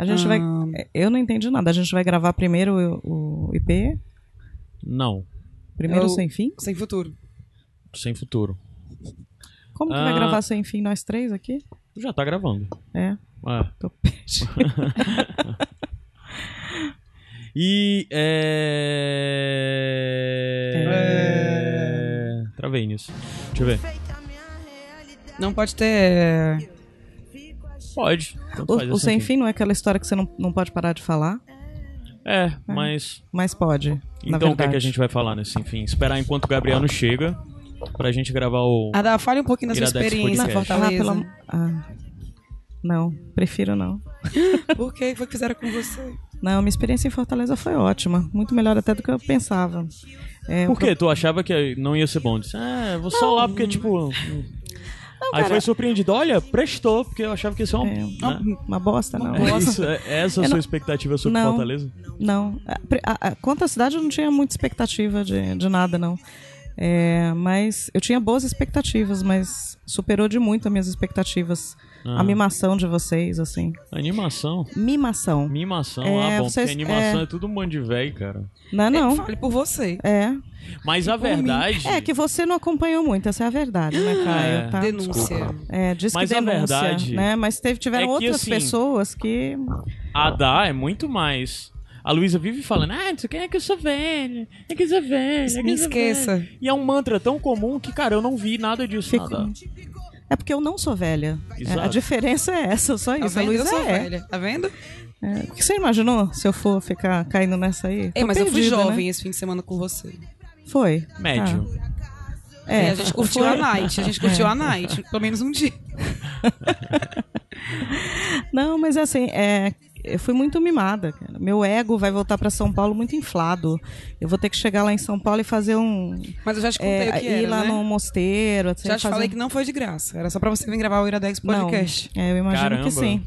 A gente vai. Ah. Eu não entendi nada. A gente vai gravar primeiro o, o IP? Não, Primeiro Eu- sem fim? Sem futuro. sem futuro. Como que Ah. vai gravar sem fim nós três aqui? Já tá gravando. É, É. tô. E. É... Travei nisso. Deixa eu ver. Não pode ter. Pode. O, o assim, sem fim não é aquela história que você não, não pode parar de falar, É, mas. mas pode. na Então o que, é que a gente vai falar nesse enfim? Esperar enquanto o Gabriel não chega pra gente gravar o. Adá, fale um pouquinho da sua experiência Podcast. Ah, Fortaleza. pelo... ah, não, prefiro não. Por que foi que fizeram com você? Não, minha experiência em Fortaleza foi ótima. Muito melhor até do que eu pensava. É, Por quê? Tu achava que não ia ser bom? Disse, ah, vou só lá porque, tipo. Aí foi surpreendido. Olha, prestou, porque eu achava que ia ser uma. É, né? Uma bosta, não. É isso, é essa a sua não- expectativa sobre não. Fortaleza? Não. A- a- a- Quanto à cidade, eu não tinha muita expectativa de, de nada, não. É, mas eu tinha boas expectativas, mas superou de muito as minhas expectativas. Ah. A mimação de vocês, assim. Animação. Mimação. Mimação, É, ah, bom, vocês- porque animação é... é. tudo um monte de velho, cara. Não é, não. Fale por você. É. Mas a verdade. É que você não acompanhou muito, essa é a verdade, né, Caio? É. Tá? Denúncia. É, diz Mas que a denúncia, verdade né? Mas teve, tiveram é que, outras assim, pessoas que... A Dá é muito mais. A Luísa vive falando, ah, não sei o que, é que eu sou velha, é que eu sou velha, é que Me eu sou esqueça. velha." E é um mantra tão comum que, cara, eu não vi nada disso Fico- nada. É porque eu não sou velha. É, Exato. a diferença é essa, só Tá isso. a vendo? Eu Luísa sou é. velha. Tá vendo? É. O que você imaginou se eu for ficar caindo nessa aí? É, mas eu fui perdida, jovem né? esse fim de semana com você. Foi. Médio. Ah, é, a gente curtiu a night. A gente curtiu a night. Pelo menos um dia. Não, mas assim, é, eu fui muito mimada. cara. Meu ego vai voltar pra São Paulo muito inflado. Eu vou ter que chegar lá em São Paulo e fazer um. Mas eu já te contei É, o que ir era, lá né? no mosteiro. assim, Já te fazer- falei que não foi de graça. Era só pra você vir gravar o Iradex Não, Podcast. é, eu imagino Caramba. que sim.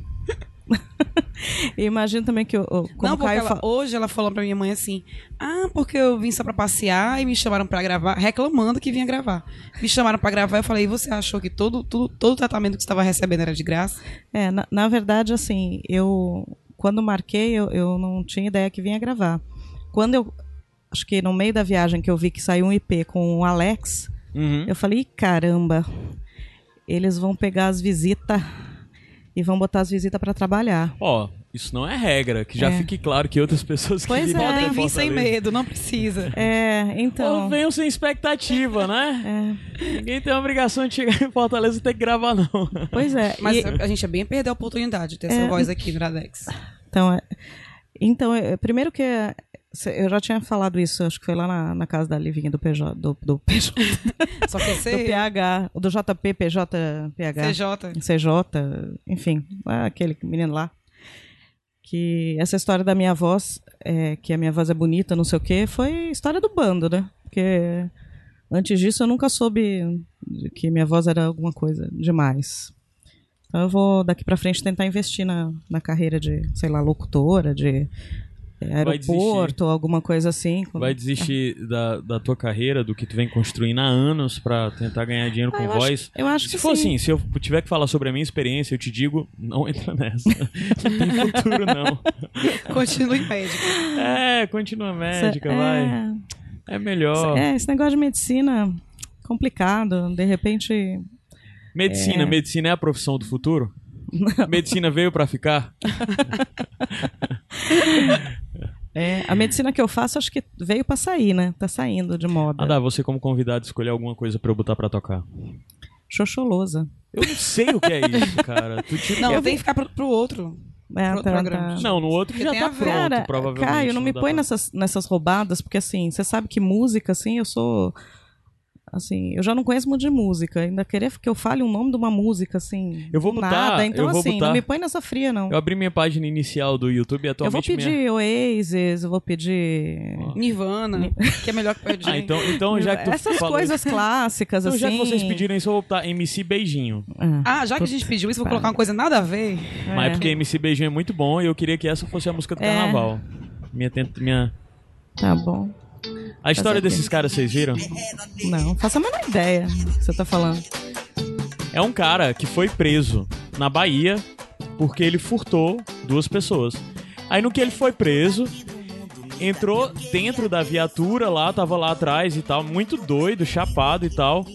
e imagino também que o, não, o porque Caio ela- fa- hoje ela falou pra minha mãe assim: Ah, porque eu vim só pra passear e me chamaram pra gravar, reclamando que vinha gravar. Me chamaram pra gravar eu falei: E você achou que todo, tudo, todo o tratamento que você estava recebendo era de graça? É, na, na verdade, assim, eu quando marquei, eu, eu não tinha ideia que vinha gravar. Quando eu acho que no meio da viagem que eu vi que saiu um IP com o Alex, Uhum. eu falei, "Ih, caramba, eles vão pegar as visitas e vão botar as visitas para trabalhar. Ó, isso não é regra, que já É. fique claro que outras pessoas que Pois virem é. Podem vir sem medo, não precisa. É, então. Ou venham sem expectativa, né? é, Ninguém tem a obrigação de chegar em Fortaleza e ter que gravar, não. pois é. Mas e- a gente é bem perder a oportunidade de ter essa É. voz aqui no Iradex. Então, é, então é, primeiro que é, eu já tinha falado isso, acho que foi lá na, na casa da Livinha do PJ, do, do PJ, Só que do você. PH, do JP, PJ, PH. CJ. CJ, enfim, aquele menino lá. Que essa história da minha voz, é, que a minha voz é bonita, não sei o quê, foi história do bando, né? Porque antes disso eu nunca soube que minha voz era alguma coisa demais. Então eu vou daqui pra frente tentar investir na, na carreira de, sei lá, locutora, de é, aeroporto, alguma coisa assim. Vai desistir da, da tua carreira, do que tu vem construindo há anos pra tentar ganhar dinheiro Ah, com eu acho- voz. eu acho se que for sim. assim, se eu tiver que falar sobre a minha experiência, eu te digo, não entra nessa. não tem futuro, não. Continue médico. É, continua médica, é, vai. É melhor. É, esse negócio de medicina complicado, de repente Medicina, medicina é a profissão do futuro? Medicina veio pra ficar? É, a medicina que eu faço acho que veio pra sair, né? Tá saindo de moda. Ah, dá, você como convidado escolher alguma coisa pra eu botar pra tocar. Xoxolosa. Eu não sei o que é isso, cara. Tu te- Não, Eu tem que ficar pro, pro outro. É, Pro tá- programa. tá- Não, no outro Porque já tá pronto, Cara, provavelmente. Caio, não me dá põe pra- nessas, nessas roubadas, porque assim, você sabe que música, assim, eu sou. Assim, eu já não conheço muito de música. Ainda querer que eu fale o nome de uma música, assim. Eu vou botar- Nada. Então, eu vou assim, botar- não me põe nessa fria, não. Eu abri minha página inicial do YouTube e Eu vou atualmente pedir minha... Oasis, eu vou pedir. Nirvana, que é melhor que Jam. Ah, então, então já que tu Essas falou... coisas clássicas, Então assim. já que vocês pediram isso, eu vou botar MC Beijinho. Ah, Ah, já que a gente pediu isso, vou colocar uma coisa nada a ver. Mas é porque MC Beijinho é muito bom e eu queria que essa fosse a música do É. carnaval. Minha, tent- minha... Tá bom. A história desses caras, vocês viram? Não, faça a menor ideia do que você tá falando. É um cara que foi preso na Bahia porque ele furtou duas pessoas. Aí no que ele foi preso, entrou dentro da viatura lá, tava lá atrás e tal, muito doido, chapado e tal.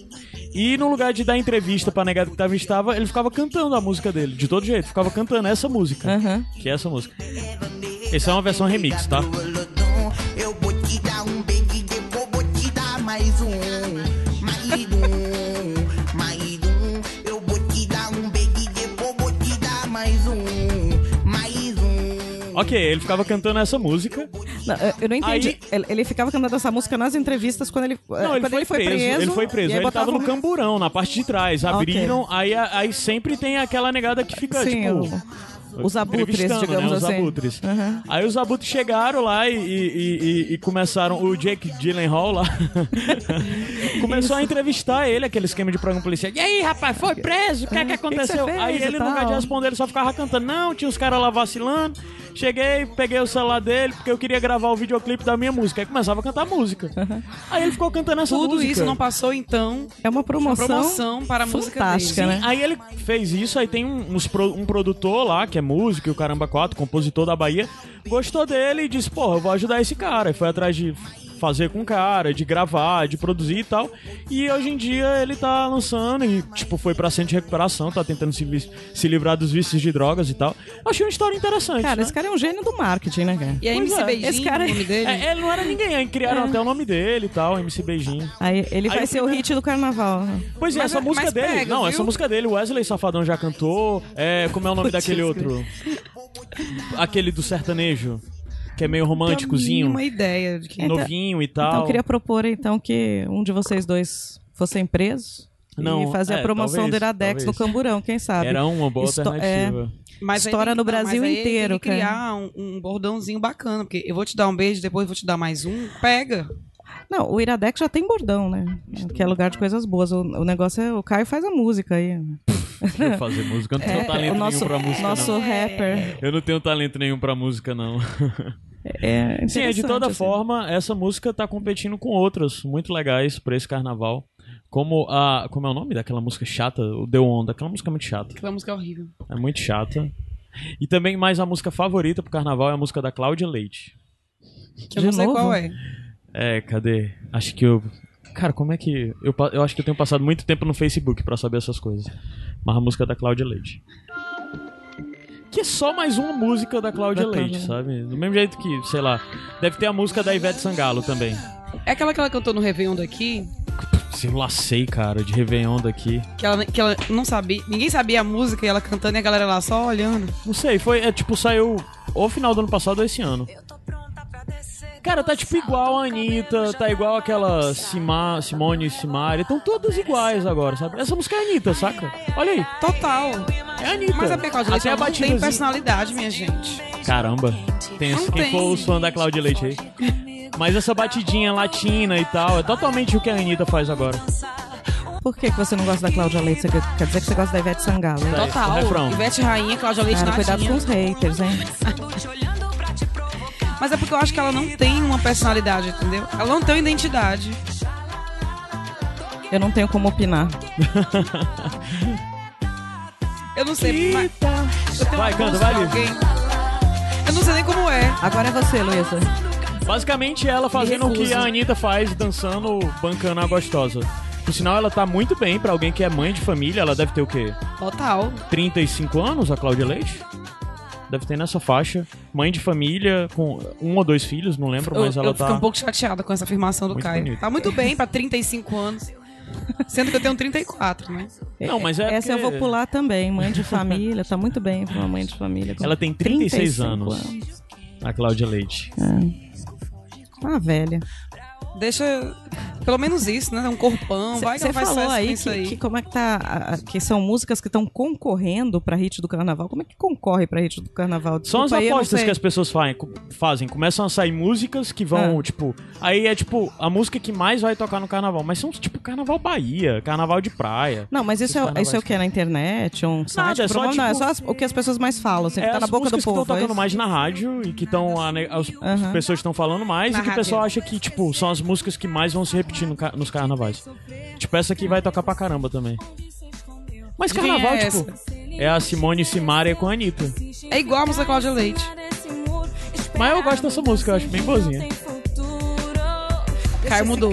E no lugar de dar entrevista pra negada que tava estava, ele ficava cantando a música dele, de todo jeito, ficava cantando essa música. Aham. Que é essa música. Essa é uma versão remix, tá? Eu mais um. Mais um, mais um. Eu vou te dar um beijo e depois vou te dar mais um. Mais um. Ok, ele ficava cantando essa música. Não, eu- eu não entendi. Aí- Ele, ele ficava cantando essa música nas entrevistas quando ele, Não, ele quando foi, ele foi preso, preso. Ele foi preso. Aí ele tava no camburão, na parte de trás. Abriram, aí, aí sempre tem aquela negada que fica, Sim, tipo. o- os abutres, digamos né, os assim. abutres. Aham. Aí os abutres chegaram lá e, e- e- e- começaram. O Jake Gyllenhaal lá começou a entrevistar ele, aquele esquema de programa policial. E aí, rapaz, foi preso? O que é que que que aconteceu? você fez aí ele, no lugar de responder, ele só ficava cantando. Não, tinha uns caras lá vacilando. Cheguei, peguei o celular dele, porque eu queria gravar o videoclipe da minha música. Aí começava a cantar música. Aí ele ficou cantando essa Tudo música. isso não passou, então, É uma promoção, promoção para a música fantástica, dele. né? Aí ele fez isso, aí tem um, uns pro- um produtor lá, que é músico, e o Caramba 4, compositor da Bahia, gostou dele e disse, porra, eu vou ajudar esse cara. E foi atrás de fazer com o cara, de gravar, de produzir e tal. E hoje em dia ele tá lançando e, tipo, foi pra centro de recuperação, tá tentando se, se livrar dos vícios de drogas e tal. Achei uma história interessante, Cara, né? esse cara é um gênio do marketing, né, cara? E a Pois MC é, Beijinho, esse cara- o nome dele. É, ele não era ninguém, aí criaram até o nome dele e tal, MC Beijinho. Aí ele Aí vai o ser o hit do carnaval. Pois é, Mas essa é- música mas dele. pega, não, viu? essa música dele, Wesley Safadão já cantou. É, como é o nome daquele outro? Aquele do sertanejo, que é meio Tenho românticozinho, uma ideia de que... Então- novinho e tal. Então eu queria propor então que um de vocês dois fossem presos Não, e fazer é, a promoção talvez, do Iradex no talvez. Camburão, quem sabe? Era uma boa Esto- alternativa. Mas aí História tem- no não, Brasil mas aí inteiro, tem que criar um, um bordãozinho bacana, porque eu vou te dar um beijo, depois vou te dar mais um. Pega. Não, o Iradex já tem bordão, né? Que é lugar de coisas boas. O, o negócio é o Caio faz a música aí. Eu fazer música. Eu não tenho É, talento nosso, nenhum pra música, nosso não. rapper. Eu não tenho talento nenhum pra música, não. É Sim, é, de toda assim. forma, essa música tá competindo com outras muito legais pra esse carnaval. Como a. Como é o nome daquela música chata? O Deu Onda. Aquela música é muito chata. Aquela música é horrível. É muito chata. E também mais a música favorita pro carnaval é a música da Cláudia Leite. Que eu De não sei novo? qual é. É, cadê? Acho que eu. Cara, como é que. Eu, eu acho que eu tenho passado muito tempo no Facebook pra saber essas coisas. Mas a música da Cláudia Leite. Que é só mais uma música da Cláudia Da Leite, sabe? Do mesmo jeito que, sei lá, deve ter a música da Ivete Sangalo também. É aquela que ela cantou no Réveillon daqui, Se eu lacei, cara, de Réveillon daqui. que ela, que ela não sabia. Ninguém sabia a música e ela cantando e a galera lá só olhando. Não sei, foi. É tipo, saiu ou final do ano passado ou esse ano. Cara, tá tipo igual a Anitta, tá igual aquela Sima, Simone e Simari. Estão todas iguais agora, sabe? Essa música é a Anitta, saca? Olha aí, Total. é a Anitta. Mas a. Cláudia Leite Até a não tem personalidade, minha gente. Caramba, tem Não quem tem. for os fãs da Cláudia Leite aí. Mas essa batidinha latina e tal, é totalmente o que a Anitta faz agora. Por que, que você não gosta da Cláudia Leite? Você quer dizer que você gosta da Ivete Sangalo? Tá. Total. o refrão. Ivete Rainha, Cláudia Leite Cara, cuidado Natinha. com os haters, hein? Mas é porque eu acho que ela não tem uma personalidade, entendeu? Ela não tem uma identidade. Eu não tenho como opinar. Eu não sei. mas- eu tenho Vai, canta, vai, alguém. Eu não sei nem como é. Agora é você, Luísa. Basicamente ela fazendo o que a Anitta faz, dançando, bancando a gostosa. Por sinal, ela tá muito bem pra alguém que é mãe de família. Ela deve ter o quê? Total. 35 anos, a Cláudia Leite? Deve ter nessa faixa. Mãe de família, com um ou dois filhos, não lembro, Eu, mas ela eu tá. fico um pouco chateada com essa afirmação do Muito Caio. bonito. Tá muito bem pra 35 anos. Sendo que eu tenho 34, né? Não, mas é Essa eu porque- vou pular também. Mãe de família, tá muito bem pra uma mãe de família. com Ela tem 36 35 anos. A Cláudia Leite. Ah, velha. Deixa. Pelo menos isso, né? Um corpão. Vai que faz falou aí isso que, aí. que como é que tá. Que são músicas que estão concorrendo pra hit do carnaval. Como é que concorre pra hit do carnaval? São as apostas que as pessoas fa- fazem. Começam a sair músicas que vão, Ah. tipo. Aí é tipo a música que mais vai tocar no carnaval. Mas são tipo carnaval Bahia, carnaval de praia. Não, mas isso é, isso é o que? Na internet? Um site? é só, Promove- não, é tipo- só as- o que as pessoas mais falam, assim, que É tá na as boca do músicas que povo. estão é tocando mais na rádio e que estão as Aham. pessoas estão falando mais Na e que o pessoal acha que tipo são as músicas que mais vão se repetir no ca- nos carnavais. Tipo essa aqui vai tocar pra caramba também. Mas De carnaval é tipo essa? é a Simone Simaria com a Anitta. É igual a música Cláudia Leite. Mas eu gosto dessa música, eu acho bem boazinha. Caio mudou.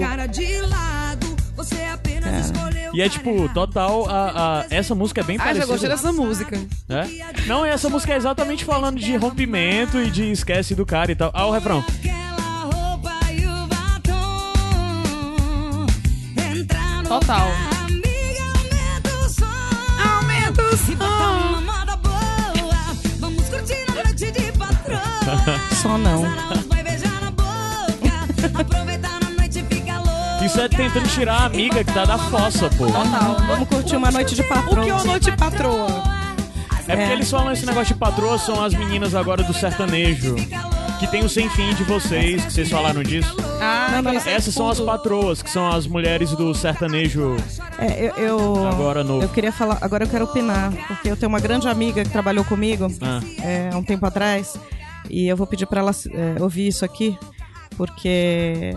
E é tipo, total, a, a- essa música é bem Ah, parecida. já gostei dessa música. né? Não, essa música é exatamente falando de rompimento e de esquece do cara e tal. Ah, o refrão. Total. Aumenta o som. Vamos curtir a noite de patroa. Só não. Isso é tentando tirar a amiga que tá da fossa, pô. Total. Vamos curtir uma noite de O patrão. que é uma noite patroa? É porque eles falam esse negócio de patroa, são as meninas agora do sertanejo. Que tem o sem fim de vocês, que vocês falaram disso. Ah, Não, não, aquele Essas são as patroas, que são as mulheres do sertanejo. É, eu, eu, Agora novo. eu queria falar, agora eu quero opinar, porque eu tenho uma grande amiga que trabalhou comigo Ah. é, há um tempo atrás, e eu vou pedir pra ela é, ouvir isso aqui, porque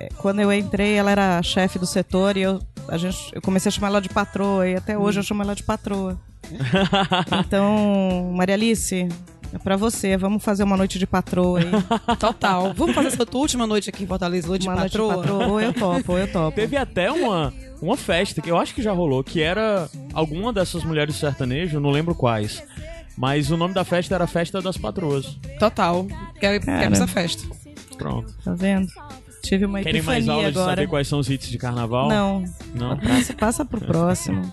é, quando eu entrei, ela era chefe do setor e eu, a gente, eu comecei a chamar ela de patroa, e até hoje eu chamo ela de patroa. Então, Maria Alice, é pra você, vamos fazer uma noite de patroa aí. Total. Vamos fazer essa tua última noite aqui em Fortaleza, noite de uma noite de patroa? patroa, ou eu topo, ou eu topo. Teve até uma, uma festa, que eu acho que já rolou, que era alguma dessas mulheres do sertanejo, não lembro quais. Mas o nome da festa era Festa das Patroas. Total. Quero, quero Cara. essa festa. Pronto. Tá vendo? Tive uma Querem mais epifania aula de agora. saber quais são os hits de carnaval? Não, Não? passa, passa pro próximo.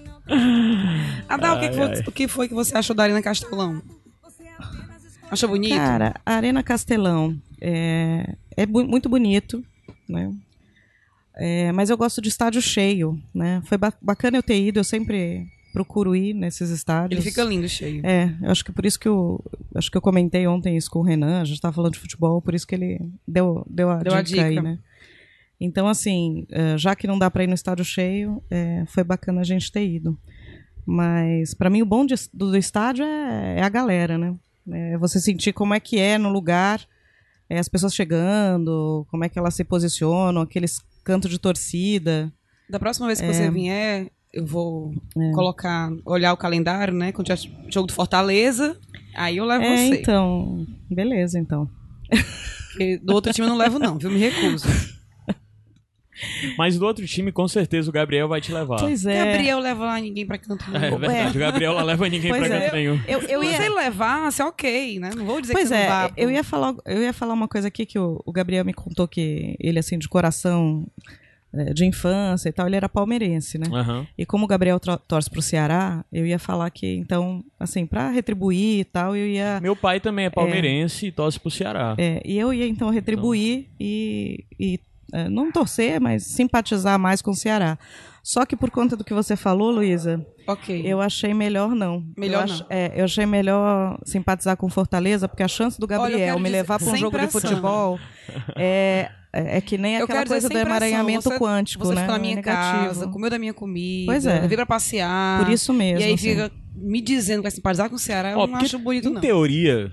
Adal, o que, que foi, que foi que você achou da Arena Castelão? Achou bonito? Cara, a Arena Castelão é, é bu- muito bonito, né? É, mas eu gosto de estádio cheio, né? Foi ba- bacana eu ter ido, eu sempre procuro ir nesses estádios. Ele fica lindo, cheio. É, eu acho que por isso que eu acho que eu comentei ontem isso com o Renan, a gente tava falando de futebol, por isso que ele deu, deu, a, Deu a dica aí, dica. né? Então, assim, eh, já que não dá pra ir no estádio cheio, eh, foi bacana a gente ter ido. Mas, pra mim, o bom de- do, do estádio é, é a galera, né? É você sentir como é que é no lugar, é, as pessoas chegando, como é que elas se posicionam, aqueles cantos de torcida. Da próxima vez que É. você vier, eu vou colocar, olhar o calendário, né? Quando tiver jogo do Fortaleza, aí eu levo É, você. então, beleza, então. Porque do outro time eu não levo, não, viu? Me recuso. Mas do outro time, com certeza, o Gabriel vai te levar. Pois é. Gabriel leva lá ninguém pra canto nenhum. É verdade, o Gabriel não leva ninguém Pois pra é. canto nenhum. Eu, eu Se ia... ele levasse, ok, né? Não vou dizer Pois que você é, não vá. eu ia, falar, eu ia falar uma coisa aqui que o, o Gabriel me contou que ele, assim, de coração, eh, de infância e tal, ele era palmeirense, né? Aham. E como o Gabriel torce pro Ceará, eu ia falar que, então, assim, pra retribuir e tal, eu ia. Meu pai também é palmeirense e torce pro Ceará. é, e eu ia, então, retribuir e, e, eh, não torcer, mas simpatizar mais com o Ceará. Só que por conta do que você falou, Luísa, Ok. eu achei melhor não. Melhor eu não. ach- é, eu achei melhor simpatizar com Fortaleza, porque a chance do Olha, Gabriel quero me dizer, levar para um jogo de pressão. futebol é, é, é que nem Eu aquela coisa do pressão, emaranhamento você- quântico, Você né? ficou na minha Negativo. casa, comeu da minha comida, Pois é. veio pra passear. Por isso mesmo. E aí assim. fica me dizendo que vai simpatizar com o Ceará, eu Ó, não acho bonito, em não. teoria,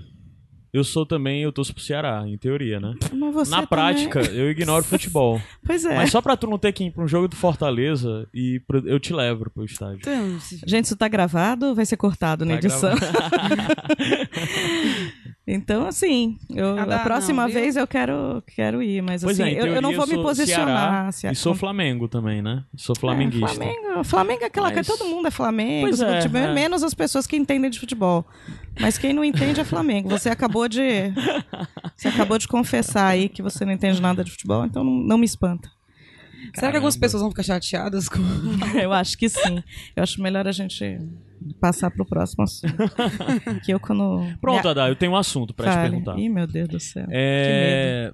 eu sou também, eu torço pro Ceará, em teoria, né? Mas você Na também- prática, eu ignoro futebol. Pois é. Mas só pra tu não ter que ir pra um jogo do Fortaleza, e pro- eu te levo pro estádio. Então, Gente, isso tá gravado ou vai ser cortado na Tá edição? então, assim, eu- Ah, dá, a próxima não, vez eu quero, quero ir, mas Pois assim, é, eu, eu não vou me posicionar. Ceará se a- e sou Flamengo também, né? Sou É, flamenguista. Flamengo, Flamengo é aquela Mas- que todo mundo é Flamengo, Pois é, tipo, é. menos as pessoas que entendem de futebol. Mas quem não entende é Flamengo. Você acabou de você acabou de confessar aí que você não entende nada de futebol, então não, não me espanta. será que algumas pessoas vão ficar chateadas com. Eu acho que sim. Eu acho melhor a gente passar pro próximo assunto. que eu quando Pronto, me- Adá, eu tenho um assunto pra te perguntar. Ih, meu Deus do céu. É,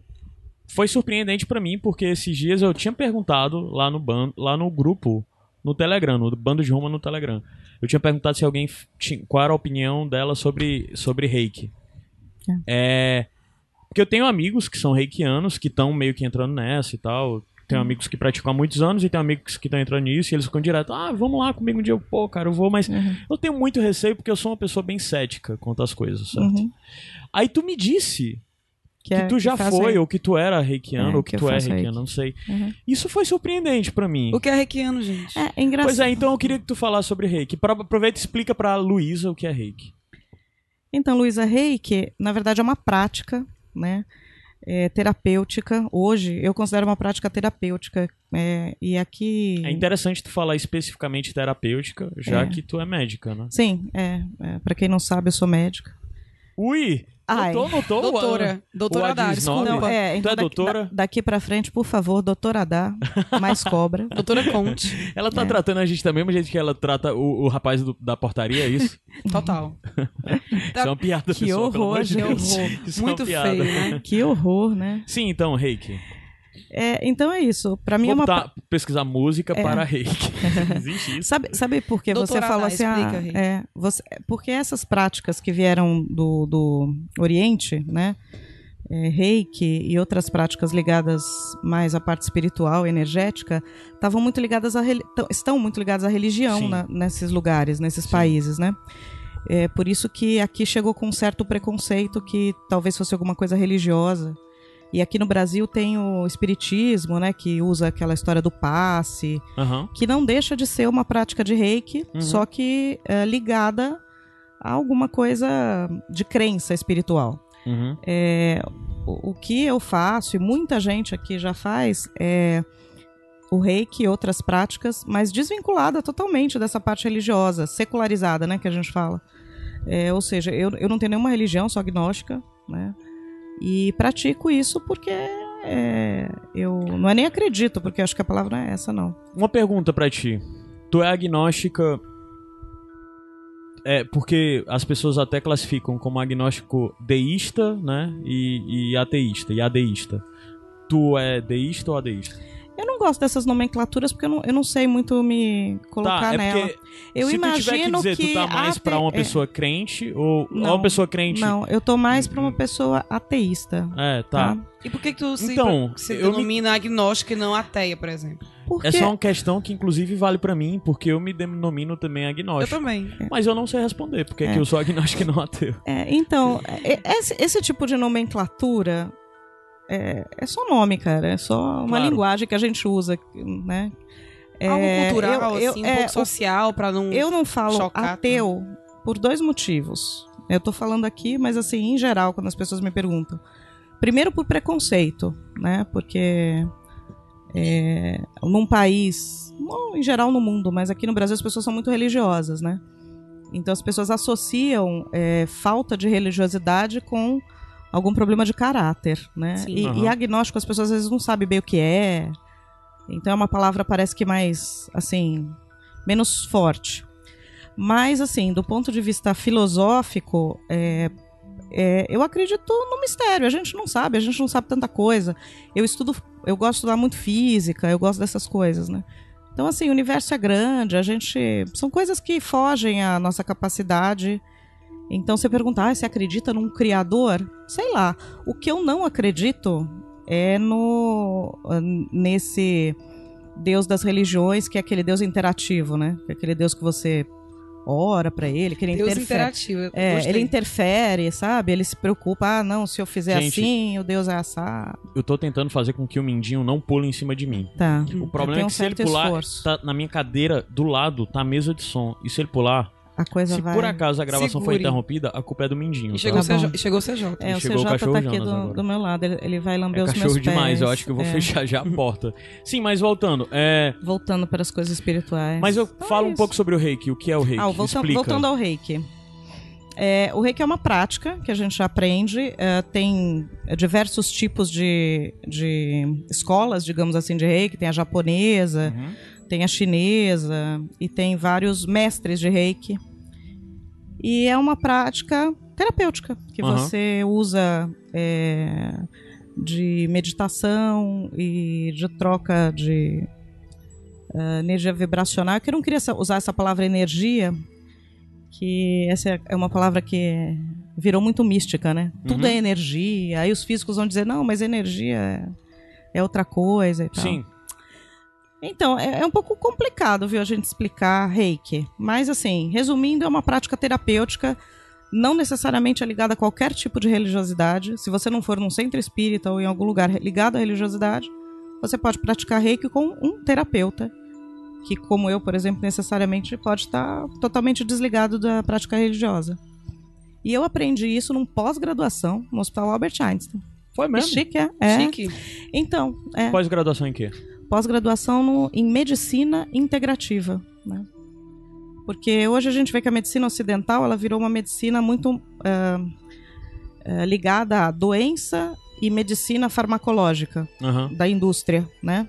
Foi surpreendente pra mim, porque esses dias eu tinha perguntado lá no, ban... lá no grupo, no Telegram, no Bando de Roma no Telegram. Eu tinha perguntado se alguém tinha... qual era a opinião dela sobre, sobre reiki. É... Porque eu tenho amigos que são reikianos, que estão meio que entrando nessa e tal. Tenho Uhum. amigos que praticam há muitos anos e tenho amigos que estão entrando nisso e eles ficam direto, ah, vamos lá comigo um dia. Eu, Pô, cara, eu vou, mas Uhum. eu tenho muito receio porque eu sou uma pessoa bem cética quanto às coisas, certo? Uhum. Aí tu me disse Que, que é, tu já faz foi, reiki. ou que tu era reikiano, É, ou que, que tu é reikiano, reiki. não sei. Uhum. Isso foi surpreendente pra mim. O que é reikiano, gente? É, é engraçado. Pois é, então eu queria que tu falasse sobre reiki. Pra- Aproveita e explica pra Luísa o que é reiki. Então, Luísa, reiki, na verdade, é uma prática, né? É, terapêutica. Hoje, eu considero uma prática terapêutica. é, e aqui. É interessante tu falar especificamente terapêutica, já É. que tu é médica, né? Sim, é, é. Para quem não sabe, eu sou médica. Ui! Ai. Notou, notou? o- Doutora. Doutora o Dá, Adis desculpa. Não, é, Tu então é daqui, doutora? da- daqui pra frente, por favor, doutora Dá, mais cobra. Doutora Conte. Ela tá É. tratando a gente da mesma jeito que ela trata o, o rapaz do- da portaria, é isso? Total. Isso é uma piada, Que pessoal, pelo horror, amor de que Deus. horror. Isso é Muito feio, né? Que horror, né? Sim, então, reiki. É, então é isso. Pra mim Vou é uma. botar- pesquisar música É. para reiki. Existe isso? Sabe, sabe por que você falou assim? explica, ah, é, você, porque essas práticas que vieram do, do Oriente, né? é, reiki e outras práticas ligadas mais à parte espiritual, energética, estavam muito ligadas a estão muito ligadas à religião na- nesses lugares, nesses Sim. países, né? É por isso que aqui chegou com um certo preconceito que talvez fosse alguma coisa religiosa. E aqui no Brasil tem o espiritismo, né, que usa aquela história do passe, Aham. que não deixa de ser uma prática de reiki, Uhum. só que é, ligada a alguma coisa de crença espiritual. Uhum. É, o, o que eu faço, e muita gente aqui já faz, é o reiki e outras práticas, mas desvinculada totalmente dessa parte religiosa, secularizada, né, que a gente fala. É, ou seja, eu, eu não tenho nenhuma religião, sou agnóstica, né, e pratico isso porque é, eu não é nem acredito, porque acho que a palavra não é essa, não. Uma pergunta pra ti. Tu é agnóstica. É, porque as pessoas até classificam como agnóstico deísta, né? E, e ateísta, e adeísta. Tu é deísta ou adeísta? Eu não gosto dessas nomenclaturas porque eu não, eu não sei muito me colocar tá, é nela. eu se imagino tu tiver que dizer, tu tá mais ate- pra uma é, pessoa crente ou Não, uma pessoa crente? Não, eu tô mais pra uma pessoa ateísta. É, tá. Tá? E por que, que tu se, Então, se eu me- denomina agnóstica e não ateia, por exemplo? Porque É só uma questão que inclusive vale pra mim, porque eu me denomino também Eu agnóstico. também. Mas eu não sei responder, porque É. que eu sou agnóstico e não ateu. É, então, é- esse, esse tipo de nomenclatura é, é só nome, cara. É só uma Claro. linguagem que a gente usa, né? É, Algo cultural, eu- eu- assim, um é, pouco social, pra não... Eu não falo chocar ateu por dois motivos. Eu tô falando aqui, mas assim, em geral, quando as pessoas me perguntam. Primeiro por preconceito, né? Porque é, num país, não, em geral no mundo, mas aqui no Brasil as pessoas são muito religiosas, né? Então as pessoas associam é, falta de religiosidade com algum problema de caráter, né? Sim. E, Aham. e agnóstico as pessoas às vezes não sabem bem o que é. Então é uma palavra parece que mais, assim, menos forte. Mas, assim, do ponto de vista filosófico, é, é, eu acredito no mistério. A gente não sabe, a gente não sabe tanta coisa. Eu estudo, eu gosto de estudar muito física, eu gosto dessas coisas, né? Então, assim, o universo é grande, a gente. São coisas que fogem à nossa capacidade. Então, você perguntar, ah, você acredita num criador? Sei lá. O que eu não acredito é no nesse Deus das religiões, que é aquele Deus interativo, né? Que é aquele Deus que você ora pra ele, que ele Deus interfere. interativo. É, ele interfere, sabe? Ele se preocupa, ah, não, se eu fizer Gente, assim, o Deus é assado. Eu tô tentando fazer com que o Mindinho não pule em cima de mim. Tá. O problema é um que se ele pular, tá na minha cadeira do lado tá a mesa de som. E se ele pular, A coisa se vai. por acaso a gravação foi Segure. interrompida, a culpa é do Mindinho. E tá? chegou, Tá o CJ, chegou o CJ. É, o Chegou o CJ cachorro tá aqui do, do meu lado, ele, ele vai lamber É os cachorro meus pés. demais, eu acho que eu vou é. fechar já a porta. Sim, mas voltando, é... Voltando para as coisas espirituais. Mas eu Então é falo um isso. pouco sobre o reiki. O que é o reiki? Ah, volta- Explica. voltando ao reiki. É, o reiki é uma prática que a gente aprende. é, tem diversos tipos de, de escolas, digamos assim, de reiki. Tem a japonesa, Uhum. Tem a chinesa e tem vários mestres de reiki. E é uma prática terapêutica que Aham. você usa é, de meditação e de troca de eh, energia vibracional. Eu não queria usar essa palavra energia, que essa é uma palavra que virou muito mística, né? Tudo Uhum. é energia. Aí os físicos vão dizer, não, mas energia é, é outra coisa e tal. Sim. Então, é, é um pouco complicado, viu, a gente explicar reiki. Mas, assim, resumindo, é uma prática terapêutica Não necessariamente é ligada a qualquer tipo de religiosidade. Se você não for num centro espírita ou em algum lugar ligado à religiosidade, você pode praticar reiki com um terapeuta, que, como eu, por exemplo, necessariamente pode estar totalmente desligado da prática religiosa. E eu aprendi isso num pós-graduação no Hospital Albert Einstein. Foi mesmo? Chique, é? é. Chique. Então, é Pós-graduação em quê? Pós-graduação em medicina integrativa, né? Porque hoje a gente vê que a medicina ocidental ela virou uma medicina muito ah, ligada à doença e medicina farmacológica Aham. da indústria, né?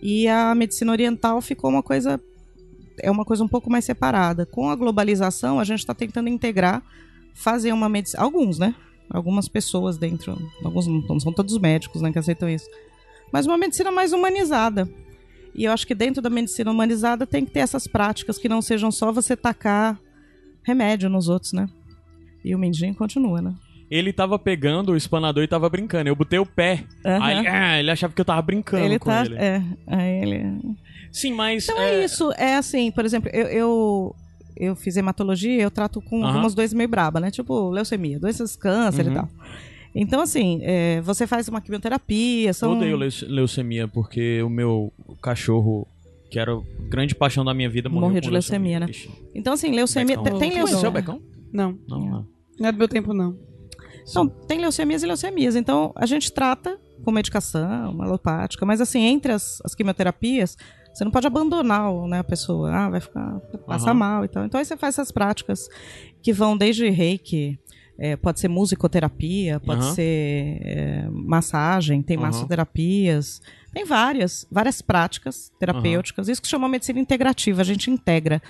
E a medicina oriental ficou uma coisa é uma coisa um pouco mais separada. Com a globalização, a gente está tentando integrar, fazer uma medicina. Alguns, né? Algumas pessoas dentro. Alguns não, não são todos médicos né, que aceitam isso. Mas uma medicina mais humanizada. E eu acho que dentro da medicina humanizada tem que ter essas práticas que não sejam só você tacar remédio nos outros, né? E o Mindinho continua, né? Ele tava pegando o espanador e tava brincando. Eu botei o pé. Aham. Aí ah, ele achava que eu tava brincando ele com tá. ele. É, aí ele. Sim, mas. Então é, isso, é assim, por exemplo, eu, eu, eu fiz hematologia, eu trato com Aham. algumas doenças meio braba, né? Tipo leucemia, doenças câncer Uhum. e tal. Então, assim, é, você faz uma quimioterapia, Eu são... odeio leuce- leucemia porque o meu cachorro, que era a grande paixão da minha vida, morreu Morreu de leucemia, né? Ixi, Então, assim, leucemia... Becão. Tem, Tu conheceu o leucemia... Becão? Não, Não, não. não é do meu tempo, não. Então, tem leucemias e leucemias. Então, a gente trata com medicação, alopática, mas assim, entre as, as quimioterapias, você não pode abandonar né, a pessoa. Ah, vai ficar, passar Aham. mal e tal. Então, aí você faz essas práticas que vão desde reiki, é, pode ser musicoterapia, pode Aham. ser é, massagem, tem Aham. massoterapias, tem várias, várias práticas terapêuticas. Isso que chama medicina integrativa, a gente integra.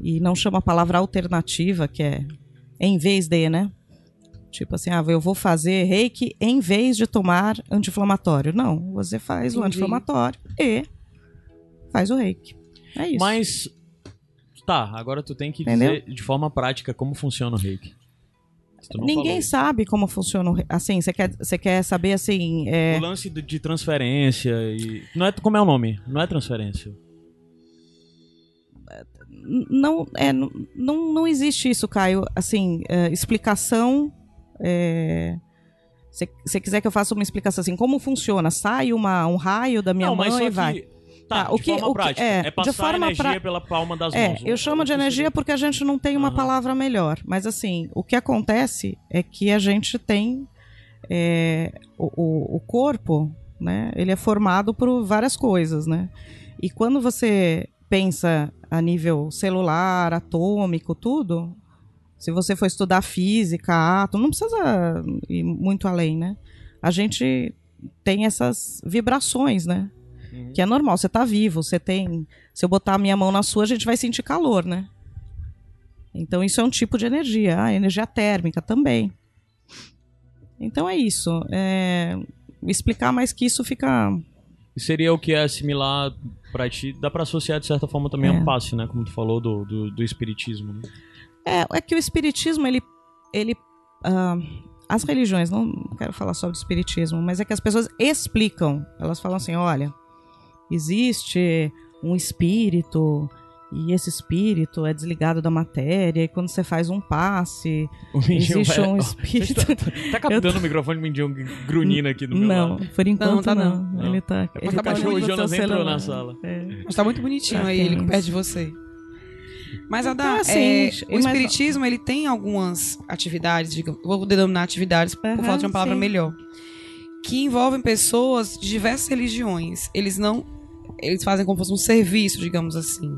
E não chama a palavra alternativa, que é em vez de, né? Tipo assim, ah, eu vou fazer reiki em vez de tomar anti-inflamatório. Não, você faz o Entendi. anti-inflamatório e faz o reiki. É isso. Mas. Tá, agora tu tem que Entendeu? dizer de forma prática como funciona o reiki. Ninguém falou. sabe como funciona. Assim, você quer, você quer saber assim. é, O lance de, transferência e. Não é, como é o nome? Não é transferência. n- não, é, não, não existe isso, Caio. Assim, é, explicação. é, Se você quiser que eu faça uma explicação assim, como funciona? Sai uma, um raio da minha não, e que. Tá, Tá, de o que- o que- prática. é, É, de passar forma energia pra- pela palma das É, mãos. eu chamo de energia porque a gente não tem uma Aham. palavra melhor. Mas assim, o que acontece é que a gente tem é, o, o- o corpo, né? Ele é formado por várias coisas, né? E quando você pensa a nível celular, atômico, tudo, se você for estudar física, átomo, não precisa ir muito além, né? A gente tem essas vibrações, né? Que é normal, você tá vivo, você tem. Se eu botar a minha mão na sua, a gente vai sentir calor, né? Então isso é um tipo de energia. Ah, energia térmica também. Então é isso. É, Explicar mais que isso fica. Seria o que é similar pra ti. Dá pra associar de certa forma também É. ao passe, né? Como tu falou do, do, do espiritismo, né? É, é que o espiritismo, ele. ele ah, as religiões, não quero falar só do espiritismo, mas é que as pessoas explicam. Elas falam assim: olha, existe um espírito. E esse espírito é desligado da matéria, e quando você faz um passe, O existe vai- um espírito. Tá, tá captando o microfone do Mindinho grunhindo aqui do meu Não, lado. por enquanto tá não. não. Ele tá. É porque ele o cachorro Jonas entrou na sala. É. Mas tá muito bonitinho Tá, aí, ele perto de você. Mas, Adá, Então, assim, é, gente, o mas- espiritismo, ele tem algumas atividades, digamos, vou denominar atividades por Aham, falta de uma palavra sim. melhor, que envolvem pessoas de diversas religiões. Eles não... Eles fazem como se fosse um serviço, digamos assim.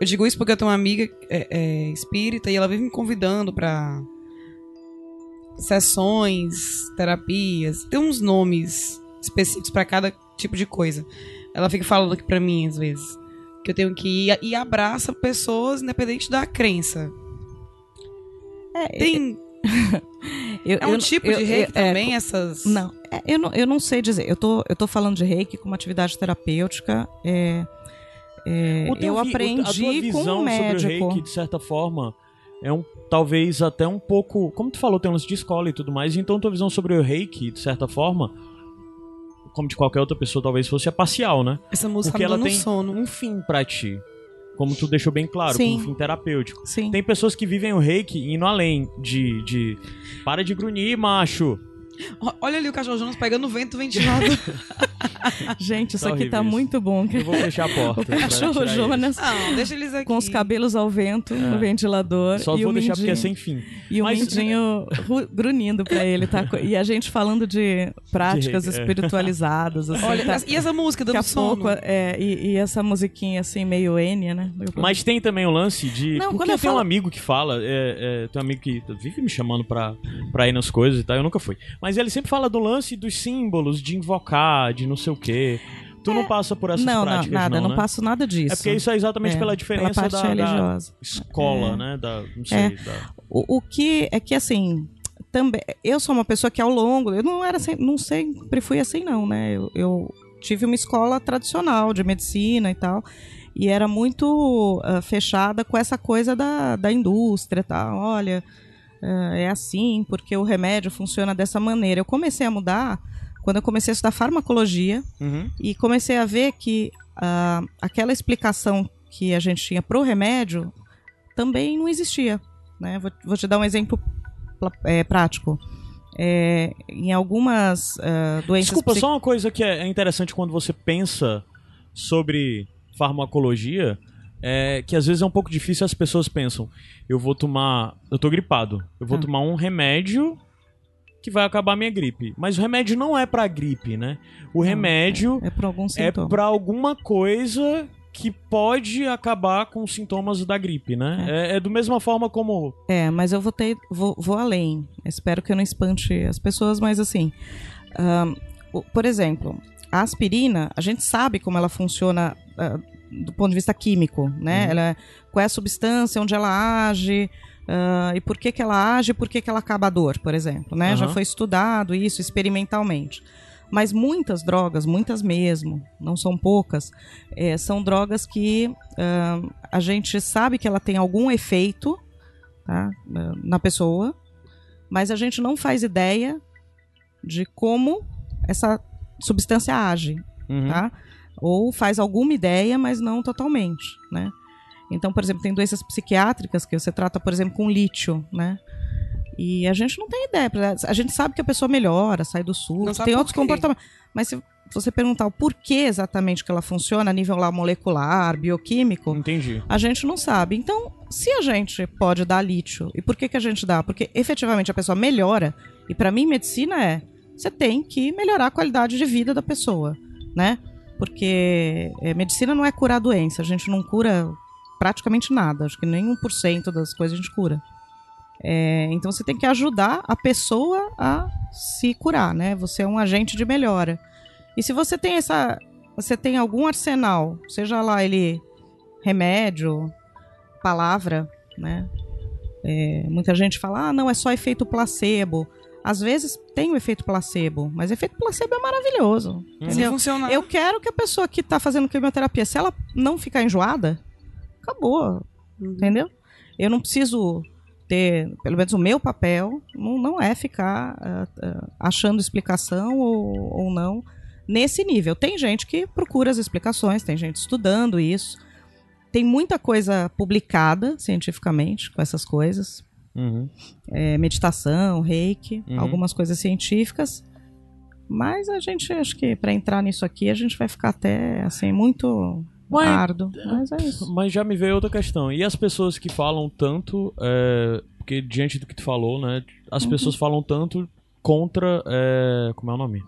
Eu digo isso porque eu tenho uma amiga é, é, espírita e ela vive me convidando pra sessões, terapias. Tem uns nomes específicos pra cada tipo de coisa. Ela fica falando aqui pra mim, às vezes, que eu tenho que ir e abraça pessoas independente da crença. É, Tem, eu- é um eu- tipo eu- de reiki eu- é, também, essas... Não, é, eu não, eu não sei dizer. Eu tô, eu tô falando de reiki como atividade terapêutica. É, é, O teu eu vi- aprendi a tua com visão um médico. sobre o reiki, de certa forma, é um talvez até um pouco. Como tu falou, tem um lance de escola e tudo mais, então tua visão sobre o reiki, de certa forma, como de qualquer outra pessoa, talvez fosse a parcial, né? Essa música Porque tá ela tem sono. um fim pra ti. Como tu deixou bem claro, Sim. com um fim terapêutico. Sim. Tem pessoas que vivem o reiki indo além de, de para de grunhir, macho. Olha ali o cachorro Jonas pegando o vento ventilador. Gente, isso Tá aqui tá horrível muito bom. Eu vou fechar a porta. O cachorro Jonas Não, deixa eles aqui. com os cabelos ao vento no ventilador. Só e vou o deixar porque é mindinho- sem fim. E o Mas- mindinho ru- grunhindo pra ele, tá? E a gente falando de práticas De- é. espiritualizadas, assim, Olha, tá? e essa música dando sono? pouco, é, e, e essa musiquinha assim, meio Enya, né? Mas tem também o lance de. Não, porque quando eu eu tenho um falo- amigo que fala, é, é, tem um amigo que vive me chamando pra, pra ir nas coisas e tal, eu nunca fui. Mas ele sempre fala do lance dos símbolos, de invocar, de não sei o quê. Tu não passa por essas não, não, práticas, nada, não, não né? passo nada disso. É porque isso é exatamente É, pela diferença parte da, da religiosa. escola, É. né? Da, não sei, É. da- O, o que é que assim, também eu sou uma pessoa que ao longo, eu não era sem- não sempre fui assim não, né? Eu, eu tive uma escola tradicional de medicina e tal, e era muito ah, fechada com essa coisa da, da indústria e tal. Olha, ah, é assim porque o remédio funciona dessa maneira. Eu comecei a mudar quando eu comecei a estudar farmacologia Uhum. e comecei a ver que ah, aquela explicação que a gente tinha pro remédio também não existia. Né? Vou, vou te dar um exemplo é, prático. É, em algumas ah, doenças Desculpa, só uma coisa que é interessante quando você pensa sobre farmacologia, é que às vezes é um pouco difícil as pessoas pensam, eu vou tomar, eu tô gripado, eu vou Ah. tomar um remédio que vai acabar a minha gripe. Mas o remédio não é pra gripe, né? O remédio é por algum é pra alguma coisa que pode acabar com os sintomas da gripe, né? É, é do mesma forma como É, mas eu vou ter, vou, vou além. Espero que eu não espante as pessoas, mas assim, o- por exemplo, a aspirina, a gente sabe como ela funciona ah, do ponto de vista químico, né? Ela, é- qual é a substância, onde ela age. ah, e por que, que ela age e por que, que ela acaba a dor, por exemplo, né? Já Aham. foi estudado isso experimentalmente. Mas muitas drogas, muitas mesmo, não são poucas, eh, são drogas que ah, a gente sabe que ela tem algum efeito tá, na- na pessoa, mas a gente não faz ideia de como essa substância age, Uhum. tá? Ou faz alguma ideia, mas não totalmente, né? Então, por exemplo, tem doenças psiquiátricas que você trata, por exemplo, com lítio, né? E a gente não tem ideia. A gente sabe que a pessoa melhora, sai do surto, tem outros comportamentos. Mas se você perguntar o porquê exatamente que ela funciona a nível lá molecular, bioquímico, Entendi. a gente não sabe. Então, se a gente pode dar lítio, e por que, que a gente dá? Porque efetivamente a pessoa melhora, e para mim medicina é, você tem que melhorar a qualidade de vida da pessoa, né? Porque é, medicina não é curar a doença, a gente não cura praticamente nada, acho que nem 1% das coisas a gente cura. É, então você tem que ajudar a pessoa a se curar, né? Você é um agente de melhora. E se você tem essa, você tem algum arsenal, seja lá ele remédio, palavra, né? É, muita gente fala, ah, não, é só efeito placebo. Às vezes tem o efeito placebo, mas efeito placebo é maravilhoso. Se entendeu? funcionar. Eu quero que a pessoa que tá fazendo quimioterapia, se ela não ficar enjoada, acabou. Entendeu? Eu não preciso ter, pelo menos o meu papel, não, não é ficar ah, achando explicação ou, ou não nesse nível. Tem gente que procura as explicações, tem gente estudando isso. Tem muita coisa publicada cientificamente com essas coisas. Uhum. É, meditação, reiki, Uhum. algumas coisas científicas. Mas a gente, acho que para entrar nisso aqui, a gente vai ficar até assim, muito Mas- árduo. Mas é isso. Mas já me veio outra questão. E as pessoas que falam tanto, é, porque diante do que tu falou, né? As Uhum. pessoas falam tanto contra, é, como é o nome?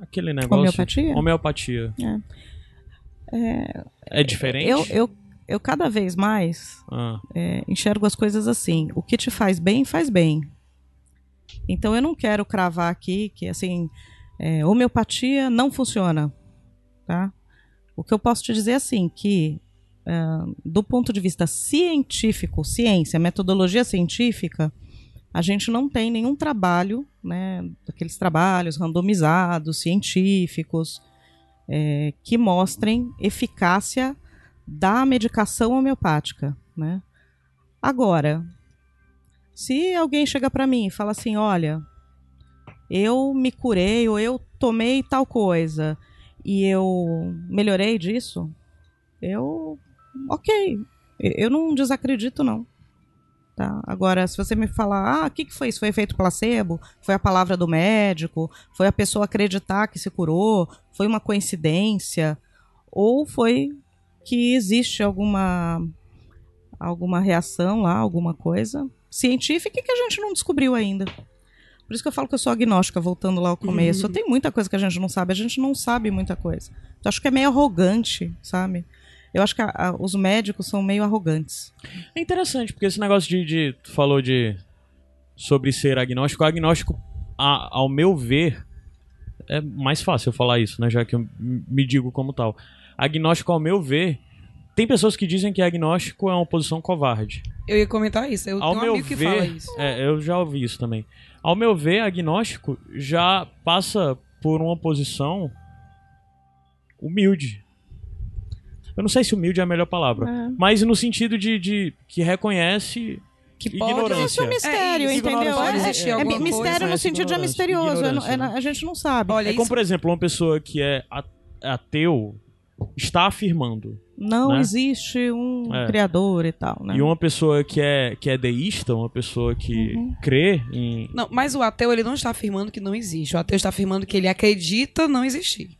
Aquele negócio. Homeopatia? Homeopatia. É, diferente? Eu, eu, eu cada vez mais Ah, é, enxergo as coisas assim. O que te faz bem, faz bem. Então eu não quero cravar aqui que assim, é, homeopatia não funciona. Tá? O que eu posso te dizer é assim, que ah, do ponto de vista científico, ciência, metodologia científica, a gente não tem nenhum trabalho, né, daqueles trabalhos randomizados, científicos, é, que mostrem eficácia da medicação homeopática, né? Agora, se alguém chega para mim e fala assim, olha, eu me curei ou eu tomei tal coisa e eu melhorei disso, eu. Ok. Eu não desacredito, não. Tá? Agora, se você me falar, ah, o que, que foi isso? Foi efeito placebo? Foi a palavra do médico? Foi a pessoa acreditar que se curou? Foi uma coincidência? Ou foi que existe alguma alguma reação lá, alguma coisa científica que a gente não descobriu ainda. Por isso que eu falo que eu sou agnóstica, voltando lá ao começo. Tem muita coisa que a gente não sabe, a gente não sabe muita coisa. Eu acho que é meio arrogante, sabe? Eu acho que a- a- os médicos são meio arrogantes. É interessante, porque esse negócio de. de tu falou de. sobre ser agnóstico. Agnóstico, a- ao meu ver, é mais fácil eu falar isso, né? Já que eu me digo como tal. Agnóstico, ao meu ver. Tem pessoas que dizem que agnóstico é uma posição covarde. Eu ia comentar isso. Eu Ao tenho um meu amigo que ver, fala isso. é, eu já ouvi isso também. Ao meu ver, agnóstico já passa por uma posição humilde. Eu não sei se humilde é a melhor palavra, É. mas no sentido de, de que reconhece Que pode ignorância. Isso é um mistério, É isso, entendeu? pode É- existir é, alguma mistério no sentido de é misterioso. é- é- né? a gente não sabe. Olha, É como, isso- por exemplo, uma pessoa que é ateu está afirmando. não né? existe um É. criador e tal, né? E uma pessoa que é, que é deísta, uma pessoa que Uhum. crê em. Não, mas o ateu ele não está afirmando que não existe. O ateu está afirmando que ele acredita não existir.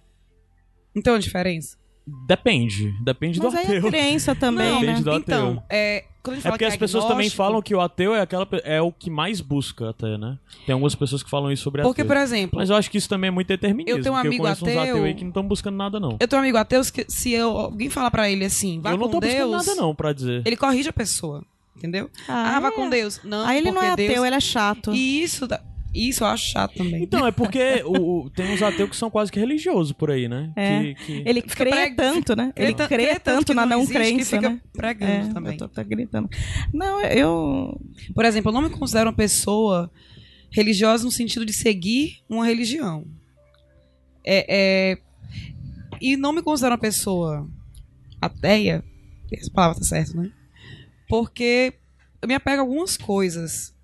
Então a diferença? Depende. Depende Mas do aí ateu. é crença também, Não, né? Depende do ateu. Então, é, quando a gente É porque que as pessoas também falam que o ateu é aquela é o que mais busca até, né? Tem algumas pessoas que falam isso sobre Porque, ateu. por exemplo, Mas eu acho que isso também é muito determinismo. Eu tenho um porque amigo eu ateu- ateus aí que não estão buscando nada, não. eu tenho um amigo ateu que se eu, alguém falar pra ele assim, vá eu não com tô buscando Deus, nada, não, pra dizer. ele corrige a pessoa. Entendeu? Ah, Ah, vá é. com Deus. Não, Aí ele não é porque ateu, Deus... ele é chato. E isso, dá- isso eu acho chato também. Então, é porque o, o- tem uns ateus que são quase que religiosos por aí, né? É. Que, que- Ele Fica crê preg- tanto, né? Ele ta- crê tanto que na não existe que crença, fica né? pregando É, também. eu tô, tô gritando. Não, eu... Por exemplo, eu não me considero uma pessoa religiosa no sentido de seguir uma religião. É, é- E não me considero uma pessoa ateia, essa palavra tá certa, né? Porque eu me apego a algumas coisas.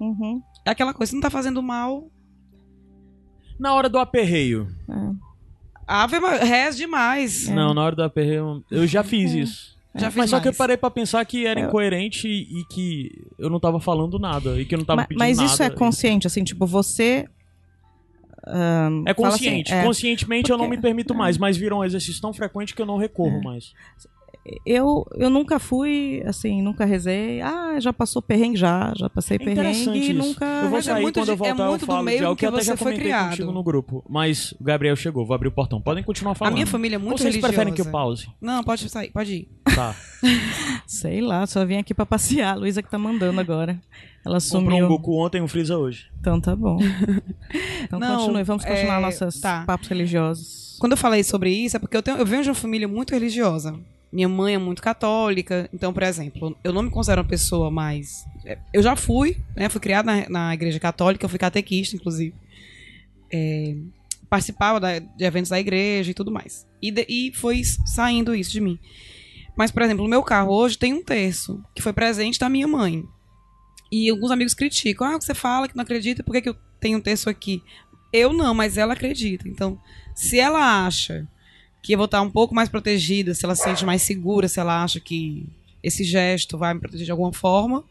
Uhum, É aquela coisa, não tá fazendo mal, Na hora do aperreio. é. ave reza demais. Não, na hora do aperreio. Eu já fiz isso. Já fiz Mas só que eu mais. parei pra pensar que era incoerente e e que eu não tava falando nada. E que eu não tava Ma- pedindo Mas nada. isso é consciente, assim, tipo, você... ahn, É fala consciente. assim, é, Conscientemente eu não Porque- me permito mais, mas virou um exercício tão frequente que eu não recorro É. mais. Eu, eu nunca fui, assim, nunca rezei. Ah, já passou perrengue? Já, já passei É perrengue e nunca... Eu vou é sair muito quando eu é voltar, eu muito do falo meio de algo que que eu até você já foi criado. contigo no grupo. Mas o Gabriel chegou, vou abrir o portão. Podem continuar A falando. minha família é Ou muito vocês religiosa. preferem que eu pause? Não, pode sair, pode ir. Tá. Sei lá, só vim aqui pra passear. A Luísa que tá mandando agora. Ela Comprou um sumiu. Goku ontem e um Freeza hoje. Então tá bom. Então Não, continue, vamos continuar é, nossos tá. papos religiosos. Quando eu falei sobre isso, é porque eu, tenho, eu venho de uma família muito religiosa. Minha mãe é muito católica. Então, por exemplo, eu não me considero uma pessoa mais. é, Eu já fui, né? Fui criada na, na igreja católica, fui catequista, inclusive. É, participava da- de eventos da igreja e tudo mais. E, de- e foi saindo isso de mim. Mas, por exemplo, no meu carro hoje tem um terço que foi presente da minha mãe. E alguns amigos criticam. Ah, você fala que não acredita, por que, que eu tenho um terço aqui? Eu não, mas ela acredita. Então, se ela acha que eu vou estar um pouco mais protegida, se ela se sente mais segura, se ela acha que esse gesto vai me proteger de alguma forma,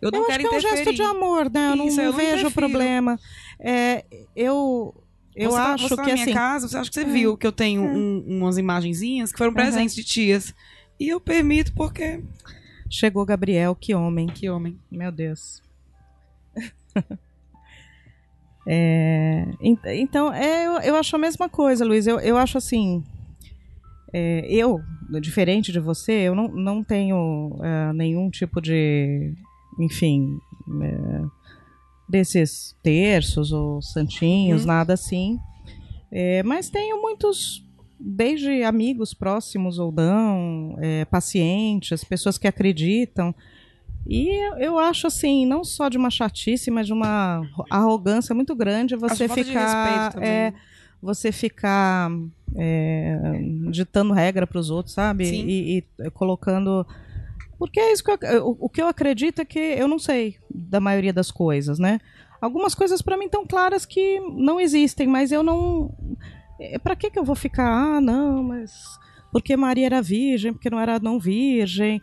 eu não eu acho quero que é um interferir. gesto de amor, né? Eu não, Isso, não eu não vejo interfiro. problema. É, eu eu você tá- acho você tá que na minha assim. casa, você acha que você viu que eu tenho um- umas imagenzinhas que foram presentes de tias. E eu permito porque. Chegou Gabriel, que homem. Que homem. Meu Deus. É, en- então, é, eu, eu acho a mesma coisa, Luiz. Eu, eu acho assim. É, eu, diferente de você, eu não, não tenho é, nenhum tipo de. Enfim. é, desses terços ou santinhos, Uhum. nada assim. É, mas tenho muitos. Desde amigos próximos ou não, é, pacientes, pessoas que acreditam. E eu- acho assim, não só de uma chatice, mas de uma arrogância muito grande você falta de ficar. respeito também. É, você ficar é, ditando regra para os outros, sabe? E, e colocando. Porque é isso que eu, o, o que eu acredito é que eu não sei da maioria das coisas, né? Algumas coisas para mim estão claras que não existem, mas eu não. É, para que que eu vou ficar? Ah, não, mas porque Maria era virgem, porque não era não virgem.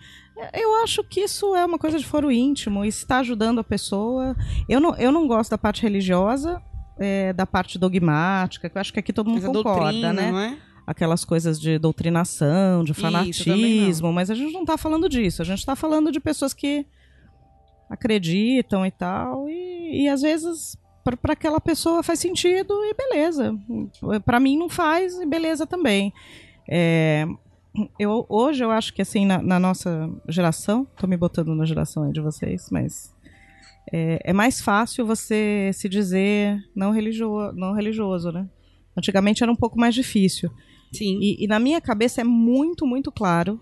Eu acho que isso é uma coisa de foro íntimo e está ajudando a pessoa. Eu não, eu não gosto da parte religiosa, é, da parte dogmática, que eu acho que aqui todo mundo Mas concorda, doutrina, né? não é? aquelas coisas de doutrinação, de fanatismo, mas a gente não tá falando disso. A gente tá falando de pessoas que acreditam e tal, e, e às vezes para aquela pessoa faz sentido e beleza. Para mim não faz e beleza também. É, eu, hoje eu acho que assim, na, na nossa geração, tô me botando na geração aí de vocês, mas é, é mais fácil você se dizer não, religio, não religioso, né? Antigamente era um pouco mais difícil. Sim. E, e na minha cabeça é muito, muito claro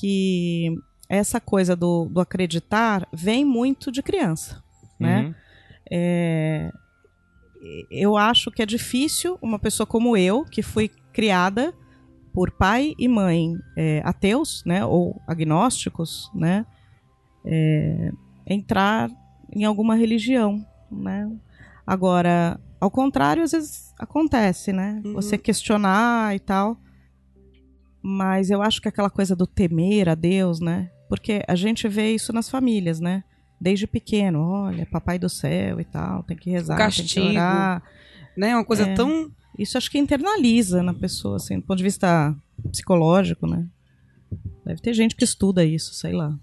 que essa coisa do, do acreditar vem muito de criança, né? Uhum. É, eu acho que é difícil uma pessoa como eu, que fui criada por pai e mãe é, ateus, né, ou agnósticos, né, é, entrar em alguma religião, né? Agora, ao contrário, às vezes acontece, né? Uhum. Você questionar e tal. Mas eu acho que aquela coisa do temer a Deus, né? Porque a gente vê isso nas famílias, né? Desde pequeno, olha, papai do céu e tal, tem que rezar, tem castigo. que orar. Né? Uma coisa É. tão. Isso acho que internaliza na pessoa, assim, do ponto de vista psicológico, né? Deve ter gente que estuda isso, sei lá.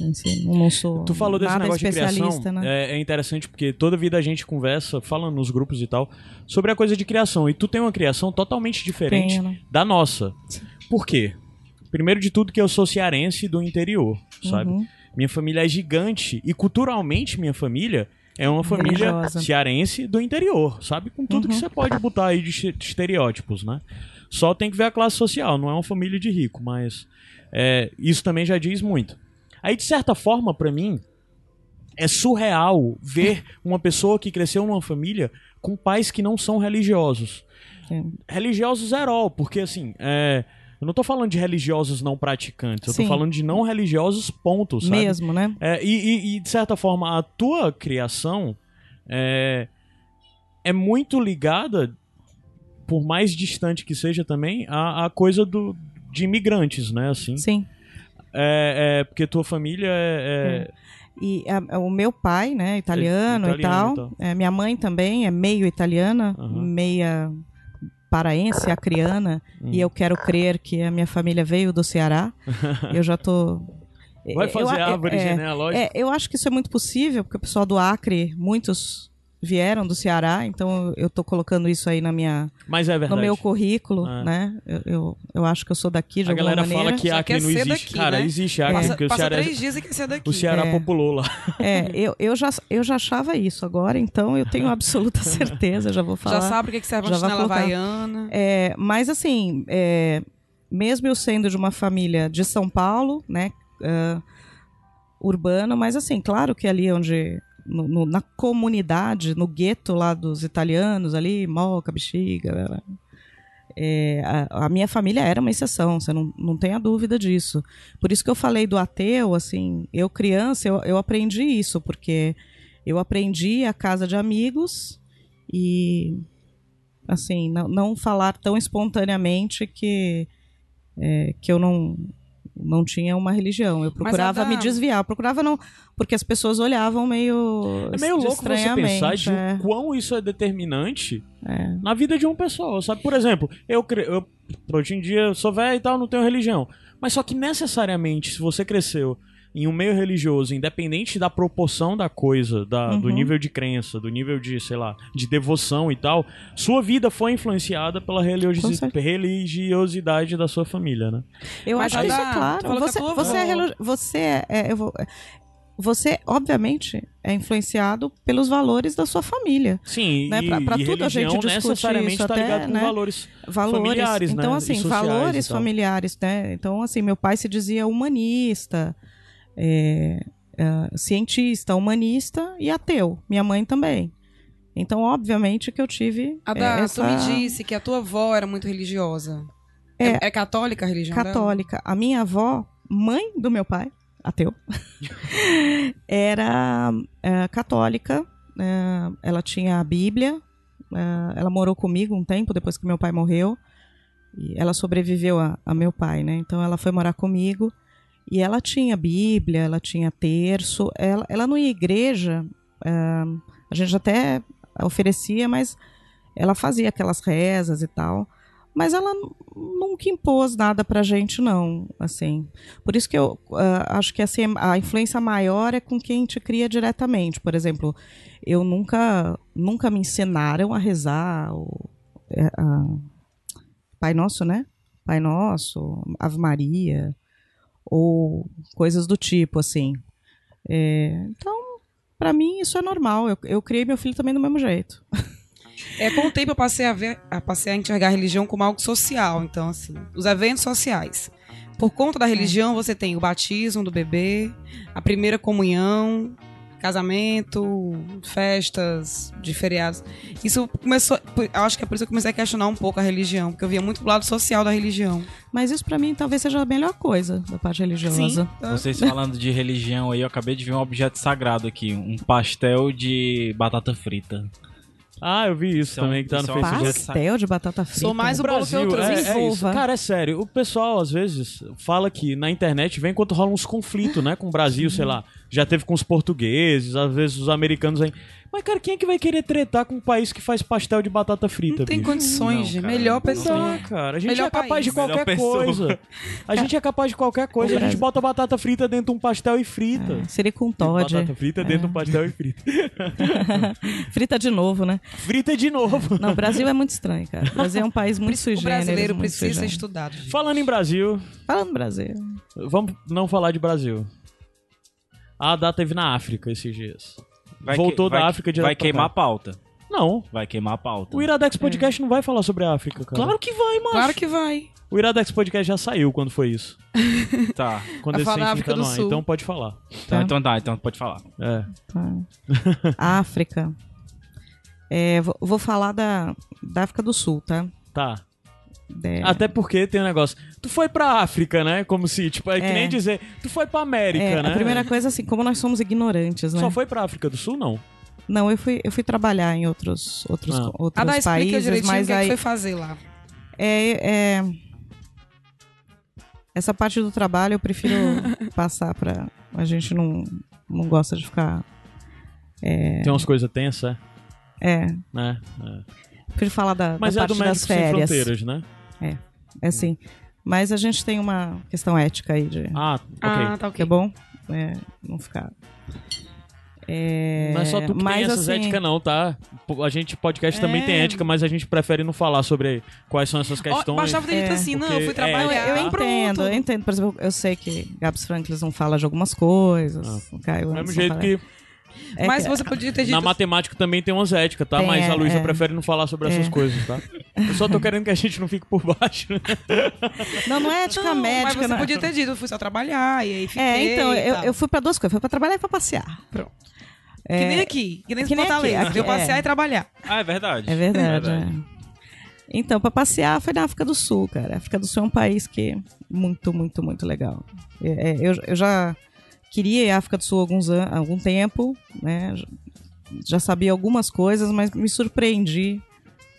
Assim, não sou Tu falou desse negócio de criação, né? é, é interessante porque toda vida a gente conversa, falando nos grupos e tal, sobre a coisa de criação. E tu tem uma criação totalmente diferente Tenho, né? da nossa. Por quê? Primeiro de tudo que eu sou cearense do interior, sabe? Uhum. Minha família é gigante e culturalmente minha família é uma família Religiosa. cearense do interior, sabe? Com tudo que Uhum. você pode botar aí de estereótipos, né? Só tem que ver a classe social, não é uma família de rico, mas é, isso também já diz muito. Aí, de certa forma, pra mim, é surreal ver uma pessoa que cresceu numa família com pais que não são religiosos. Sim. Religiosos zero, porque assim, é, eu não tô falando de religiosos não praticantes, eu tô Sim. falando de não religiosos, ponto, sabe? Mesmo, né? É, e, e- e, de certa forma, a tua criação é, é muito ligada, por mais distante que seja também, à, à coisa do, de imigrantes, né? Assim, Sim. É, é, porque tua família é, é- E a- o meu pai, né, italiano, É, e italiano tal. e tal. É, minha mãe também é meio italiana, Aham. meia paraense, acriana. Hum. E eu quero crer que a minha família veio do Ceará. eu já tô. vai fazer eu- a árvore é, genealógica. É, eu acho que isso é muito possível, porque o pessoal do Acre, muitos vieram do Ceará, então eu tô colocando isso aí na minha, mas é no meu currículo, É. né? Eu, eu, eu acho que eu sou daqui de a alguma galera maneira. fala que Acre quer não existe. daqui, Cara, né? existe Acre, Passa, porque o passa Ceará, três dias e quer ser daqui. o Ceará É. populou lá. É, eu, eu, já, eu já achava isso agora, então eu tenho absoluta certeza, já vou falar. Já sabe o que que serve uma Já vai chinela colocar. havaiana. É, mas assim, é, mesmo eu sendo de uma família de São Paulo, né, urbano, mas assim, claro que ali onde no- no- na comunidade, no gueto lá dos italianos ali, Moca, Bexiga, é, a, a minha família era uma exceção, você não, não tenha dúvida disso. Por isso que eu falei do ateu, assim, eu criança, eu, eu aprendi isso, porque eu aprendi a casa de amigos e assim, não, não falar tão espontaneamente que, é, que eu não, não tinha uma religião. Eu procurava Ada- me desviar, procurava não. Porque as pessoas olhavam meio. É meio louco você pensar de é, o quão isso é determinante é. na vida de uma pessoa, sabe? Por exemplo, eu, eu hoje em dia sou velho e tal, não tenho religião. Mas só que necessariamente, se você cresceu em um meio religioso, independente da proporção da coisa, da- do Uhum. nível de crença, do nível de, sei lá, de devoção e tal, sua vida foi influenciada pela religiosi- Com religiosidade da sua família, né? Eu Mas acho que isso é claro. Você, você, é, você é, é, eu vou- você, obviamente, é influenciado pelos valores da sua família. Sim, Né, e, pra- pra e tudo a gente discute necessariamente isso está até, ligado com né? valores valores familiares, né? então E assim valores familiares né então assim meu pai se dizia humanista é, é, cientista humanista e ateu. Minha mãe também. Então obviamente que eu tive Ada, é, essa tu me disse que a tua avó era muito religiosa. É, é católica a religião dela? católica. A minha avó mãe do meu pai ateu era é, católica. É, ela tinha a Bíblia. É, ela morou comigo um tempo depois que meu pai morreu. E ela sobreviveu a, a meu pai, né? Então ela foi morar comigo e ela tinha Bíblia, ela tinha terço. Ela, ela não ia à igreja, ah, a gente até oferecia, mas ela fazia aquelas rezas e tal. Mas ela nunca impôs nada pra gente, não. Assim. Por isso que eu ah, acho que assim, a influência maior é com quem te cria diretamente. Por exemplo, eu nunca, nunca me ensinaram a rezar o a- Pai Nosso, né? Pai Nosso, Ave Maria, ou coisas do tipo, assim. É, então, pra mim, isso é normal. Eu, eu criei meu filho também do mesmo jeito. É, com o tempo eu passei a ver, a passei a enxergar a religião como algo social. Então, assim, os eventos sociais. Por conta da religião, você tem o batismo do bebê, a primeira comunhão, casamento, festas de feriados. Isso começou, eu acho que é por isso que eu comecei a questionar um pouco a religião, porque eu via muito pro lado social da religião. Mas isso pra mim talvez seja a melhor coisa da parte religiosa. Vocês falando de religião aí, eu acabei de ver um objeto sagrado aqui, um pastel de batata frita. Ah, eu vi isso é um- também, que tá no é Facebook. Pastel de batata frita. Sou mais o bolo que eu Brasil, trouxe. é, é isso. Cara, é sério. O pessoal, às vezes, fala que na internet vem quando rola uns conflitos, né? Com o Brasil, sei lá. Já teve com os portugueses, às vezes os americanos aí. Mas, cara, quem é que vai querer tretar com um país que faz pastel de batata frita, Não tem bicho? condições, Não, gente. cara, Melhor não pessoa. Dá, cara. A gente Melhor é capaz país. de qualquer Melhor pessoa. coisa. A gente é capaz de qualquer coisa. A gente bota batata frita dentro de um pastel e frita. É, seria com Todd. Batata frita dentro de um pastel e frita. Frita de novo, né? Frita de novo. Não, o Brasil é muito estranho, cara. O Brasil é um país muito sui O brasileiro precisa ser estudado. gente. Falando em Brasil, Fala no Brasil. vamos não falar de Brasil. A Dá teve na África esses dias. Vai Voltou que- da vai- África direto Vai pra queimar a pauta. Não. Vai queimar a pauta. O Iradex Podcast não vai falar sobre a África, cara. Claro que vai, mano. Claro que vai. O Iradex Podcast já saiu quando foi isso. Tá. Quando esse África tá no do ar, Sul. Então pode falar. Então, então tá, então pode falar. É. Tá. África. É, vou, vou falar da, da África do Sul, tá? Tá. É, Até porque tem um negócio. Tu foi pra África, né? Como se, tipo, é, que É. nem dizer, tu foi pra América, é, né? A primeira coisa, assim, como nós somos ignorantes, né? Só foi pra África do Sul, não? Não, eu fui, eu fui trabalhar em outros, outros, Ah. outros A da explica países, mas que, é que aí. foi fazer lá. É, é- Essa parte do trabalho eu prefiro passar pra. A gente não, não gosta de ficar. Tem umas coisas tensas, É. é. né? É. Prefiro falar da, Mas da é do parte Médicos das Sem férias. Fronteiras, né? É assim. Mas a gente tem uma questão ética aí de. Ah, ok. Ah, tá que é bom é, não ficar. É, Não é só tu que mas, tem essas assim, éticas, não, tá? A gente, podcast também É. tem ética, mas a gente prefere não falar sobre quais são essas questões. Bastava ter dito É, assim, não, eu fui é- trabalhar. Eu Ah, entendo, eu entendo. Por exemplo, eu sei que Gabs Franklin não fala de algumas coisas. o Caio Do mesmo jeito fala- que É Mas que- você podia ter dito. na matemática também tem umas éticas, tá? Tem, mas a é, Luísa é. prefere não falar sobre essas É. coisas, tá? Eu só tô querendo que a gente não fique por baixo. né? Não, não é ética Não, mas médica. você não. podia ter dito, eu fui só trabalhar, e aí fiquei. É, então, e eu, tal. eu fui pra duas coisas. Fui pra trabalhar e pra passear. Pronto. É, Que nem aqui, que nem que nem Fortaleza. aqui, aqui, Veio passear é. e trabalhar. Ah, é verdade. É verdade. é. Então, pra passear foi na África do Sul, cara. A África do Sul é um país que é muito, muito, muito legal. É, é, eu, eu já queria ir à África do Sul há alguns an- há algum tempo, né? Já- sabia algumas coisas, mas me surpreendi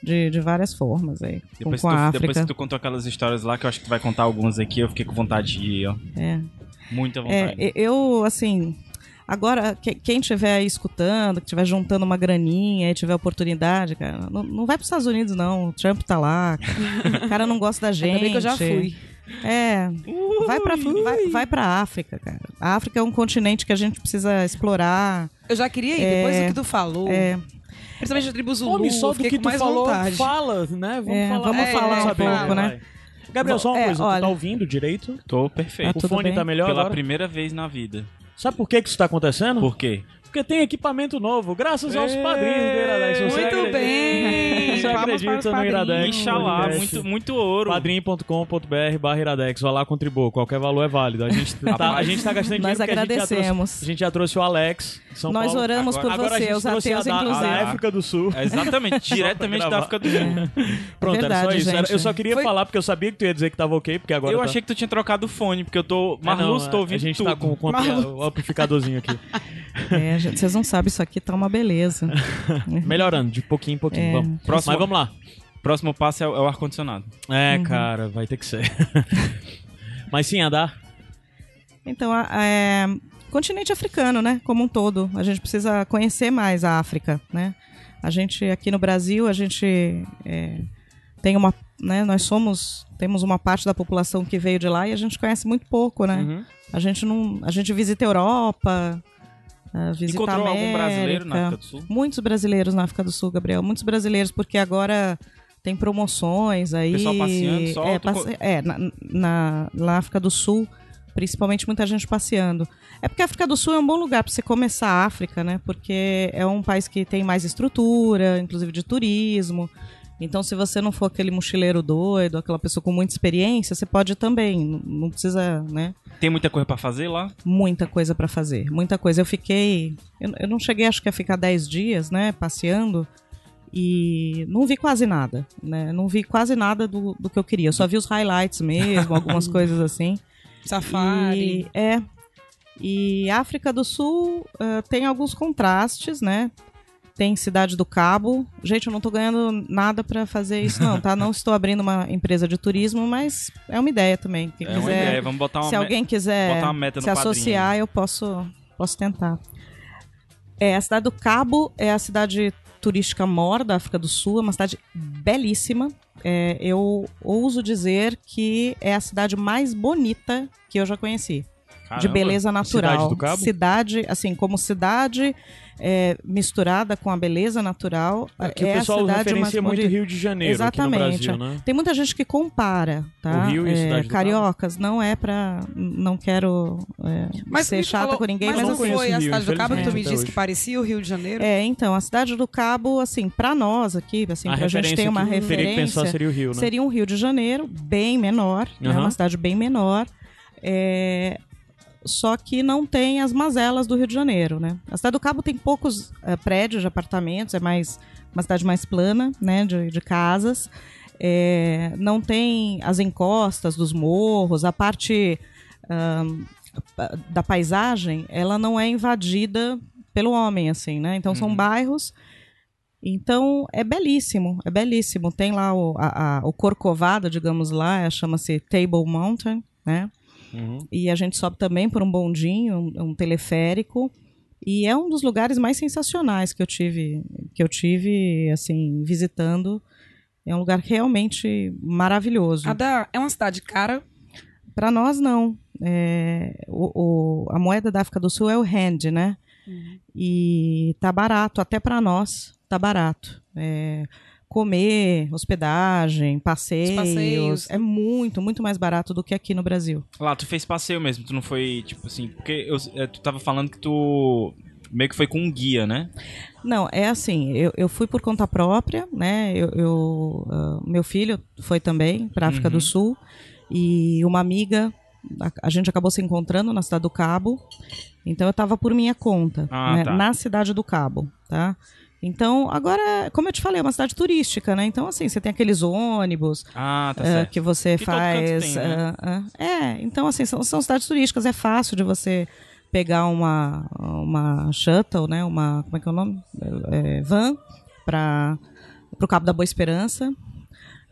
de, de várias formas aí, com, Depois, com que a tu, África. depois que tu contou aquelas histórias lá, que eu acho que tu vai contar algumas aqui, eu fiquei com vontade de ir, ó. É. Muita vontade. É, eu, assim, agora, que- quem estiver aí escutando, que estiver juntando uma graninha e tiver oportunidade, cara, não, não vai para os Estados Unidos, não. O Trump tá lá, cara. O cara não gosta da gente. Ainda bem que eu já fui. É. Vai pra, vai, vai pra África, cara. A África é um continente que a gente precisa explorar. Eu já queria ir, É, depois do que tu falou. É, Principalmente a tribo Zulu, Homem, só do que tu mais falou, vontade. fala, né? Vamos É, falar, vamos é, falar um pouco, né? vai. Gabriel, só uma É, coisa, tu olha- tá ouvindo direito? Tô perfeito. Ah, o fone bem? tá melhor Pela agora? primeira vez na vida. Sabe por que que isso tá acontecendo? Por quê? Porque tem equipamento novo, graças aos padrinhos do Iradex. Muito bem. Você acredita no padrinhos. Iradex? Inxalá, muito, muito ouro. padrim.com.br barra iradex, vai lá, contribua, qualquer valor é válido. A gente tá, a gente tá gastando dinheiro Nós porque a gente já trouxe- agradecemos. A gente já trouxe o Alex, São Nós Paulo. oramos Agora- por você, os ateus, da, inclusive. da África do Sul. É Exatamente, diretamente da. África do Sul. Pronto, era só verdade, isso. Era- eu só queria Foi- falar porque eu sabia que tu ia dizer que tava ok, porque agora Eu tá... achei que tu tinha trocado o fone, porque eu tô É, não, marluço, tô a- ouvindo A gente tudo. tá com, o amplificadorzinho aqui. É, gente, vocês não sabem, isso aqui tá uma beleza. Melhorando, de pouquinho em pouquinho. É. Vamos. Próximo- Mas vamos lá. Próximo passo é o, é o ar-condicionado. É, Uhum. cara, vai ter que ser. Mas sim, andar. Então, a- é, continente africano, né, como um todo. A gente precisa conhecer mais a África, né? A gente aqui no Brasil, a gente é, tem uma, né, nós somos, temos uma parte da população que veio de lá e a gente conhece muito pouco, né? Uhum. A gente não, a gente visita a Europa, visita a Encontrou algum brasileiro na América. África do Sul? Muitos brasileiros na África do Sul, Gabriel. Muitos brasileiros, porque agora tem promoções aí. Pessoal passeando só, É, passe- é, na, na, na África do Sul, principalmente muita gente passeando. É porque a África do Sul é um bom lugar para você começar a África, né? Porque é um país que tem mais estrutura, inclusive de turismo. Então, se você não for aquele mochileiro doido, aquela pessoa com muita experiência, você pode também. Não- precisa, né? Tem muita coisa pra fazer lá? muita coisa para fazer, muita coisa. Eu fiquei, eu, eu não cheguei, acho que a ficar 10 dias, né, passeando e não vi quase nada, né? Não vi quase nada do, do que eu queria. Eu só vi os highlights mesmo, algumas coisas assim. Safari. E, é. E África do Sul eh, tem alguns contrastes, né? Tem Cidade do Cabo. Gente, eu não tô ganhando nada para fazer isso, não, tá? Não estou abrindo uma empresa de turismo, mas é uma ideia também. Quem É uma quiser, ideia, vamos botar uma se alguém quiser uma se padrinho associar, eu posso, posso tentar. É, a cidade do Cabo é a cidade turística maior da África do Sul, é uma cidade belíssima. É, eu ouso dizer que é a cidade mais bonita que eu já conheci. De Caramba. beleza natural. Cidade? Cidade, assim, como cidade é, misturada com a beleza natural. Aqui é o pessoal a cidade referencia mais muito. Rio de Janeiro Exatamente. aqui no Brasil, né? Tem muita gente que compara, tá? O Rio e a É, Cariocas, não é pra. Não quero é, Mas ser chata falou- com ninguém, mas mas, não conheço foi a Rio, cidade do Cabo que tu me disse que parecia o Rio de Janeiro? É, então, a cidade do Cabo, assim, pra nós aqui, assim, a pra gente ter uma que eu teria que pensar referência, seria o Rio, né? seria um Rio de Janeiro, bem menor, né? Aham. Uma cidade bem menor. É, Só que não tem as mazelas do Rio de Janeiro, né? A cidade do Cabo tem poucos eh, prédios de apartamentos, é mais uma cidade mais plana, né? De, de casas. É, não tem as encostas dos morros, a parte pa- da paisagem, ela não é invadida pelo homem, assim, né? Então são bairros então é belíssimo, é belíssimo. Tem lá o, a, a- o Corcovado, digamos lá, chama-se Table Mountain, né? Uhum. E a gente sobe também por um bondinho, um, um teleférico. E é um dos lugares mais sensacionais que eu tive, que eu tive assim visitando. É um lugar realmente maravilhoso. Adá, é uma cidade cara. Para nós não. É, o, o- a moeda da África do Sul é o rand, né? E tá barato, até para nós tá barato. É, comer, hospedagem, passeios, passeios. é muito, muito mais barato do que aqui no Brasil. Lá, tu fez passeio mesmo, tu não foi, tipo assim, porque eu, é, tu tava falando que tu meio que foi com um guia, né? Não, é assim, eu, eu fui por conta própria, né? Eu, eu, ah, meu filho foi também para África Uhum. do Sul e uma amiga, a, a gente acabou se encontrando na cidade do Cabo, então eu estava por minha conta, Ah, né? tá. na cidade do Cabo, tá? Então, agora, como eu te falei, é uma cidade turística, né? Então, assim, você tem aqueles ônibus Ah, tá certo. que você Que faz. tem, né? ah, ah, é, então, assim, são, são cidades turísticas, é fácil de você pegar uma, uma shuttle, né? Uma. Como é que é o nome? É, van para o Cabo da Boa Esperança.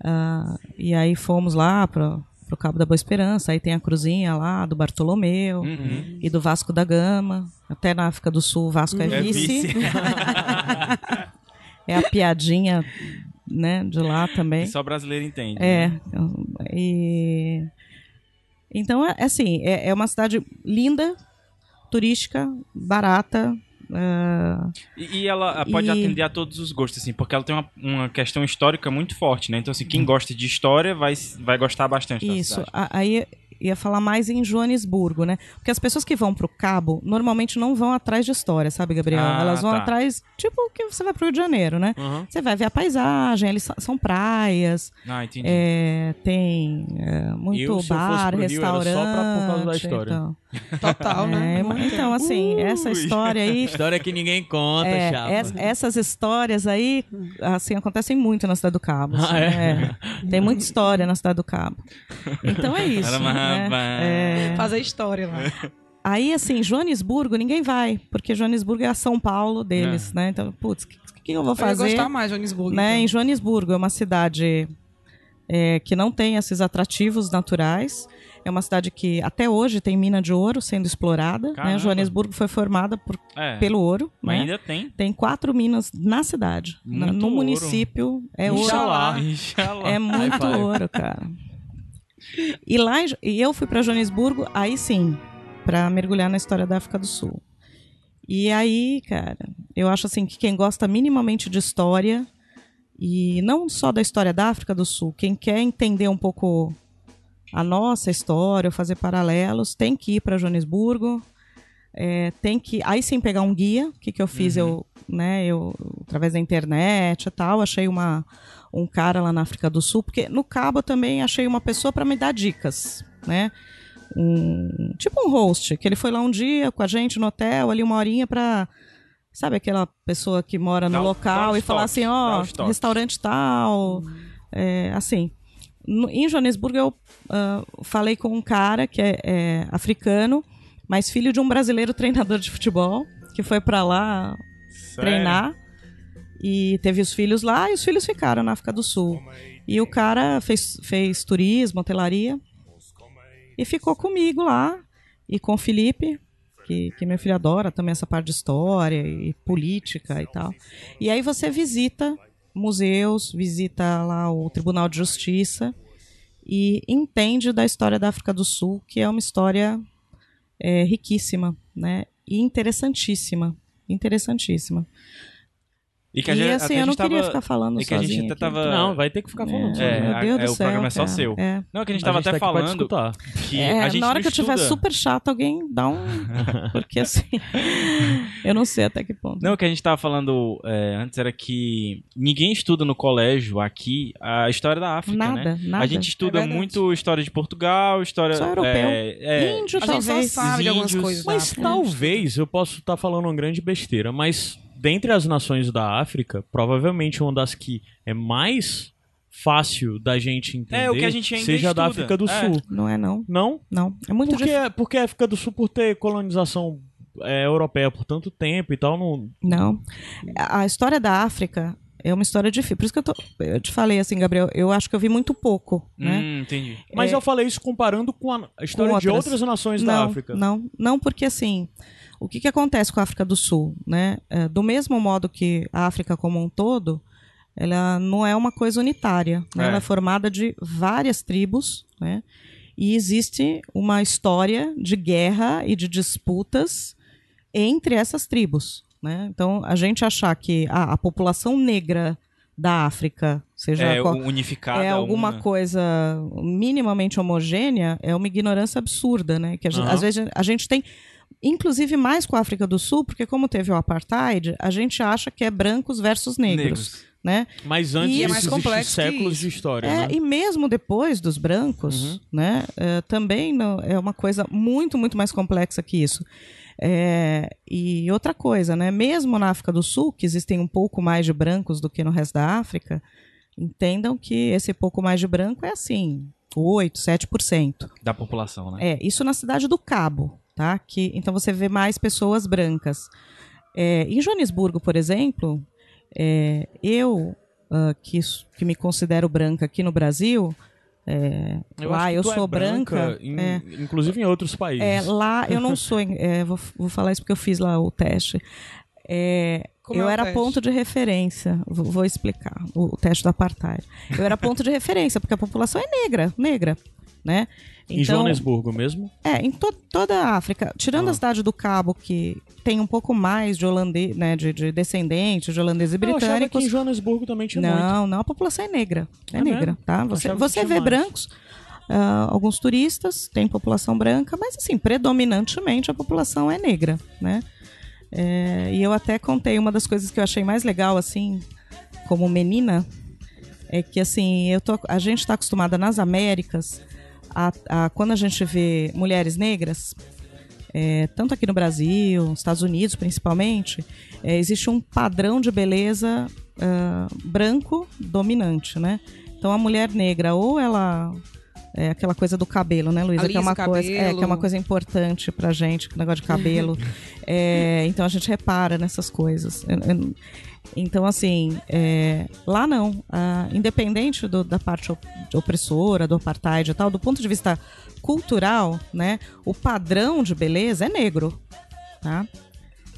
Ah, e aí fomos lá para o Cabo da Boa Esperança. Aí tem a cruzinha lá do Bartolomeu Uhum. e do Vasco da Gama. Até na África do Sul, o Vasco é, É vice. vice. É a piadinha, né, de lá também. Que só brasileiro entende. É. né? E... Então, é assim, é, é uma cidade linda, turística, barata. Ah, E, e ela pode E- atender a todos os gostos, assim, porque ela tem uma, uma questão histórica muito forte, né? Então, assim, quem gosta de história vai, vai gostar bastante isso. Aí ia falar mais em Joanesburgo, né? Porque as pessoas que vão pro Cabo normalmente não vão atrás de história, sabe, Gabriel? Ah, Elas vão tá. atrás, tipo, que você vai pro Rio de Janeiro, né? Uhum. Você vai ver a paisagem, eles são- praias, Ah, entendi. é, tem é, muito Eu, se eu fosse bar, pro Rio, era só restaurante. pra- por causa da história. Então, Total, né? É, então, assim, essa Ui. história aí História que ninguém conta, É, chapa. es- essas histórias aí, assim, acontecem muito na Cidade do Cabo. assim, Ah, é? é. Tem muita história na Cidade do Cabo. Então é isso. Era uma né? rapaz. É, Fazer história lá. Aí, assim, Joanesburgo, ninguém vai, porque Joanesburgo é a São Paulo deles, né? Então, putz, o que, que eu vou Eu ia fazer? gostar mais de Joanesburgo. né? Em então. Joanesburgo, é uma cidade é, que não tem esses atrativos naturais. É uma cidade que até hoje tem mina de ouro sendo explorada. Né? Joanesburgo foi formada por- É. pelo ouro. Mas né? ainda tem. Tem quatro minas na cidade. Na- no ouro. município é ouro. Inxalá. Inxalá. É muito ouro, cara. E lá e eu fui para Joanesburgo, aí sim, para mergulhar na história da África do Sul. E aí, cara, eu acho assim que quem gosta minimamente de história e não só da história da África do Sul, quem quer entender um pouco a nossa história, ou fazer paralelos, tem que ir para Joanesburgo. É, tem que aí sim pegar um guia. O que, que eu fiz? Eu, né, eu através da internet e tal, achei uma um cara lá na África do Sul, porque no Cabo eu também achei uma pessoa para me dar dicas, né? Um, tipo um host, que ele foi lá um dia com a gente no hotel, ali uma horinha para sabe aquela pessoa que mora no Dá local os e falar assim, ó, os toques. restaurante tal, é, assim. No- em Joanesburgo eu ah, falei com um cara que é, é africano, mas filho de um brasileiro treinador de futebol, que foi para lá Sério? treinar e teve os filhos lá e os filhos ficaram na África do Sul. E o cara fez, fez turismo, hotelaria e ficou comigo lá e com o Felipe, que, que meu filho adora também essa parte de história e política e tal. E aí você visita museus, visita lá o Tribunal de Justiça e entende da história da África do Sul, que é uma história é, riquíssima, né? E interessantíssima, interessantíssima. E que a e gente, assim, até a eu não queria tava- ficar falando e que a gente até tava... Não, vai ter que ficar falando. É, sobre, né? a- meu Deus é, do o céu, programa é só seu. É. Não, que a gente A tava gente até tá falando que É, a gente na hora que eu tiver estuda- super chato, alguém dá um. Porque assim. eu não sei até que ponto. Não, o que a gente tava falando é, antes era que ninguém estuda no colégio aqui a história da África, nada, né? nada. A gente estuda É muito história de Portugal, história... Só europeu. É, é, Índio, A gente só talvez. sabe de algumas coisas. Mas África. talvez eu possa estar falando uma grande besteira, mas dentre as nações da África, provavelmente uma das que é mais fácil da gente entender É, o que a gente ainda seja da estuda. África do É. Sul. Não é, não. Não? Não. É muito Porque, difícil. porque a África do Sul, por ter colonização é, europeia por tanto tempo e tal, não. Não. A história da África é uma história difícil. Por isso que eu, tô, eu te falei assim, Gabriel, eu acho que eu vi muito pouco, né? Hum, entendi. Mas É. eu falei isso comparando com a história de outras. outras nações da não, África. Não, não, porque assim, o que, que acontece com a África do Sul, né? É, do mesmo modo que a África como um todo, ela não é uma coisa unitária, né? É. Ela é formada de várias tribos, né? E existe uma história de guerra e de disputas entre essas tribos, né? Então, a gente achar que ah, a população negra da África, seja É, qual, unificada. é alguma una. coisa minimamente homogênea, é uma ignorância absurda, né? Que a gente- Aham. às vezes a gente tem, inclusive mais com a África do Sul, porque como teve o apartheid, a gente acha que é brancos versus negros, Negros. né? Mas antes E é disso mais complexo séculos de história, É, né? e mesmo depois dos brancos, Uhum. né? é, também não- é uma coisa muito, muito mais complexa que isso. É, e outra coisa, né? Mesmo na África do Sul, que existem um pouco mais de brancos do que no resto da África, entendam que esse pouco mais de branco é assim, 8, 7%. Da população, né? É, isso na cidade do Cabo, tá? Que, então você vê mais pessoas brancas. É, em Joanesburgo, por exemplo, é, eu, ah, que, que me considero branca aqui no Brasil, é, acho lá eu é sou branca. em- é, inclusive em outros países. é, lá eu não sou. é, vou, vou falar isso porque eu fiz lá o teste. É, Como eu é era teste? ponto de referência. Vou, vou explicar o, o teste do apartheid. Eu era ponto de referência porque a população é negra, negra, né? em Joanesburgo mesmo. É, em to- toda a África, tirando Ah. a cidade do Cabo, que tem um pouco mais de holandês, né, de, de descendentes de holandeses e Eu britânicos. em Joanesburgo também tinha muito. Não, não, a população é negra. É, É negra, mesmo? tá? Eu Você, você vê mais. brancos, ah, alguns turistas, tem população branca, mas assim, predominantemente a população é negra, né? É, e eu até contei uma das coisas que eu achei mais legal, assim, como menina, é que assim, eu tô, a gente está acostumada nas Américas, a, a- quando a gente vê mulheres negras, é, tanto aqui no Brasil, nos Estados Unidos principalmente, é, existe um padrão de beleza ah, branco dominante, né? Então a mulher negra ou ela É aquela coisa do cabelo, né, Luísa? Que é uma coisa, é, que é uma coisa importante pra gente, o negócio de cabelo. É, então a gente repara nessas coisas. Então, assim, é, lá não. Ah, independente do- da parte op- opressora, do apartheid e tal, do ponto de vista cultural, né, o padrão de beleza é negro, tá?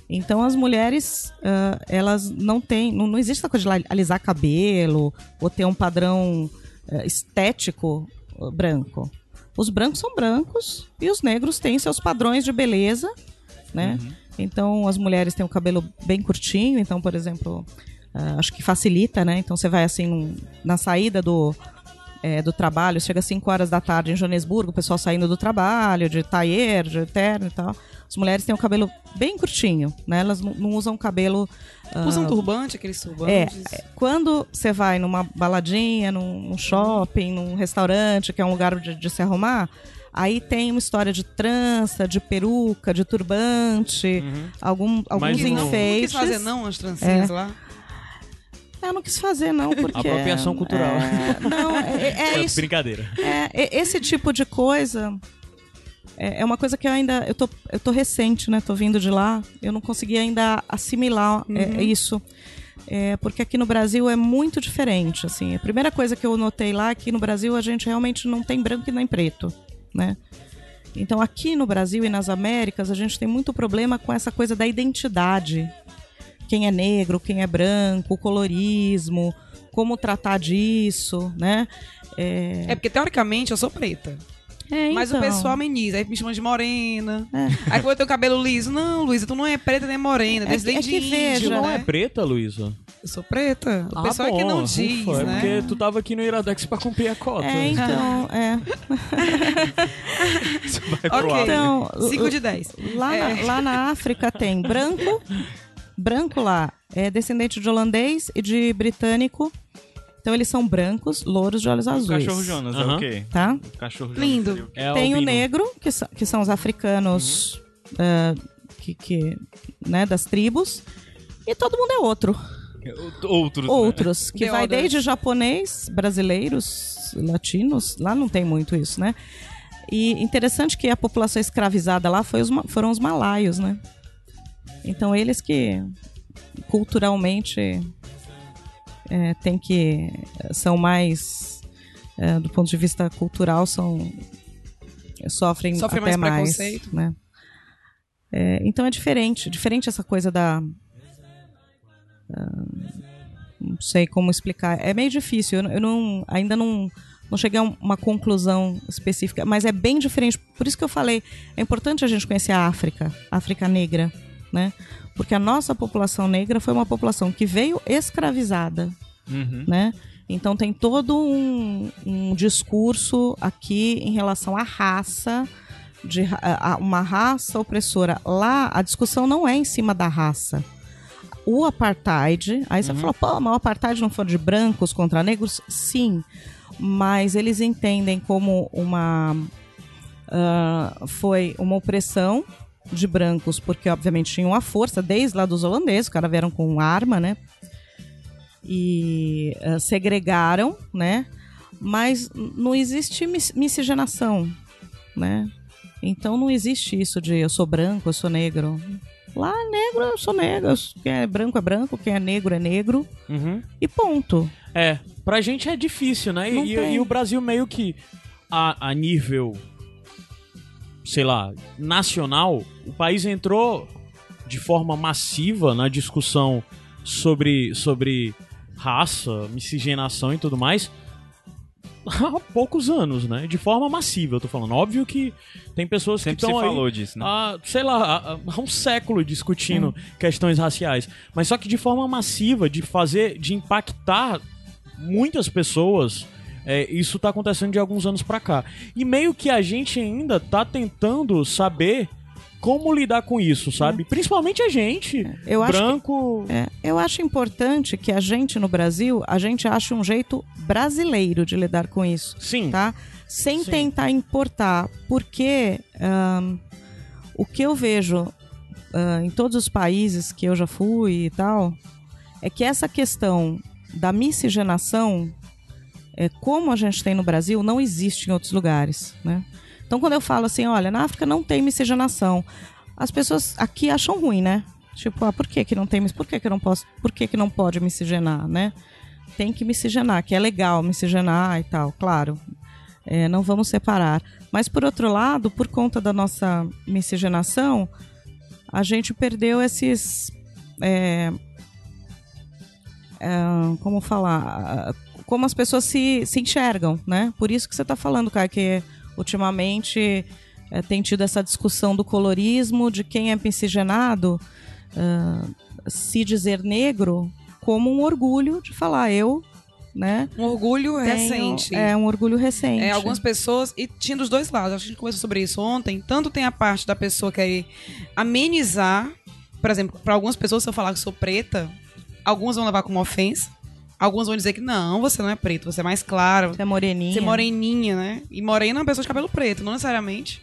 Então as mulheres, ah, elas não têm, não, não existe essa coisa de alisar cabelo ou ter um padrão eh, estético branco. Os brancos são brancos e os negros têm seus padrões de beleza, né? Então as mulheres têm o cabelo bem curtinho, então, por exemplo, ah, acho que facilita, né? Então você vai assim num- na saída do é, do trabalho, chega às 5 horas da tarde em Joanesburgo, o pessoal saindo do trabalho, de taier, de terno e tal. As mulheres têm o cabelo bem curtinho, né? Elas não, usam cabelo. ah, Usam turbante, aqueles é, turbantes. é, quando você vai numa baladinha, num, num shopping, num restaurante, que é um lugar de, de se arrumar, aí tem uma história de trança, de peruca, de turbante, algum, alguns Mas Não, não quis fazer não as trancinhas lá. Eu não quis fazer, não, porque... Apropriação cultural. é, não, é, é isso. Brincadeira. É, esse tipo de coisa é, é uma coisa que eu ainda. Eu tô, eu tô recente, né? Tô vindo de lá. Eu não consegui ainda assimilar é, isso. É, porque aqui no Brasil é muito diferente. Assim, a primeira coisa que eu notei lá é que no Brasil a gente realmente não tem branco e nem preto, né? Então aqui no Brasil e nas Américas a gente tem muito problema com essa coisa da identidade. Quem é negro, quem é branco, o colorismo, como tratar disso, né? É, É porque, teoricamente, eu sou preta. é, Mas o então. pessoal ameniza. Aí me chama de morena. É. Aí quando eu tenho cabelo liso. Não, Luísa, tu não é preta nem morena. É Desde é que veja, Tu não né? é preta, Luísa? Eu sou preta. O pessoal é que não diz, ufa, é né? porque tu tava aqui no Iradex pra cumprir a cota. É, então, é. Vai pro Ok. ar. Então, 5 de 10. lá, É. na, lá na África tem branco, branco lá é descendente de holandês e de britânico. Então eles são brancos, louros de olhos O azuis. cachorro Jonas é Aham. o quê? Tá? O cachorro Lindo. Jonas o quê? É tem o albino. negro, que, são- que são os africanos ah, que, que, né, das tribos. E todo mundo é outro. Outros. né? Outros, que The vai others. desde japonês, brasileiros, latinos, lá não tem muito isso, né? E interessante que a população escravizada lá foi os foram os malaios, né? Então eles que culturalmente é, tem que são mais é, do ponto de vista cultural são sofrem até mais mais, preconceito. né? É, então é diferente, diferente essa coisa da não sei como explicar. É meio difícil. Eu, eu não, ainda não, não cheguei a um- uma conclusão específica, mas é bem diferente. Por isso que eu falei, é importante a gente conhecer a África, a África negra, né? Porque a nossa população negra foi uma população que veio escravizada, Uhum. né? Então tem todo um, um discurso aqui em relação à raça, de a- a- uma raça opressora. Lá a discussão não é em cima da raça. O apartheid, aí você fala, pô, mas o apartheid não foi de brancos contra negros? Sim, mas eles entendem como uma ah, foi uma opressão de brancos, porque obviamente tinham a força, desde lá dos holandeses, os caras vieram com arma, né? E ah, segregaram, né? Mas não existe mis- miscigenação, né? Então não existe isso de eu sou branco, eu sou negro. Lá negro, eu sou negro. Quem é branco é branco, quem é negro é negro. Uhum. E ponto. É, pra gente é difícil, né? E, tem. e o Brasil meio que a, a nível, sei lá, nacional, o país entrou de forma massiva na discussão sobre, sobre raça, miscigenação e tudo mais há poucos anos, né? De forma massiva, eu tô falando. Óbvio que tem pessoas Sempre que se estão aí falou disso, né? há, sei lá, há, há um século discutindo questões raciais. Mas só que de forma massiva, de fazer, de impactar muitas pessoas, é, isso tá acontecendo de alguns anos pra cá. E meio que a gente ainda tá tentando saber como lidar com isso, sabe? Principalmente a gente, Eu acho que- branco. É, eu acho importante que a gente no Brasil, a gente ache um jeito brasileiro de lidar com isso, Sim. tá? Sem Sim. tentar importar, porque ahn, o que eu vejo ah, em todos os países que eu já fui e tal, é que essa questão da miscigenação é, como a gente tem no Brasil, não existe em outros lugares, né? Então, quando eu falo assim, olha, na África não tem miscigenação, as pessoas aqui acham ruim, né? Tipo, ah, por que que não tem, por que que não posso, por que que não pode miscigenar, né? Tem que miscigenar, que é legal miscigenar e tal, claro. É, não vamos separar. Mas, por outro lado, por conta da nossa miscigenação, a gente perdeu esses. é, é, como falar? Como as pessoas se, se enxergam, né? Por isso que você está falando, cara, que ultimamente é, tem tido essa discussão do colorismo, de quem é miscigenado, ah, se dizer negro como um orgulho de falar eu, né? Um orgulho tenho- recente. É um orgulho recente. É, algumas pessoas, e tinha dos dois lados, a gente conversou sobre isso ontem. Tanto tem a parte da pessoa querer amenizar, por exemplo, para algumas pessoas, se eu falar que sou preta, algumas vão levar como ofensa, algumas vão dizer que não, você não é preto, você é mais clara, Você é moreninha. você é moreninha, né? E morena é uma pessoa de cabelo preto, não necessariamente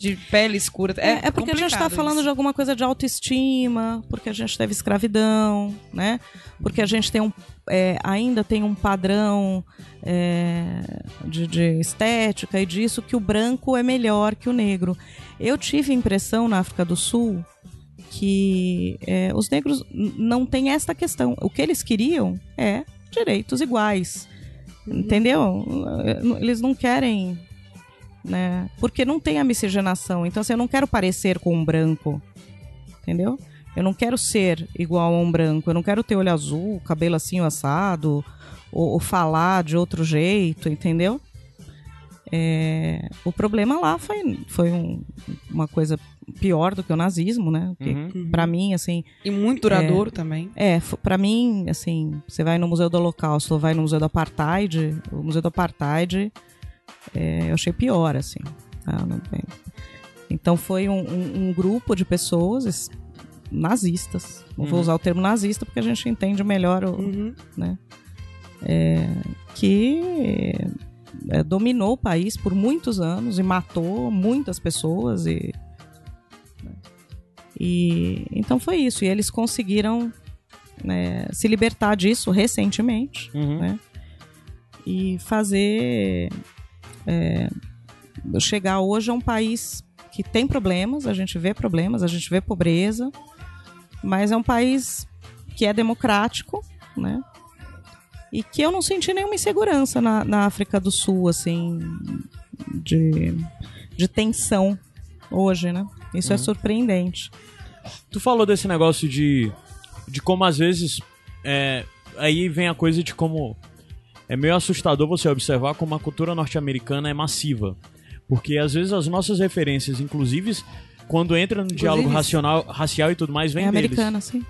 de pele escura. É, É, é porque a gente está falando isso. de alguma coisa de autoestima, porque a gente teve escravidão, né? Porque a gente tem um, é, ainda tem um padrão é, de, de estética e disso que o branco é melhor que o negro. Eu tive impressão na África do Sul que é, os negros não têm esta questão. O que eles queriam é direitos iguais. Entendeu? Eles não querem né? Porque não tem a miscigenação. Então, assim, eu não quero parecer com um branco, entendeu? Eu não quero ser igual a um branco. Eu não quero ter olho azul, cabelo assim, assado, ou, ou falar de outro jeito, entendeu? É, o problema lá foi, foi um- uma coisa pior do que o nazismo, né? Uhum. Pra mim, assim, E muito duradouro também. é, pra mim, assim, você vai no Museu do Holocausto ou vai no Museu do Apartheid, o Museu do Apartheid é, eu achei pior, assim. tá? Tem- Então foi um, um- um grupo de pessoas es- nazistas. Não vou Uhum. usar o termo nazista porque a gente entende melhor o, Uhum. que é, dominou o país por muitos anos e matou muitas pessoas e e então foi isso e eles conseguiram né, se libertar disso recentemente Uhum. né? e fazer é, chegar hoje a um país que tem problemas a gente vê problemas a gente vê pobreza mas é um país que é democrático né e que eu não senti nenhuma insegurança na, na África do Sul, assim, de, de tensão hoje, né? Isso é surpreendente. Tu falou desse negócio de, de como às vezes. é, aí vem a coisa de como. É meio assustador você observar como a cultura norte-americana é massiva. Porque às vezes as nossas referências, inclusive, quando entra no diálogo racional, racial e tudo mais, vem é deles. americana, sim.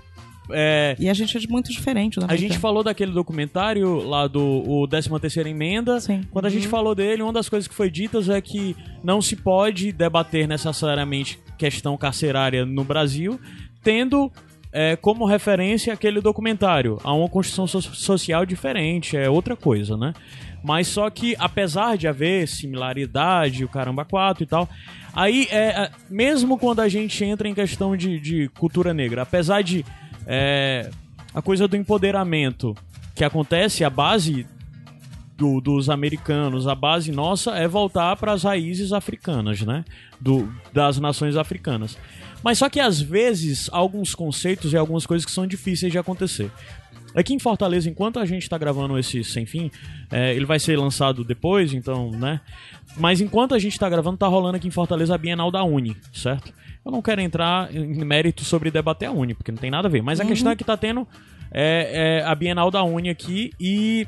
É, E a gente é muito diferente da a gente falou daquele documentário lá do o 13 terceira emenda. Sim. Quando a gente falou dele, uma das coisas que foi ditas é que não se pode debater necessariamente questão carcerária no Brasil, tendo é, como referência aquele documentário. Há uma construção so- social diferente, é outra coisa, né? Mas só que, apesar de haver similaridade, o caramba 4 e tal, aí, é, é, mesmo quando a gente entra em questão de, de cultura negra, apesar de é, a coisa do empoderamento que acontece, a base do- dos americanos, a base nossa é voltar para as raízes africanas, né? Do, das nações africanas. Mas só que às vezes alguns conceitos e algumas coisas que são difíceis de acontecer. Aqui em Fortaleza, enquanto a gente tá gravando esse Sem Fim, é, ele vai ser lançado depois, então, né? Mas enquanto a gente tá gravando, tá rolando aqui em Fortaleza a Bienal da Uni, certo? Eu não quero entrar em mérito sobre debater a Uni, porque não tem nada a ver. Mas a questão é que tá tendo é, é, a Bienal da Uni aqui e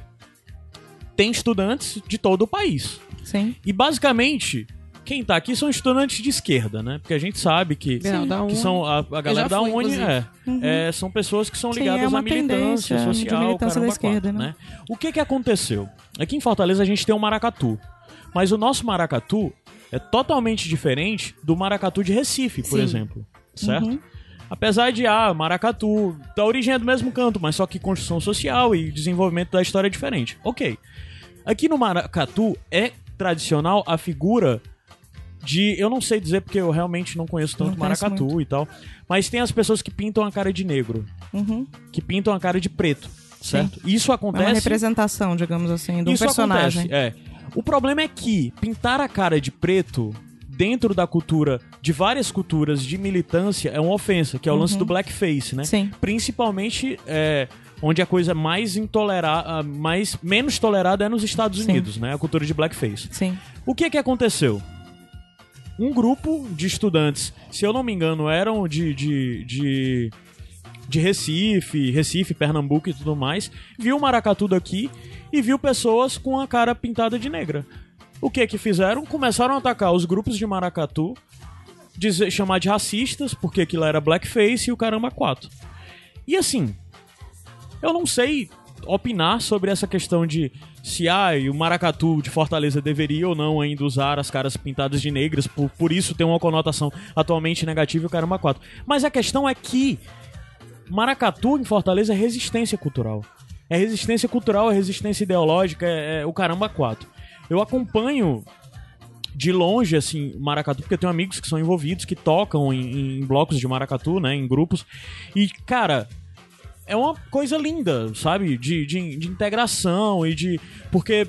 tem estudantes de todo o país. Sim. E basicamente, quem tá aqui são estudantes de esquerda, né? Porque a gente sabe que, da que são a, a galera da fui, Uni é, é, são pessoas que são Sim, ligadas é uma à militância social, militância da esquerda, quatro, né? O que que aconteceu? Aqui em Fortaleza a gente tem o maracatu. Mas o nosso maracatu é totalmente diferente do maracatu de Recife, por Sim. exemplo. Certo? Uhum. Apesar de, ah, maracatu, da origem é do mesmo canto, mas só que construção social e desenvolvimento da história é diferente. Ok. Aqui no maracatu é tradicional a figura de. Eu não sei dizer porque eu realmente não conheço tanto Não conheço maracatu e tal. Mas tem as pessoas que pintam a cara de negro, Uhum. que pintam a cara de preto. certo? Isso É acontece. uma representação, digamos assim, de um Isso personagem. acontece, é. O problema é que pintar a cara de preto dentro da cultura, de várias culturas de militância, é uma ofensa, que é o lance do blackface, né? Sim. Principalmente é, onde a coisa mais intolerada, mais menos tolerada é nos Estados Sim. Unidos, né? A cultura de blackface. Sim. O que é que aconteceu? Um grupo de estudantes, se eu não me engano, eram de, de, de, de Recife, Recife, Pernambuco e tudo mais, viu o maracatu daqui e viu pessoas com a cara pintada de negra. O que que fizeram? Começaram a atacar os grupos de maracatu, dizer, chamar de racistas, porque aquilo era blackface e o caramba quatro. E assim, eu não sei opinar sobre essa questão de se ah, o maracatu de Fortaleza deveria ou não ainda usar as caras pintadas de negras, por, por isso tem uma conotação atualmente negativa e o caramba quatro. Mas a questão é que maracatu em Fortaleza é resistência cultural. É resistência cultural, é resistência ideológica, é, é o caramba quatro. Eu acompanho de longe, assim, maracatu, porque eu tenho amigos que são envolvidos, que tocam em, em blocos de maracatu, né, em grupos. E, cara, é uma coisa linda, sabe? De, de, de integração e de. Porque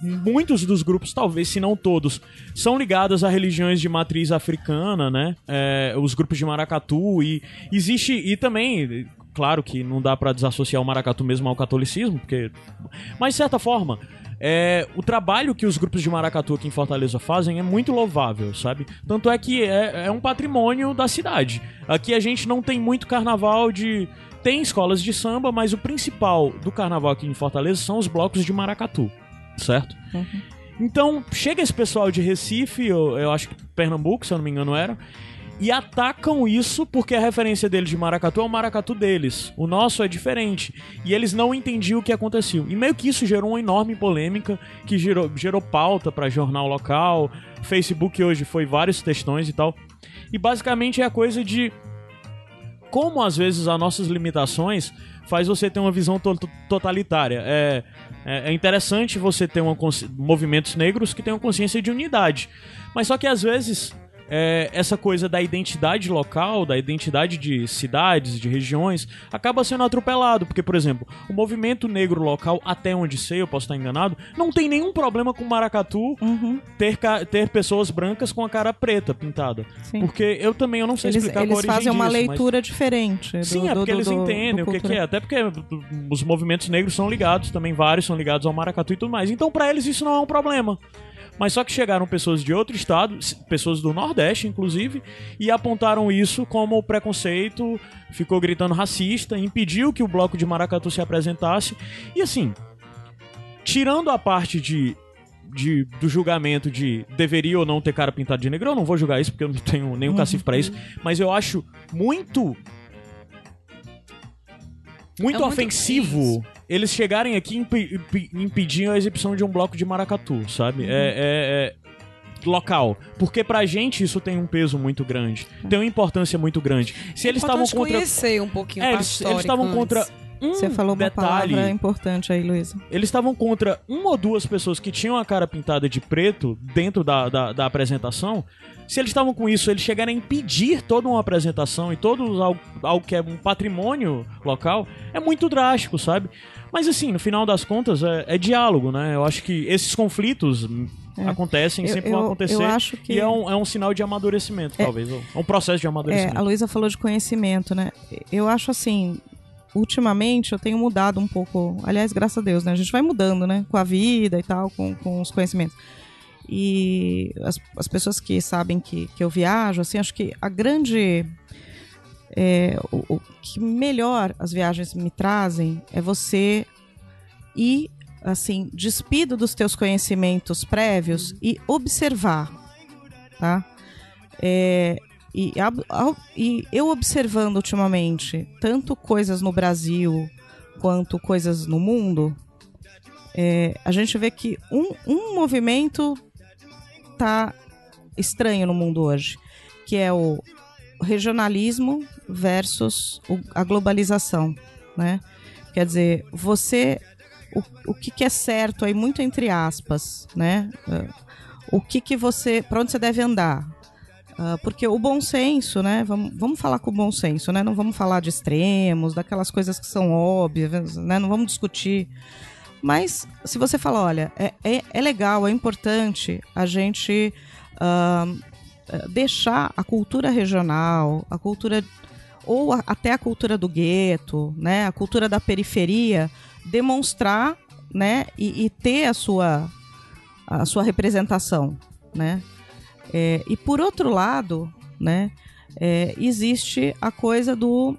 muitos dos grupos, talvez se não todos, são ligados a religiões de matriz africana, né? É, os grupos de maracatu e existe e também claro que não dá pra desassociar o maracatu mesmo ao catolicismo, porque mas de certa forma é, o trabalho que os grupos de maracatu aqui em Fortaleza fazem é muito louvável, sabe? Tanto é que é, é um patrimônio da cidade. Aqui a gente não tem muito carnaval de. Tem escolas de samba, mas o principal do carnaval aqui em Fortaleza são os blocos de maracatu, certo? Então, chega esse pessoal de Recife, eu, eu acho que Pernambuco, se eu não me engano, era, e atacam isso porque a referência deles de maracatu é o maracatu deles. O nosso é diferente. E eles não entendiam o que aconteceu. E meio que isso gerou uma enorme polêmica, que gerou, gerou pauta pra jornal local. Facebook hoje foi vários textões e tal. E basicamente é a coisa de como às vezes as nossas limitações faz você ter uma visão to- to- totalitária. É, é, é interessante você ter uma movimentos negros que tenham consciência de unidade. Mas só que às vezes é, essa coisa da identidade local, da identidade de cidades, de regiões, acaba sendo atropelado. Porque, por exemplo, o movimento negro local, até onde sei, eu posso estar enganado, não tem nenhum problema com maracatu Uhum. ter, ter pessoas brancas com a cara preta pintada. Sim. Porque eu também eu não sei Eles, explicar qual a eles origem fazem uma disso, mas- leitura diferente. do- Sim, é porque do- eles do- entendem o que, que é. Até porque os movimentos negros são ligados também, vários são ligados ao maracatu e tudo mais. Então, pra eles, isso não é um problema. Mas só que chegaram pessoas de outro estado, pessoas do Nordeste, inclusive, e apontaram isso como preconceito, ficou gritando racista, impediu que o bloco de maracatu se apresentasse. E assim, tirando a parte de. de- do julgamento de deveria ou não ter cara pintado de negro, eu não vou julgar isso porque eu não tenho nenhum cacife pra isso, mas eu acho muito muito É muito ofensivo isso. Eles chegarem aqui impe- impedir a exibição de um bloco de maracatu, sabe? Uhum. É, é- é local. Porque pra gente isso tem um peso muito grande. Tem uma importância muito grande. Se eles estavam contra. um pouquinho É, eles estavam contra. Um Você falou uma detalhe, palavra importante aí, Luísa. eles estavam contra uma ou duas pessoas que tinham a cara pintada de preto dentro da, da, da apresentação. Se eles estavam com isso, eles chegaram a impedir toda uma apresentação e todo algo, algo que é um patrimônio local, é muito drástico, sabe? Mas assim, no final das contas, é, é diálogo, né? Eu acho que esses conflitos hum, acontecem, É. Eu- sempre eu- vão acontecer. eu acho que- E é um, é um sinal de amadurecimento, talvez. É um processo de É, amadurecimento. a Luísa falou de conhecimento, né? Eu acho assim, ultimamente eu tenho mudado um pouco. Aliás, graças a Deus, né? A gente vai mudando, né? Com a vida e tal, com, com os conhecimentos. E as, as pessoas que sabem que, que eu viajo, assim, acho que a grande. é, o, o que melhor as viagens me trazem é você ir, assim, despido dos teus conhecimentos prévios e observar, tá? É, e, e eu observando ultimamente tanto coisas no Brasil quanto coisas no mundo, é, a gente vê que um, um movimento tá estranho no mundo hoje, que é o regionalismo versus a globalização, né? Quer dizer, você o, o que, que é certo aí muito entre aspas, né? É, O que que você, para onde você deve andar? Ah, porque o bom senso, né? Vamos, vamos falar com o bom senso, né? Não vamos falar de extremos, daquelas coisas que são óbvias, né? Não vamos discutir. Mas se você fala, olha, é, é, é legal, é importante a gente eh, deixar a cultura regional, a cultura ou a- até a cultura do gueto, né, a cultura da periferia, demonstrar, né, e, e ter a sua a sua representação, né? É, e por outro lado, né, é, existe a coisa do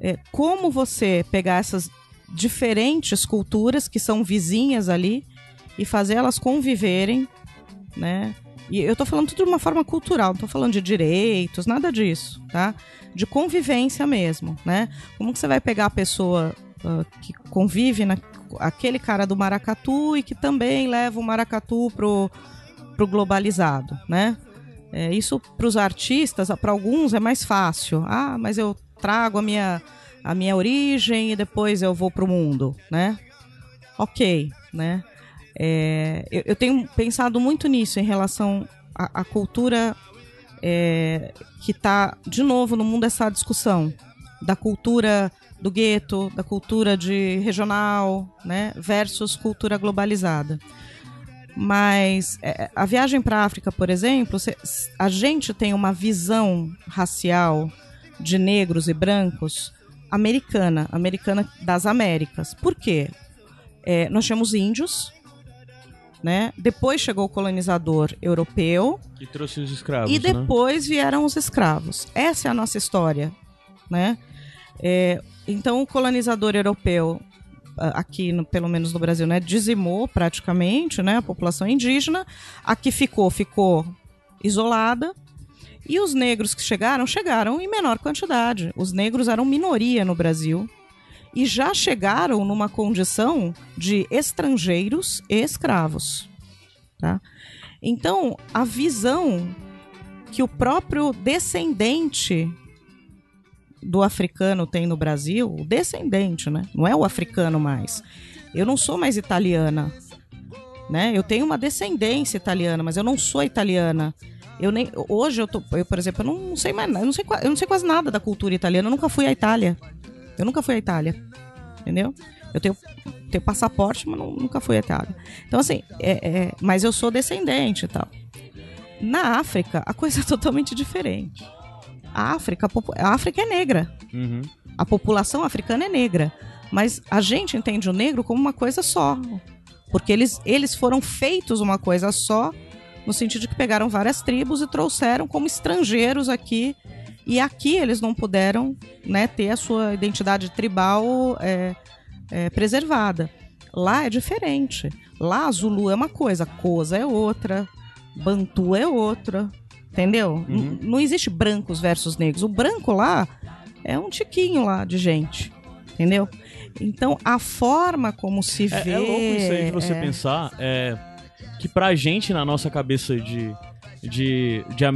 é, como você pegar essas diferentes culturas que são vizinhas ali e fazer elas conviverem, né? E eu tô falando tudo de uma forma cultural, não tô falando de direitos, nada disso, tá? De convivência mesmo, né? Como que você vai pegar a pessoa ah, que convive na aquele cara do maracatu e que também leva o maracatu pro, pro globalizado, né? É, isso para os artistas, para alguns é mais fácil. Ah, mas eu trago a minha, a minha origem e depois eu vou pro mundo, né? Ok, né? É, eu, eu tenho pensado muito nisso em relação à, à cultura é, que está, de novo, no mundo essa discussão da cultura do gueto, da cultura de regional, né, versus cultura globalizada. Mas é, a viagem para a África, por exemplo, a gente tem uma visão racial de negros e brancos americana, americana das Américas. Por quê? É, nós tínhamos índios, né? Depois chegou o colonizador europeu Que trouxe os escravos, e né? depois vieram os escravos. Essa é a nossa história, né? É, então o colonizador europeu aqui, no- pelo menos no Brasil, né, dizimou praticamente, né, a população indígena. A que ficou ficou isolada. E os negros que chegaram chegaram em menor quantidade. Os negros eram minoria no Brasil e já chegaram numa condição de estrangeiros e escravos, tá? Então, a visão que o próprio descendente do africano tem no Brasil, o descendente, né? Não é o africano mais. Eu não sou mais italiana, né? Eu tenho uma descendência italiana, mas eu não sou italiana. Eu nem hoje eu tô, eu, por exemplo, eu não sei mais, eu não sei, eu não sei quase nada da cultura italiana. Eu nunca fui à Itália. Eu nunca fui à Itália. Entendeu? Eu tenho, tenho passaporte, mas não- nunca fui à Itália. Então, assim, é, é- mas eu sou descendente e tal. Na África, a coisa é totalmente diferente. A África, a África é negra. Uhum. A população africana é negra. Mas a gente entende o negro como uma coisa só. Porque eles, eles foram feitos uma coisa só, no sentido de que pegaram várias tribos e trouxeram como estrangeiros aqui. E aqui eles não puderam né, ter a sua identidade tribal é, é, preservada. Lá é diferente. Lá Zulu é uma coisa, Kosa é outra, Bantu é outra. Entendeu? N- Não existe brancos versus negros. O branco lá é um tiquinho lá de gente. Entendeu? Então, a forma como se É, vê. é louco isso aí de você é- pensar é, que pra gente, na nossa cabeça de. De, de,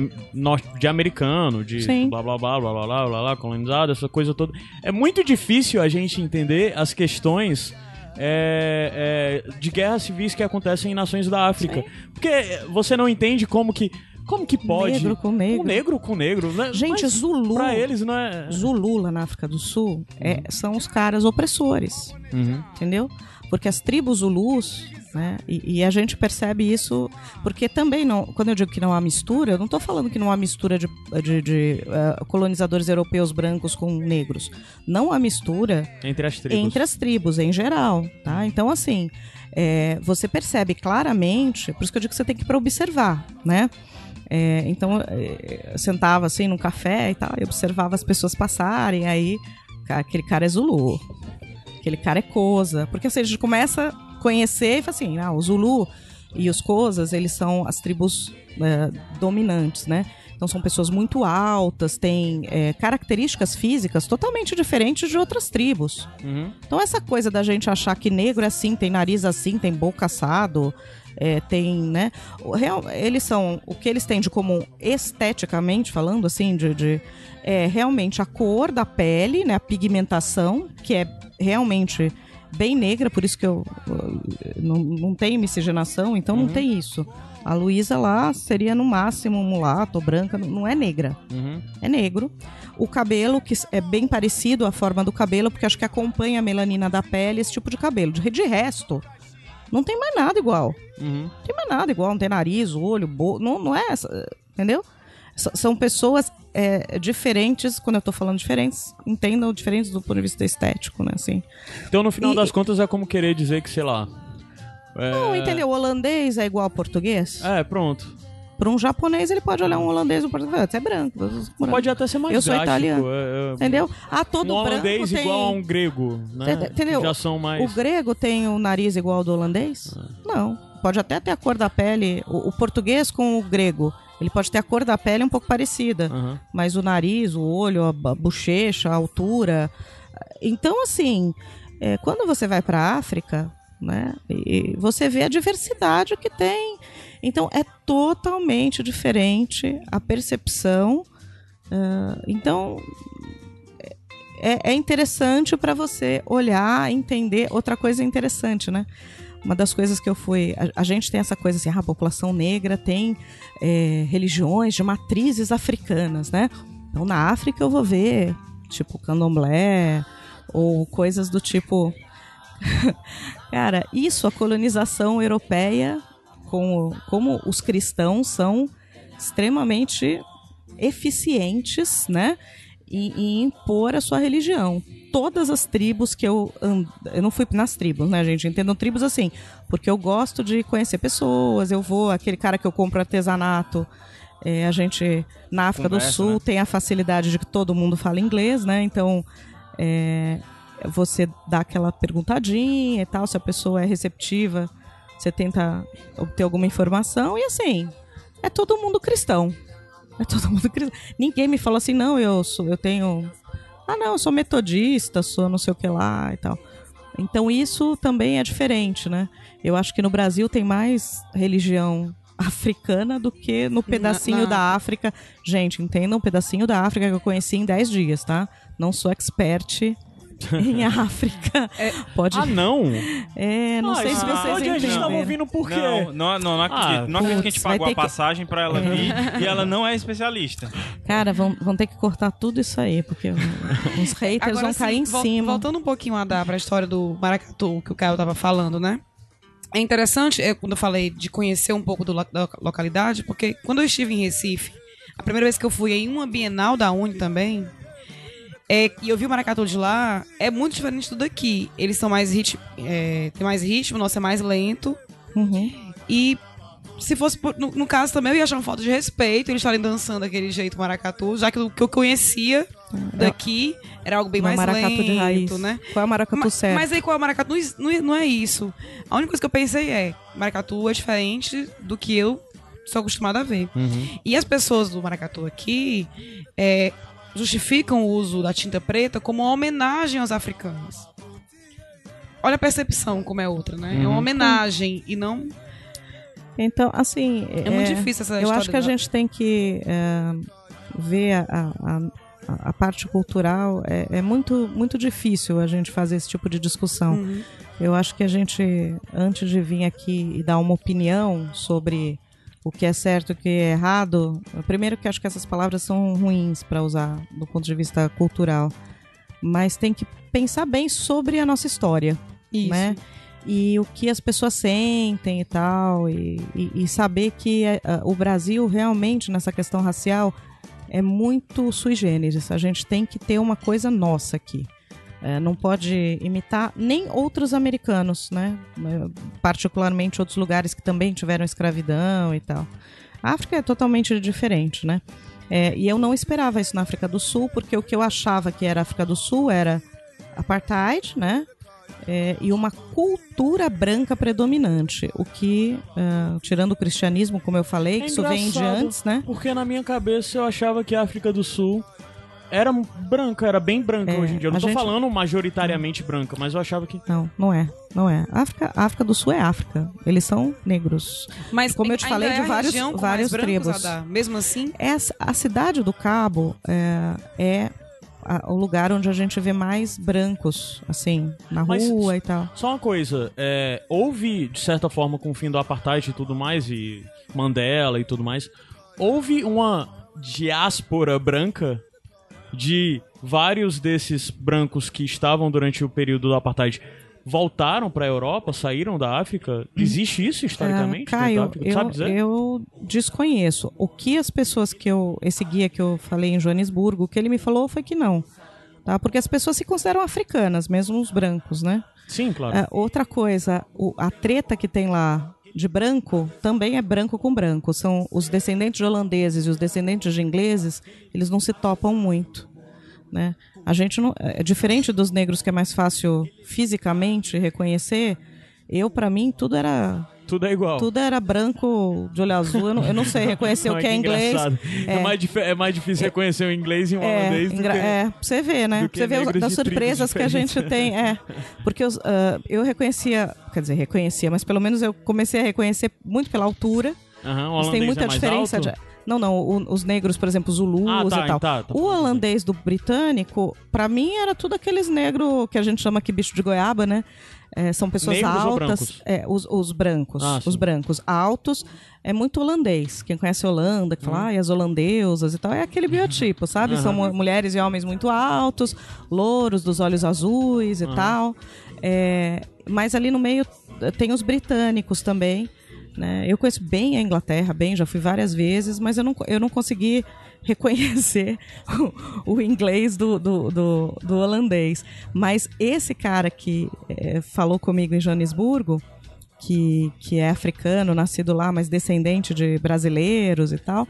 de americano, de Sim. blá blá blá blá blá blá blá blá, colonizado, essa coisa toda. É muito difícil a gente entender as questões é, é, de guerras civis que acontecem em nações da África. Porque você não entende como que. Como que pode. Negro com negro. Um negro com negro, né? Gente, Mas Zulu. Pra eles não é. Zulu lá na África do Sul é- são os caras opressores. Uhum. entendeu? Porque as tribos Zulus, né? E, e a gente percebe isso porque também não. Quando eu digo que não há mistura, eu não estou falando que não há mistura de, de- de, eh, colonizadores europeus brancos com negros. Não há mistura Entre as tribos. entre as tribos em geral, tá? Então assim, é, você percebe claramente, por isso que eu digo que você tem que ir para observar, né? É, então é, eu sentava assim num café e tal, e observava as pessoas passarem, aí aquele cara é Zulu, aquele cara é Kosa, porque assim, a gente começa a conhecer e fala assim, ah, o Zulu e os Kosas, eles são as tribos é, dominantes, né? Então são pessoas muito altas, têm é, características físicas totalmente diferentes de outras tribos. Uhum. Então essa coisa da gente achar que negro é assim, tem nariz assim, tem boca assado, é, tem, né? o real- eles são o que eles têm de comum esteticamente falando, assim, de, de- é realmente a cor da pele, né? A pigmentação, que é realmente bem negra, por isso que eu, eu- não, não tem miscigenação, então não tem isso. A Luísa lá seria no máximo mulato ou branca, não- é negra, Uhum. é negro. O cabelo, que é bem parecido a forma do cabelo, porque acho que acompanha a melanina da pele, esse tipo de cabelo. De, de resto, não tem mais nada igual. Uhum. Não tem mais nada igual, não tem nariz, olho, bo... não, não é essa, entendeu? São pessoas é, diferentes, quando eu tô falando diferentes, entendam diferentes do ponto de vista estético, né, assim. Então, no final E- das contas, é como querer dizer que, sei lá. É, Não, entendeu? O holandês é igual ao português. é, pronto. Para um japonês, ele pode olhar um holandês e um português, você é branco. é branco. Pode até ser mais Eu sou italiano. é, é, Entendeu? Ah, todo um branco holandês tem... igual a um grego, né? Ent- entendeu? Já são mais... O grego tem o nariz igual ao do holandês? Não. Pode até ter a cor da pele. O, o português com o grego, ele pode ter a cor da pele um pouco parecida. Aham. Mas o nariz, o olho, a bochecha, a altura. Então, assim, é, quando você vai para a África, né, e você vê a diversidade que tem. Então, é totalmente diferente a percepção. ah, então, é, é interessante para você olhar, entender. Outra coisa interessante, né? Uma das coisas que eu fui. A, a gente tem essa coisa assim, ah, a população negra tem é, religiões de matrizes africanas, né? Então na África eu vou ver, tipo, candomblé, ou coisas do tipo. Cara, isso, a colonização europeia, com, como os cristãos são extremamente eficientes, né? Em, em impor a sua religião. Todas as tribos que eu. and- Eu não fui nas tribos, né, gente? Entendam tribos assim. Porque eu gosto de conhecer pessoas, eu vou, aquele cara que eu compro artesanato. é, a gente, na África Conversa, do Sul, né? tem a facilidade de que todo mundo fala inglês, né? Então, é, você dá aquela perguntadinha e tal, se a pessoa é receptiva, você tenta obter alguma informação, e assim, é todo mundo cristão. É todo mundo cristão. Ninguém me falou assim, não, eu sou, eu tenho. Ah, não, eu sou metodista, sou não sei o que lá e tal. Então isso também é diferente, né? Eu acho que no Brasil tem mais religião africana do que no pedacinho na- da África. Gente, entendam, um pedacinho da África que eu conheci em 10 dias, tá? Não sou expert em África. Pode. Ah, não? É, não Ah, sei se vocês episódio a gente ouvindo por quê? Não, não, não, não acredito. Ah, não acredito que a gente putz, pagou a ter que- passagem pra ela vir e ela não é especialista. Cara, vão, vão ter que cortar tudo isso aí, porque os haters vão cair em assim, vol- cima. Voltando um pouquinho a dar pra história do Maracatu, que o Caio tava falando, né? É interessante, é, quando eu falei de conhecer um pouco do lo- da localidade, porque quando eu estive em Recife, a primeira vez que eu fui em uma Bienal da Uni também, é, e eu vi o Maracatu de lá, é muito diferente do daqui. Eles são mais ritmo, é, tem mais ritmo, o nosso é mais lento. Uhum. E se fosse, por- no, no caso também, eu ia achar uma falta de respeito eles estarem dançando daquele jeito maracatu, já que o que eu conhecia daqui era algo bem é mais maracatu lento, de raiz. né? Qual é o maracatu Ma- certo? Mas aí qual é o maracatu? Não, não é- não é isso. A única coisa que eu pensei é, maracatu é diferente do que eu sou acostumada a ver. Uhum. E as pessoas do maracatu aqui é, justificam o uso da tinta preta como uma homenagem aos africanos. Olha a percepção como é outra, né? É uma Uhum. homenagem e não Então, assim. É, muito difícil essa Eu acho que a da- gente tem que é, ver a, a, a- a parte cultural. É, é muito, muito difícil a gente fazer esse tipo de discussão. Uhum. Eu acho que a gente, antes de vir aqui e dar uma opinião sobre o que é certo e o que é errado, primeiro que acho que essas palavras são ruins para usar do ponto de vista cultural, mas tem que pensar bem sobre a nossa história Isso. né? E o que as pessoas sentem e tal, e, e- e saber que é, o Brasil realmente nessa questão racial é muito sui generis. A gente tem que ter uma coisa nossa aqui. É, não pode imitar nem outros americanos, né? É, Particularmente outros lugares que também tiveram escravidão e tal. A África é totalmente diferente, né? É, e eu não esperava isso na África do Sul, porque o que eu achava que era África do Sul era apartheid, né? É, e uma cultura branca predominante. O que, ah, tirando o cristianismo, como eu falei, É que isso vem de antes, né? Porque na minha cabeça eu achava que a África do Sul era branca, era bem branca É, hoje em dia. Eu não tô gente- falando majoritariamente branca, mas eu achava que. Não, não é. Não é. A África, África do Sul é África. Eles são negros. Mas Como eu te falei, é de vários- vários brancos, tribos. Mesmo assim, Essa, a cidade do Cabo é, é a- o lugar onde a gente vê mais brancos, assim, na Mas- rua e tal. Só uma coisa, é, houve, de certa forma, com o fim do apartheid e tudo mais, e Mandela e tudo mais, houve uma diáspora branca de vários desses brancos que estavam durante o período do apartheid voltaram pra Europa, saíram da África? Existe isso historicamente? Ah, Caio, eu, dizer? eu desconheço. O que as pessoas que eu. Esse guia que eu falei em Joanesburgo, o que ele me falou foi que não. Tá? Porque as pessoas se consideram africanas, mesmo os brancos, né? Sim, claro. É, outra coisa, o- a treta que tem lá de branco também é branco com branco. São os descendentes de holandeses e os descendentes de ingleses, eles não se topam muito. Né? A gente não. É diferente dos negros que é mais fácil fisicamente reconhecer. Eu, pra mim, tudo era. Tudo é igual. Tudo era branco de olho azul. Eu não, eu não sei reconhecer Não, o que é, inglês. engraçado. É, mais, é mais difícil reconhecer o inglês e o É, holandês do que... é, pra você ver, né? Pra que você ver das tribos surpresas que a gente tem. É. Porque os, ah, eu reconhecia, quer dizer, reconhecia, mas pelo menos eu comecei a reconhecer muito pela altura. Eles têm holandês muita é diferença. alto? de- Não, não, o- os negros, por exemplo, zulus Ah, tá, e tal. tá, tá o falando. holandês do britânico, pra mim, era tudo aqueles negros que a gente chama aqui bicho de goiaba, né? É, são pessoas Negros altas. brancos? É, os, os brancos. Ah, os brancos altos. É muito holandês. Quem conhece a Holanda, que Uhum. fala, ai, as holandeusas e tal, é aquele biotipo, sabe? São mu- mulheres e homens muito altos, louros, dos olhos azuis e tal. É, mas ali no meio eh, tem os britânicos também. Né? Eu conheço bem a Inglaterra, bem, já fui várias vezes, mas eu não, eu não consegui reconhecer o, o inglês do, do, do, do holandês. Mas esse cara que eh, falou comigo em Joanesburgo, que, que é africano, nascido lá, mas descendente de brasileiros e tal,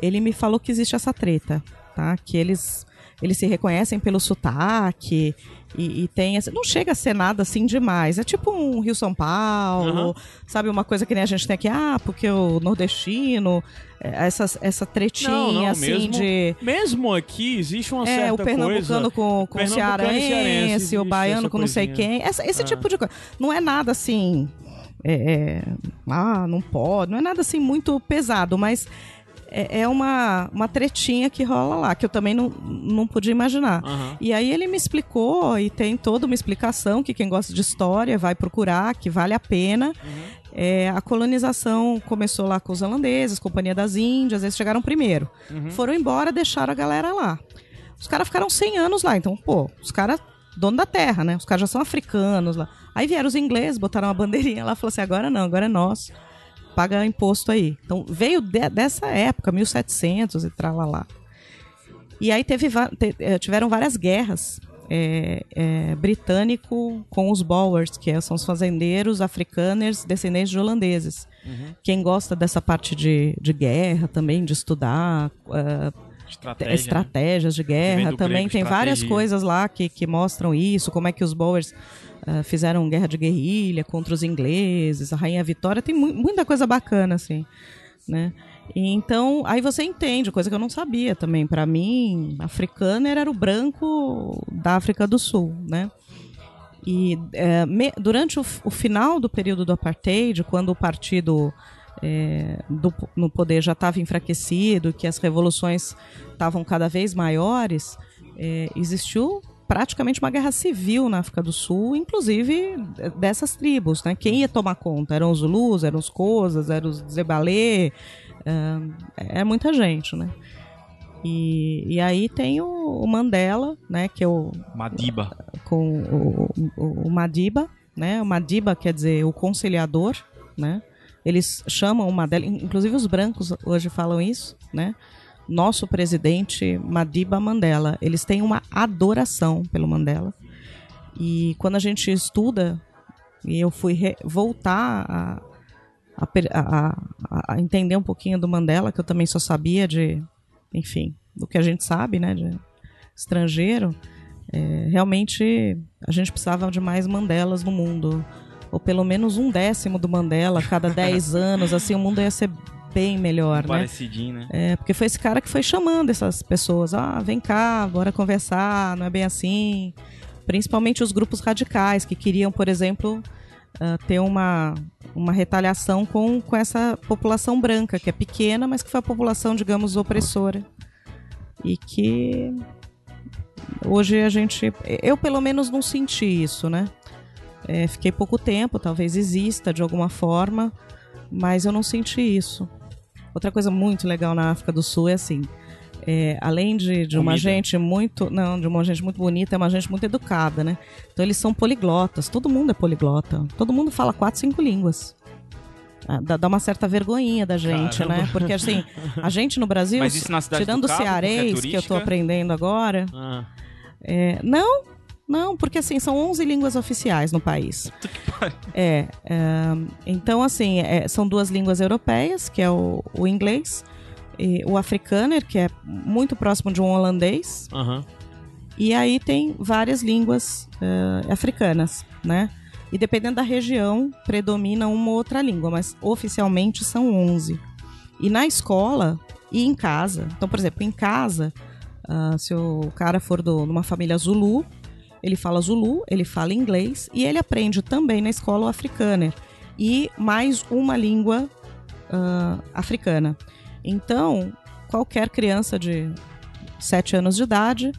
ele me falou que existe essa treta, tá? Que eles, eles se reconhecem pelo sotaque e, e tem... essa- Não chega a ser nada assim demais. É tipo um Rio-São Paulo, Aham. sabe? Uma coisa que nem a gente tem aqui, ah, porque o nordestino... é, Essa, essa tretinha, Não, não, assim, mesmo, de... mesmo aqui existe uma É, certa o pernambucano coisa... com, com o Pernambucano e cearense, o baiano com não sei quem. Essa- esse Ah. tipo de coisa. Não é nada assim. é, é, ah, não pode. Não é nada assim muito pesado, mas é, é uma, uma tretinha que rola lá, que eu também não, não podia imaginar. Aham. E aí ele me explicou, e tem toda uma explicação que quem gosta de história vai procurar, que vale a pena. É, a colonização começou lá com os holandeses, Companhia das Índias, eles chegaram primeiro. Foram embora, deixaram a galera lá. Os caras ficaram 100 anos lá, então, pô, os caras, dono da terra, né? Os caras já são africanos lá. Aí vieram os ingleses, botaram uma bandeirinha lá, falou assim: agora não, agora é nosso. Paga imposto aí. Então, veio de- dessa época, 1700 e tralalá. E aí teve, eh, tiveram várias guerras. É, é, britânico com os Boers, que é- são os fazendeiros africanos descendentes de holandeses. Quem gosta dessa parte de, de guerra também, de estudar eh, Estratégia. né? estratégias de Vem guerra também. grego, Tem várias coisas lá que, que mostram isso, como é que os Boers ah, fizeram guerra de guerrilha contra os ingleses, a Rainha Vitória, tem mu- muita coisa bacana, assim, né? E então, aí você entende, coisa que eu não sabia também. Para mim, africano era o branco da África do Sul, né? E é, me- durante o, o final do período do apartheid, quando o partido é, do- no poder já estava enfraquecido, que as revoluções estavam cada vez maiores, é, existiu praticamente uma guerra civil na África do Sul, inclusive é, dessas tribos, né? Quem ia tomar conta? Eram os Zulus, eram os Xhosas, eram os Zebalê, é, é muita gente, né? E, e aí tem o, o Mandela, né? Que é o, Madiba. com o, o, o Madiba, né? O Madiba quer dizer o conciliador, né? Eles chamam o Mandela, in- inclusive os brancos hoje falam isso, né? Nosso presidente Madiba Mandela, eles têm uma adoração pelo Mandela. E quando a gente estuda, e eu fui voltar a, a a- a- entender um pouquinho do Mandela, que eu também só sabia de, enfim, do que a gente sabe, né? De estrangeiro. É, realmente a gente precisava de mais Mandelas no mundo. Ou pelo menos um décimo do Mandela a cada 10 anos, assim, o mundo ia ser bem melhor, né? Parecidinho, né? É, porque foi esse cara que foi chamando essas pessoas. Ah, vem cá, bora conversar, não é bem assim. Principalmente os grupos radicais, que queriam, por exemplo, ah, ter uma, uma retaliação com, com essa população branca, que é pequena, mas que foi a população, digamos, opressora. E que hoje a gente. Eu, pelo menos, não senti isso, né? É, fiquei pouco tempo, talvez exista de alguma forma, mas eu não senti isso. Outra coisa muito legal na África do Sul é assim. é, além de, de uma gente muito. Não, de uma gente muito bonita, é uma gente muito educada, né? Então eles são poliglotas, todo mundo é poliglota. Todo mundo fala quatro, cinco línguas. Ah, Dá, dá uma certa vergonhinha da gente, Caramba. né? Porque assim, a gente no Brasil, tirando do o porque é que eu tô aprendendo agora, Ah, é, não, não, porque assim, são 11 línguas oficiais no país. É, é, então assim, é, são duas línguas europeias, que é o, o inglês, e o afrikaner, que é muito próximo de um holandês, aham. e aí tem várias línguas eh, africanas, né? E dependendo da região, predomina uma ou outra língua, mas oficialmente são 11. E na escola e em casa, então, por exemplo, em casa, ah, se o cara for do, numa família Zulu, ele fala Zulu, ele fala inglês e ele aprende também na escola o afrikaner e mais uma língua ah, africana. Então, qualquer criança de 7 anos de idade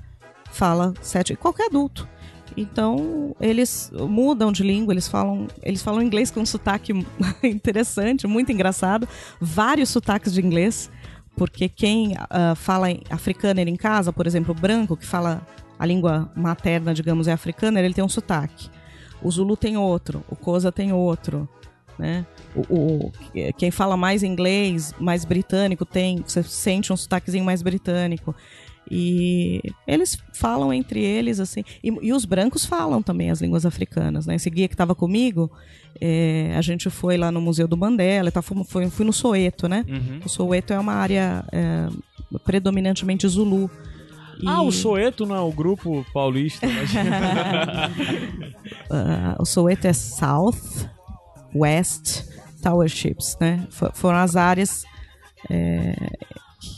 fala sete, qualquer adulto. Então, eles mudam de língua, eles falam, eles falam inglês com um sotaque interessante, muito engraçado, vários sotaques de inglês, porque quem ah, fala em afrikaner em casa, por exemplo, branco que fala a língua materna, digamos, é afrikaner, ele tem um sotaque. O Zulu tem outro, o Kosa tem outro, né? O, o- quem fala mais inglês, mais britânico, tem, você sente um sotaquezinho mais britânico. E eles falam entre eles, assim. E, e os brancos falam também as línguas africanas, né? Esse guia que estava comigo, é, a gente foi lá no Museu do Mandela, tá, foi, fui no Soeto, né? Uhum. O Soweto é uma área é, predominantemente Zulu. E, Ah, o Soeto não é o grupo paulista. Mas... ah, o Soweto é South, West Towerships, né? Fo- foram as áreas é,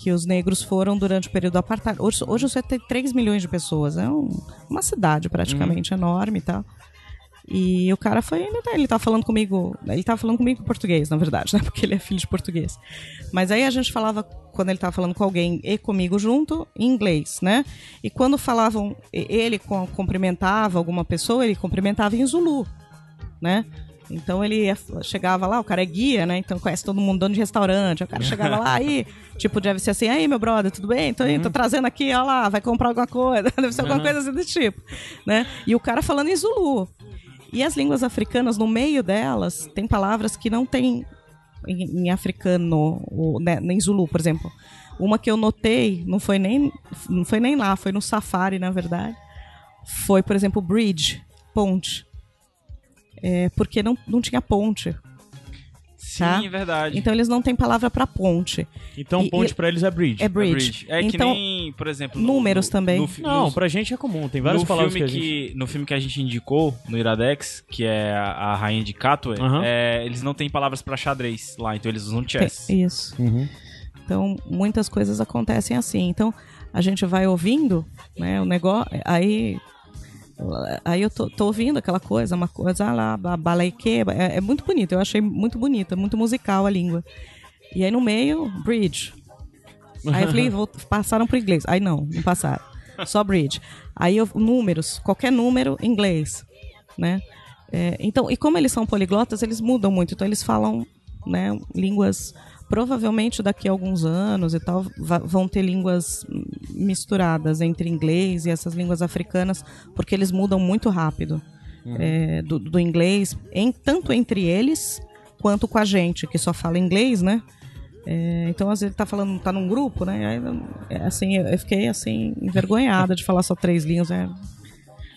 que os negros foram durante o período do apartheid. Hoje, hoje o Soweto tem 3 milhões de pessoas, é um- uma cidade praticamente enorme e tal. E o cara foi, ele tava falando comigo, ele tava falando comigo em português, na verdade, né? Porque ele é filho de português. Mas aí a gente falava, quando ele tava falando com alguém e comigo junto, em inglês, né? E quando falavam, ele cumprimentava alguma pessoa, ele cumprimentava em Zulu, né? Então ele chegava lá, o cara é guia, né? Então conhece todo mundo, dono de restaurante. O cara chegava lá, aí, tipo, deve ser assim, aí, meu brother, tudo bem? Tô, indo, tô trazendo aqui, ó lá, vai comprar alguma coisa. Deve ser alguma coisa assim desse tipo, né? E o cara falando em Zulu. E as línguas africanas, no meio delas, tem palavras que não tem em, em africano, ou, né, nem Zulu, por exemplo. Uma que eu notei, não foi nem, não foi nem lá, foi no Safari, na verdade. Foi, por exemplo, bridge, ponte. É, porque não, não tinha ponte. Sim, Tá? é verdade. Então eles não têm palavra para ponte. Então E- ponte pra eles é bridge. É É bridge. bridge. É que então, nem, por exemplo... no- números no- também. no Não, pra gente é comum, tem várias no palavras filme que a gente... que, No filme que a gente indicou, no Iradex, que é a, a Rainha de Katwe, Aham. é, eles não têm palavras pra xadrez lá, então eles usam tem- chess. isso. Uhum. Então, muitas coisas acontecem assim. Então, a gente vai ouvindo, né, o negócio, aí aí eu tô, tô ouvindo aquela coisa, uma coisa ah lá, ba- balaike, é, é muito bonito, eu achei muito bonita, muito musical a língua. E aí no meio, bridge. Aí eu falei, vou, passaram pro inglês. Aí não, não passaram. Só bridge. Aí eu, números, qualquer número, inglês, né? É, então, e como eles são poliglotas, eles mudam muito. Então eles falam, né, línguas provavelmente daqui a alguns anos e tal vão ter línguas misturadas entre inglês e essas línguas africanas, porque eles mudam muito rápido é, do, do inglês, em, tanto entre eles quanto com a gente que só fala inglês, né? É, então, às vezes, ele tá falando, tá num grupo, né? Aí, é, assim, eu eu fiquei assim, envergonhada de falar só três línguas. né?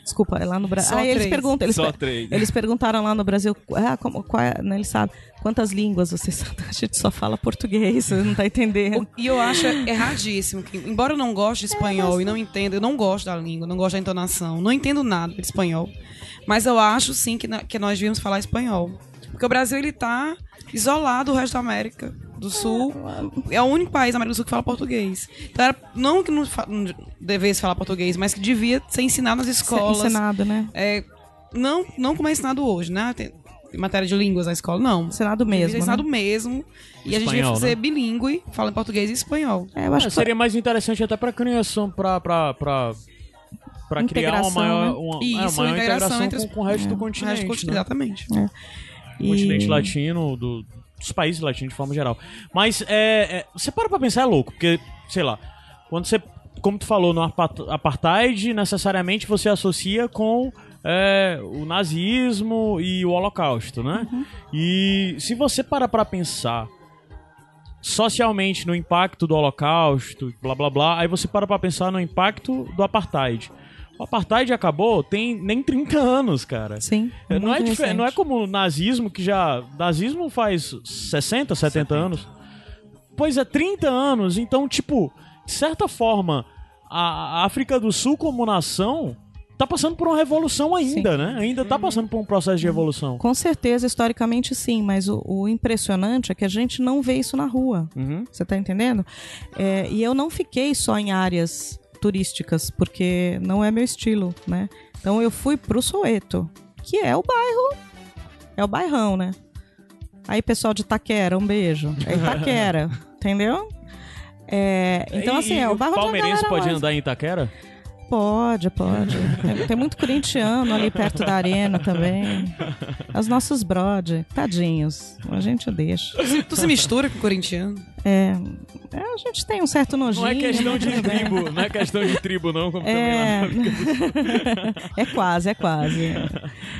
Desculpa, é lá no Brasil. Só Aí eles três. perguntam, eles, Só três. eles perguntaram lá no Brasil, ah, como, qual é, né, eles sabem, quantas línguas você sabe? A gente só fala português, você não tá entendendo. E eu acho erradíssimo que, embora eu não goste de espanhol e não entenda, eu não gosto da língua, não gosto da entonação, não entendo nada de espanhol. Mas eu acho sim que, na- que nós devíamos falar espanhol. Porque o Brasil ele tá isolado do resto da América do Sul. É o único país da América do Sul que fala português. Então era, não que não, fa- não devesse falar português, mas que devia ser ensinado nas escolas. Ensinado, né? É, não, não como é ensinado hoje, né? Tem, em matéria de línguas na escola, não. Ensinado Devia mesmo. ser né? ensinado mesmo. E a gente Espanhol, fazer né? bilíngue, falando português e espanhol. É, eu acho É, que seria mais interessante até pra criança, pra, pra, pra pra criar uma maior, né? uma, Isso, é, uma maior integração integração entre com, os- com o resto do O resto continente. do continente, né? Exatamente. E- continente latino, do- dos países latinos de forma geral. Mas é, é, você para pra pensar, é louco, porque, sei lá, quando você, como tu falou no apa- apartheid, necessariamente você associa com é, o nazismo e o holocausto, né? E se você para pra pensar socialmente no impacto do holocausto, blá blá blá, aí você para pra pensar no impacto do apartheid. O apartheid acabou tem nem 30 anos, cara. Sim. É, Não é, recente. não é como o nazismo, que já. Nazismo faz 60, 70, anos. Pois é, 30 anos. Então, tipo, de certa forma, a África do Sul, como nação, tá passando por uma revolução ainda, né? Ainda tá passando por um processo de evolução. Com certeza, historicamente sim, mas o, o impressionante é que a gente não vê isso na rua. Uhum. Você tá entendendo? É, e eu não fiquei só em áreas turísticas, porque não é meu estilo, né? Então eu fui pro Soeto, que é o bairro, é o bairrão, né? Aí pessoal de Itaquera, um beijo. É Itaquera, entendeu? É, então assim, e é o bairro o palmeirense pode mais- andar em Itaquera? Pode, pode. Tem, tem muito corintiano ali perto da arena também. Os nossos brode, tadinhos. A gente deixa. Tu se mistura com o corintiano? É, é, a gente tem um certo nojinho. Não é questão né? de tribo, não é questão de tribo, não, como É, também lá. é quase, é quase.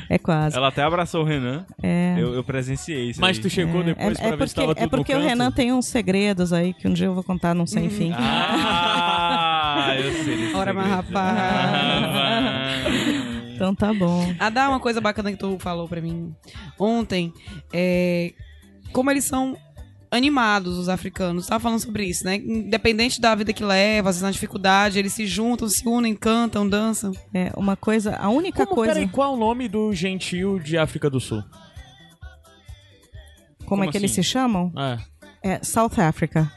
É quase. Ela até abraçou o Renan. É. Eu, eu presenciei isso Mas aí. tu chegou É, depois é, pra é ver se tava tudo é porque no o canto? Renan tem uns segredos aí que um dia eu vou contar num sem fim. Ah, eu sei. Ora, mas rapaz. Então tá bom. Ah, dá uma coisa bacana que tu falou pra mim ontem. É, como eles são animados, os africanos. Tava falando sobre isso, né? Independente da vida que leva, às vezes na dificuldade, eles se juntam, se unem, cantam, dançam. É uma coisa, a única Como, coisa. peraí, qual é o nome do gentil de África do Sul? como, é como que eles assim? se chamam? É, É South Africa.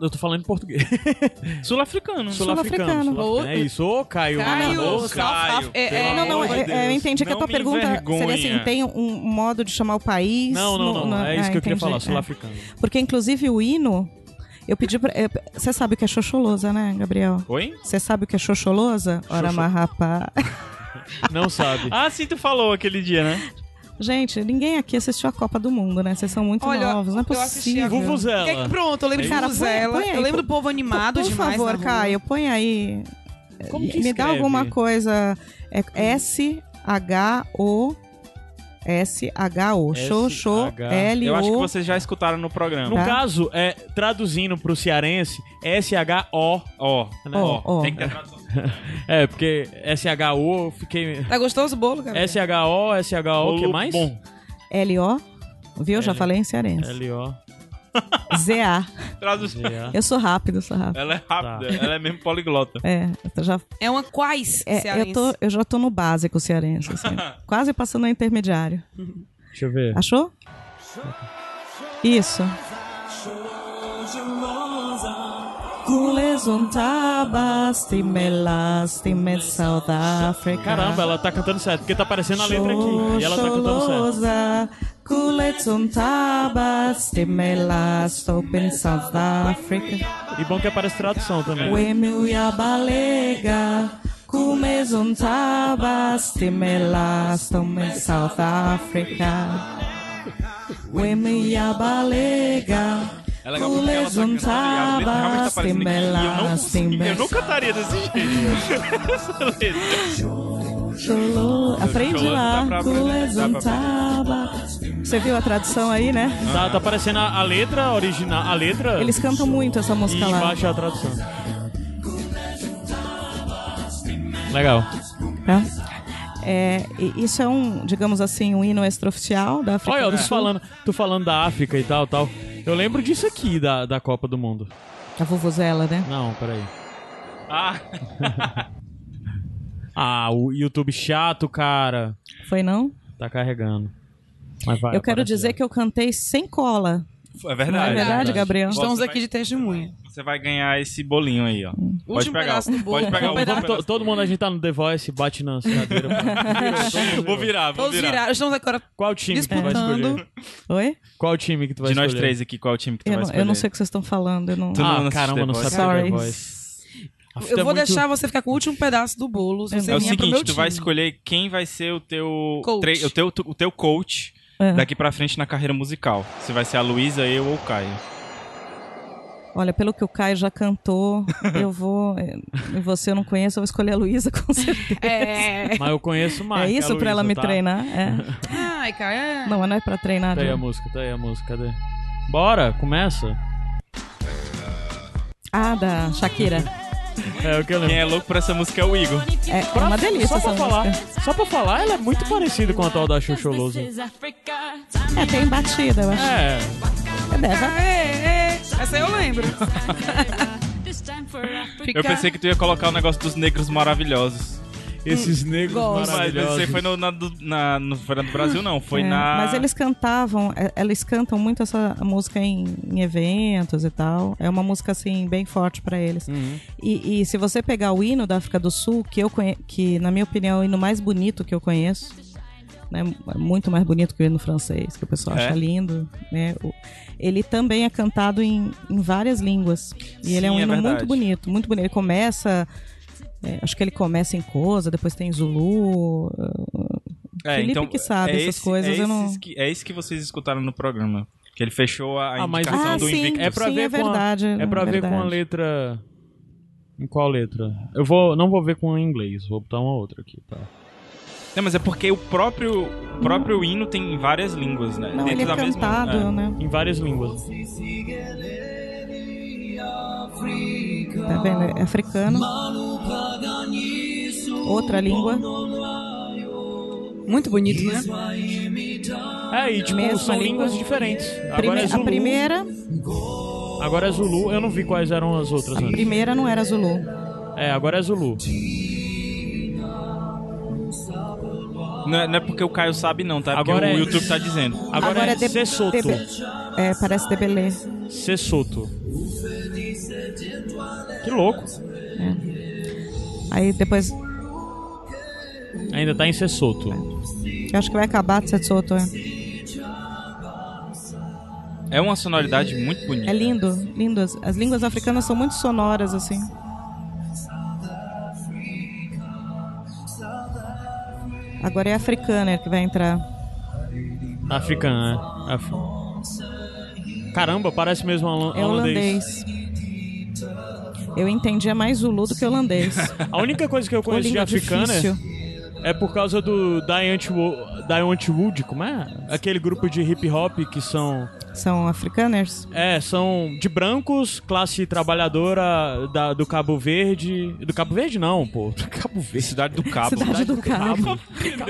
Eu tô falando em português. Sul-africano. Sul-africano. Sul-africano. É isso. Ô, Caio. Caio, Ô, Caio, é- é- Não, não, é- é, eu entendi que a tua pergunta envergonha. seria assim: tem um modo de chamar o país? Não, não, não. no- É isso Ah, que eu queria entendi, falar, é. sul-africano. Porque, inclusive, o hino. Eu pedi pra. Você sabe o que é xoxolosa, né, Gabriel? Oi? Você sabe o que é xoxolosa? Ora, mas rapaz. Não sabe. Ah, sim, tu falou aquele dia, né? Gente, ninguém aqui assistiu a Copa do Mundo, né? Vocês são muito Olha, novos, não é eu assisti a possível. Vuvuzela. Que- é Pronto, eu lembro de Cara, põe- Vuvuzela. põe aí, Eu lembro do por- povo animado por, por demais. favor, na rua. Caio, põe aí. Como que Me dá escreve? alguma coisa. É S-H-O. S-H-O. Xô, xô, S-H. L-O. Eu acho que vocês já escutaram no programa. No Tá. caso, é, traduzindo pro cearense, S-H-O. Ó, né? Ó, tem que ter tradução. É, porque S-H-O, eu fiquei... Tá gostoso o bolo, cara? S-H-O, S-H-O, o que mais? Bom. L-O. Viu? Já L. falei em cearense. L-O. Z-A. Tradução. Eu sou rápido, sou rápido. Ela é rápida, ela é mesmo poliglota. É, eu já, É uma quais é, eu, cearense. tô, eu já tô no básico cearense, assim. quase passando no intermediário. Deixa eu ver. Achou? Isso. Caramba, ela tá cantando certo, porque tá aparecendo a letra aqui. E ela tá cantando certo. Xolosa, Kulezuntabastime Open South Africa. E bom que aparece tradução também. Wemuya balega, Kumezuntabastime Open South Africa. Wemuya balega. É legal porque ela tá cantando e a letra realmente tá aparecendo aqui. E eu não consegui, eu não cantaria desse jeito. Cholo- Aprende Cholo lá. pra Kulezuntaba. Você viu a tradução aí, né? Tá, tá aparecendo a, a letra original, a letra Eles cantam muito essa e música lá. embaixo a tradução. Legal. É, e isso é um, digamos assim, um hino extraoficial da África Olha, eu tô falando, tô falando da África e tal, tal. Eu lembro disso aqui da, da Copa do Mundo. A vuvuzela, né? Não, peraí. Ah, Ah, o YouTube chato, cara. Foi não? Tá carregando. Mas vai, eu quero dizer já. que eu cantei sem cola. é verdade. Não é verdade, Gabriel? Estamos aqui de testemunha. Você vai ganhar esse bolinho aí, ó. Pode Último pegar, pedaço do bolo. pode pegar o Vamos Vamos, último to- todo mundo a gente tá no The Voice, bate na cadeira. Vou virar, vou Todos virar. Estamos agora Qual time que tu vai disputando. escolher? Oi? Qual time que tu vai De nós escolher? três aqui, qual time que tu Eu vai não, escolher? eu não sei o que vocês estão falando. Eu não... Não Ah, assiste caramba, não sabe Sorry. The Voice. Eu é vou muito- deixar você ficar com o último pedaço do bolo. Se você É o seguinte, tu vai escolher quem vai ser o teu Coach. tre- o teu o teu coach É. daqui pra frente na carreira musical. Se vai ser a Luísa, eu ou o Caio. Olha, pelo que o Caio já cantou, eu vou. E você eu não conheço, eu vou escolher a Luísa, com certeza. É. Mas eu conheço mais. é isso pra ela me tá? treinar? É. Ai, cara, é. Não, mas não é pra treinar. Tá aí a música, tá aí a música, cadê? Bora, começa. Ah, da Shakira. É o que eu Quem lembro. é louco por essa música é o Igor. É, é uma delícia Só essa pra falar, música. só pra falar, ela é muito parecida com a tal da Xoxoloso. É, tem batida, eu acho. É, É dessa. É, é. Essa aí eu lembro. Eu pensei que tu ia colocar o negócio dos negros maravilhosos. Esses negros gosto. Mas maravilhosos. aí foi no, na, do- na, no Fora do Brasil, não. Foi É, na. Mas eles cantavam, é, eles cantam muito essa música em, em eventos e tal. É uma música assim bem forte pra eles. Uhum. E, e se você pegar o hino da África do Sul, que eu conhe... que na minha opinião é o hino mais bonito que eu conheço, né? É muito mais bonito que o hino francês, que o pessoal É? acha lindo, né? Ele também é cantado em, em várias línguas. E ele é Sim, um é hino verdade. muito bonito, muito bonito. Ele começa é, acho que ele começa em Kosa, depois tem Zulu. Felipe que sabe é essas esse- coisas, É, eu não- que, é isso que vocês escutaram no programa. Que ele fechou a, a Ah, mas- indicação Ah, do sim. Invictus. É pra Sim, ver é com a- verdade. É pra ver com a verdade. letra. Em qual letra? Eu vou, não vou ver com inglês, vou botar uma outra aqui, tá? Não, mas é porque o próprio, o próprio hino tem em várias línguas, né? Não, Dentro ele é da mesma- cantado, é. né? Em várias línguas. Tá vendo? É africano. Outra língua. Muito bonito, né? É, e tipo, Mesma são língua. línguas diferentes. Agora Prime- é a Zulu. primeira, Agora é Zulu, eu não vi quais eram as outras a antes. primeira não era Zulu. É, agora é Zulu. Não, é- não é porque o Caio sabe, não, tá? Porque Agora o é- YouTube tá dizendo. Agora, é de- Sessoto. Debe- É, parece Debelé. Sessoto. Que louco. Aí depois, Ainda tá em Sessoto. eu acho que vai acabar de Setsoto. É. É uma sonoridade muito bonita. é lindo, lindo. As, as línguas africanas são muito sonoras, assim. Agora é africana que vai entrar. Africana, né? Af- Caramba, parece mesmo holan- É holandês. Eu entendia mais Zulu do que holandês. A única coisa que eu conheço de africana é por causa do Diant Diant Wood, como é? Aquele grupo de hip hop que são São africaners? É, são de brancos, classe trabalhadora da- do Cabo Verde. Do Cabo Verde não, pô. Do Cabo Verde. Cidade do Cabo. Cidade do Cabo.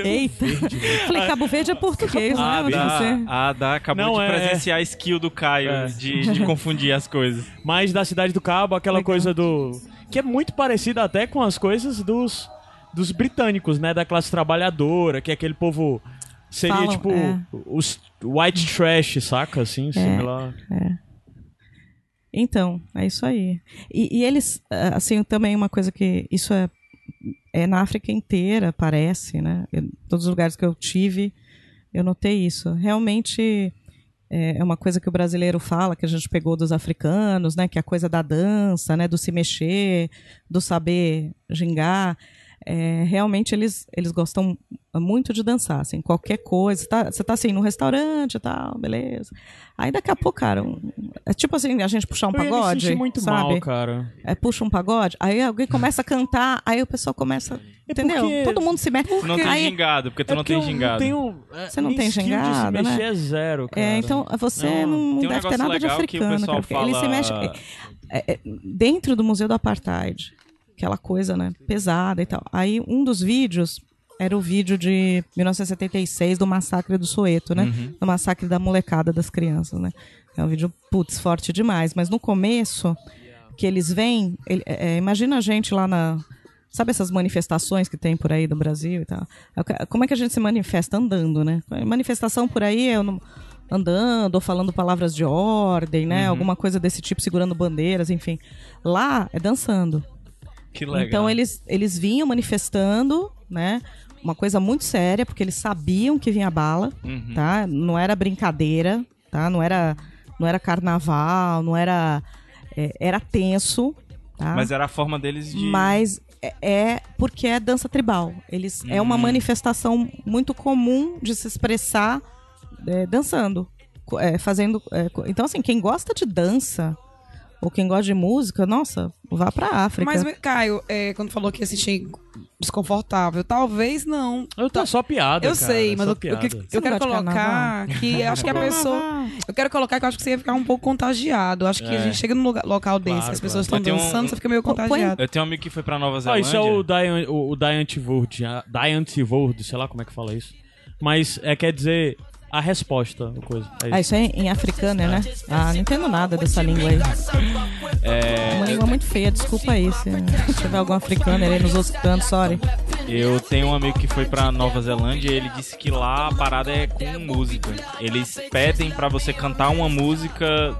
Eita. Falei, Cabo Verde é português, Ah, né? Dá, a Dá acabou Não, de é- presenciar a skill do Caio É. de, de confundir as coisas. Mas da Cidade do Cabo, aquela Legal. coisa do. Que é muito parecida até com as coisas dos, dos britânicos, né? Da classe trabalhadora, que é aquele povo. Seria Falam, tipo é. os white trash, saca? Assim, similar. Então, é isso aí. E, e eles, ah, assim, também uma coisa que isso é, é na África inteira, parece, né? Eu- todos os lugares que eu tive, eu notei isso. Realmente é é uma coisa que o brasileiro fala, que a gente pegou dos africanos, né? Que é a coisa da dança, né? Do se mexer, do saber gingar. É, realmente eles, eles gostam muito de dançar, assim, qualquer coisa. Você tá, você tá assim, no restaurante e tal, beleza. Aí daqui a pouco, cara, um- é tipo assim, a gente puxar um Eu pagode. sentir muito sabe? mal, cara. É, puxa um pagode, aí alguém começa a cantar, aí o pessoal começa. Entendeu? porque- Todo mundo se mete. Tu não tem gingado, porque tu É não porque tem eu gingado. tenho, é, Você não minha tem gingado, de se mexer né? é zero, cara. É, então você Não. não, Tem um deve ter negócio nada de legal que o africano, cara, porque ele se fala- mexe. é, é, dentro do Museu do Apartheid, aquela coisa, né, pesada e tal. Aí um dos vídeos era o vídeo de 1976 do massacre do Soeto, né? Do massacre da molecada das crianças, né? É um vídeo, putz, forte demais. Mas no começo, que eles vêm, ele- é, imagina a gente lá na. Sabe essas manifestações que tem por aí do Brasil e tal? Como é que a gente se manifesta? Andando, né? Manifestação por aí é andando, ou falando palavras de ordem, né? Alguma coisa desse tipo, segurando bandeiras, enfim. Lá é dançando. Que legal. Então eles, eles vinham manifestando, né? Uma coisa muito séria, porque eles sabiam que vinha bala, Uhum. tá? Não era brincadeira, tá? Não era, não era carnaval, não era... é, era tenso, tá? Mas era a forma deles de. Mas é, é porque é dança tribal. Eles é uma Hum. manifestação muito comum de se expressar é, dançando, é, fazendo. é, então assim, quem gosta de dança ou quem gosta de música, nossa, vá pra África. Mas, Caio, é, quando falou que ia sentir desconfortável, talvez não. Eu tô só piada, Eu cara, sei, mas eu, eu, eu não quero colocar que acho que a pessoa. Eu quero colocar que eu acho que você ia ficar um pouco contagiado. Acho que a É. gente chega num lugar- local desse, Claro, as pessoas claro. estão tem um- dançando, você fica meio contagiado. Eu tenho um amigo que foi pra Nova Ah, Zelândia. isso é o Diane, o, o a- sei lá como é que fala isso. Mas é, quer dizer a resposta, coisa. É Ah, isso. isso é em africano, né? Ah, não entendo nada dessa língua aí. É uma língua muito feia, desculpa aí. Se, se tiver algum africano aí nos escutando, sorry. Eu tenho um amigo que foi pra Nova Zelândia e ele disse que lá a parada é com música. Eles pedem pra você cantar uma música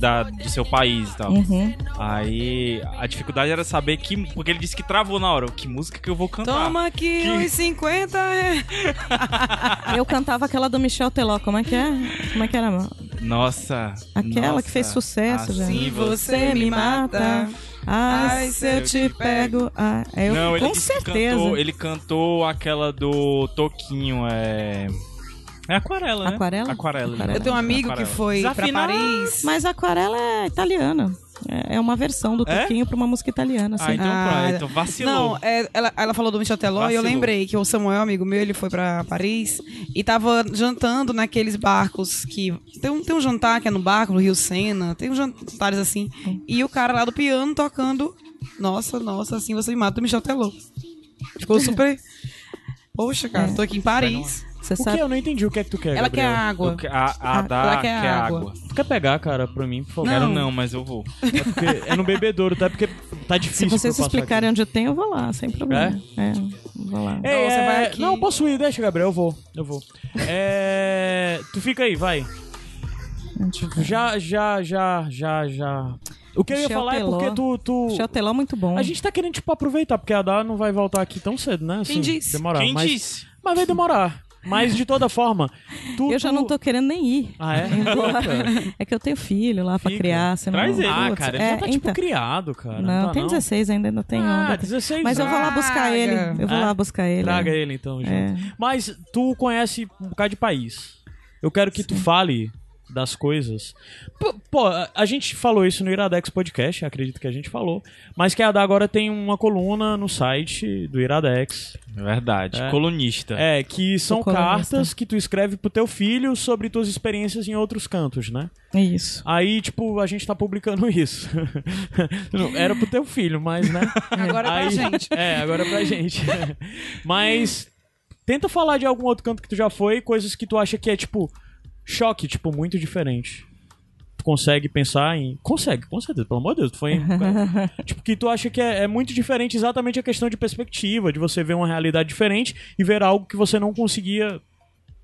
da, do seu país e tal. Uhum. Aí a dificuldade era saber que. Porque ele disse que travou na hora. Que música que eu vou cantar? Toma aqui Que- uns 50 é. Eu cantava aquela do Michel Teló, como é que é? Como é que era? Nossa. Aquela nossa, que fez sucesso, assim gente. você me mata. Ai, se eu te pego. Ah, eu, Não, ele com que certeza. Cantou, ele cantou aquela do Toquinho, é. É aquarela, né? Aquarela? Aquarela. Aquarela. Eu tenho um amigo que Aquarela. foi pra Desafinar. Paris. Mas a aquarela é italiana. É é uma versão do É? Toquinho pra uma música italiana, assim. Ah, então Ah. Então vacilou. Não, é, ela, ela falou do Michel Teló e eu lembrei que o Samuel, amigo meu, ele foi pra Paris e tava jantando naqueles barcos que. Tem um, tem um jantar que é no barco, no Rio Sena, tem uns jantares assim. E o cara lá do piano tocando. Nossa, nossa, assim você me mata, do Michel Teló. Ficou super. Poxa, cara, É. tô aqui em Paris. Você O que? sabe? Eu não entendi o que é que tu quer, Ela quer Gabriel. água. Eu que- A, a, Ah, da ela quer quer água. água. Tu quer pegar, cara, pra mim, por favor? Não. Quero não, mas eu vou. É, porque é no bebedouro, tá? Porque tá Se difícil vocês eu passar explicarem onde eu tenho, eu vou lá, sem problema. É, vou lá. aqui. Ei, Não, você é... vai aqui. Não, posso ir, deixa, Gabriel, eu vou. Eu vou. É... Tu fica aí, vai. Já, já, já, já, já. O que eu ia Michel falar Teló. é porque tu... tu... Michel Teló é muito bom. A gente tá querendo, tipo, aproveitar, porque a Dá não vai voltar aqui tão cedo, né? Quem disse? Demorar, Quem mas... disse? Mas vai demorar. Mas, de toda forma, tu... Eu já tu- não tô querendo nem ir. Ah, é? É que eu tenho filho lá pra Fica. criar. Senão... Traz ele. Ah, cara, ele é, já tá, tipo, então. criado, cara. Não, tá, tem 16 ainda, ainda tem Ah, onda. 16 Mas eu vou lá buscar ele. Eu vou Ah, lá buscar ele. Traga ele, então, junto. É. Mas tu conhece um bocado de país. Eu quero que tu fale das coisas. Pô, a- gente falou isso no Iradex Podcast, acredito que a gente falou. Mas que a Dá agora tem uma coluna no site do Iradex. Verdade. É. Colunista. É, que são cartas que tu escreve pro teu filho sobre tuas experiências em outros cantos, né? Isso. Aí, tipo, a gente tá publicando isso. Não, Era pro teu filho, mas, né? Agora é pra Aí- gente. É, agora é pra gente. Mas tenta falar de algum outro canto que tu já foi, coisas que tu acha que é, tipo, choque, tipo, muito diferente. Tu consegue pensar em. Consegue, com certeza, pelo amor de Deus. Tu foi em... tipo, que tu acha que é, é muito diferente exatamente a questão de perspectiva, de você ver uma realidade diferente e ver algo que você não conseguia.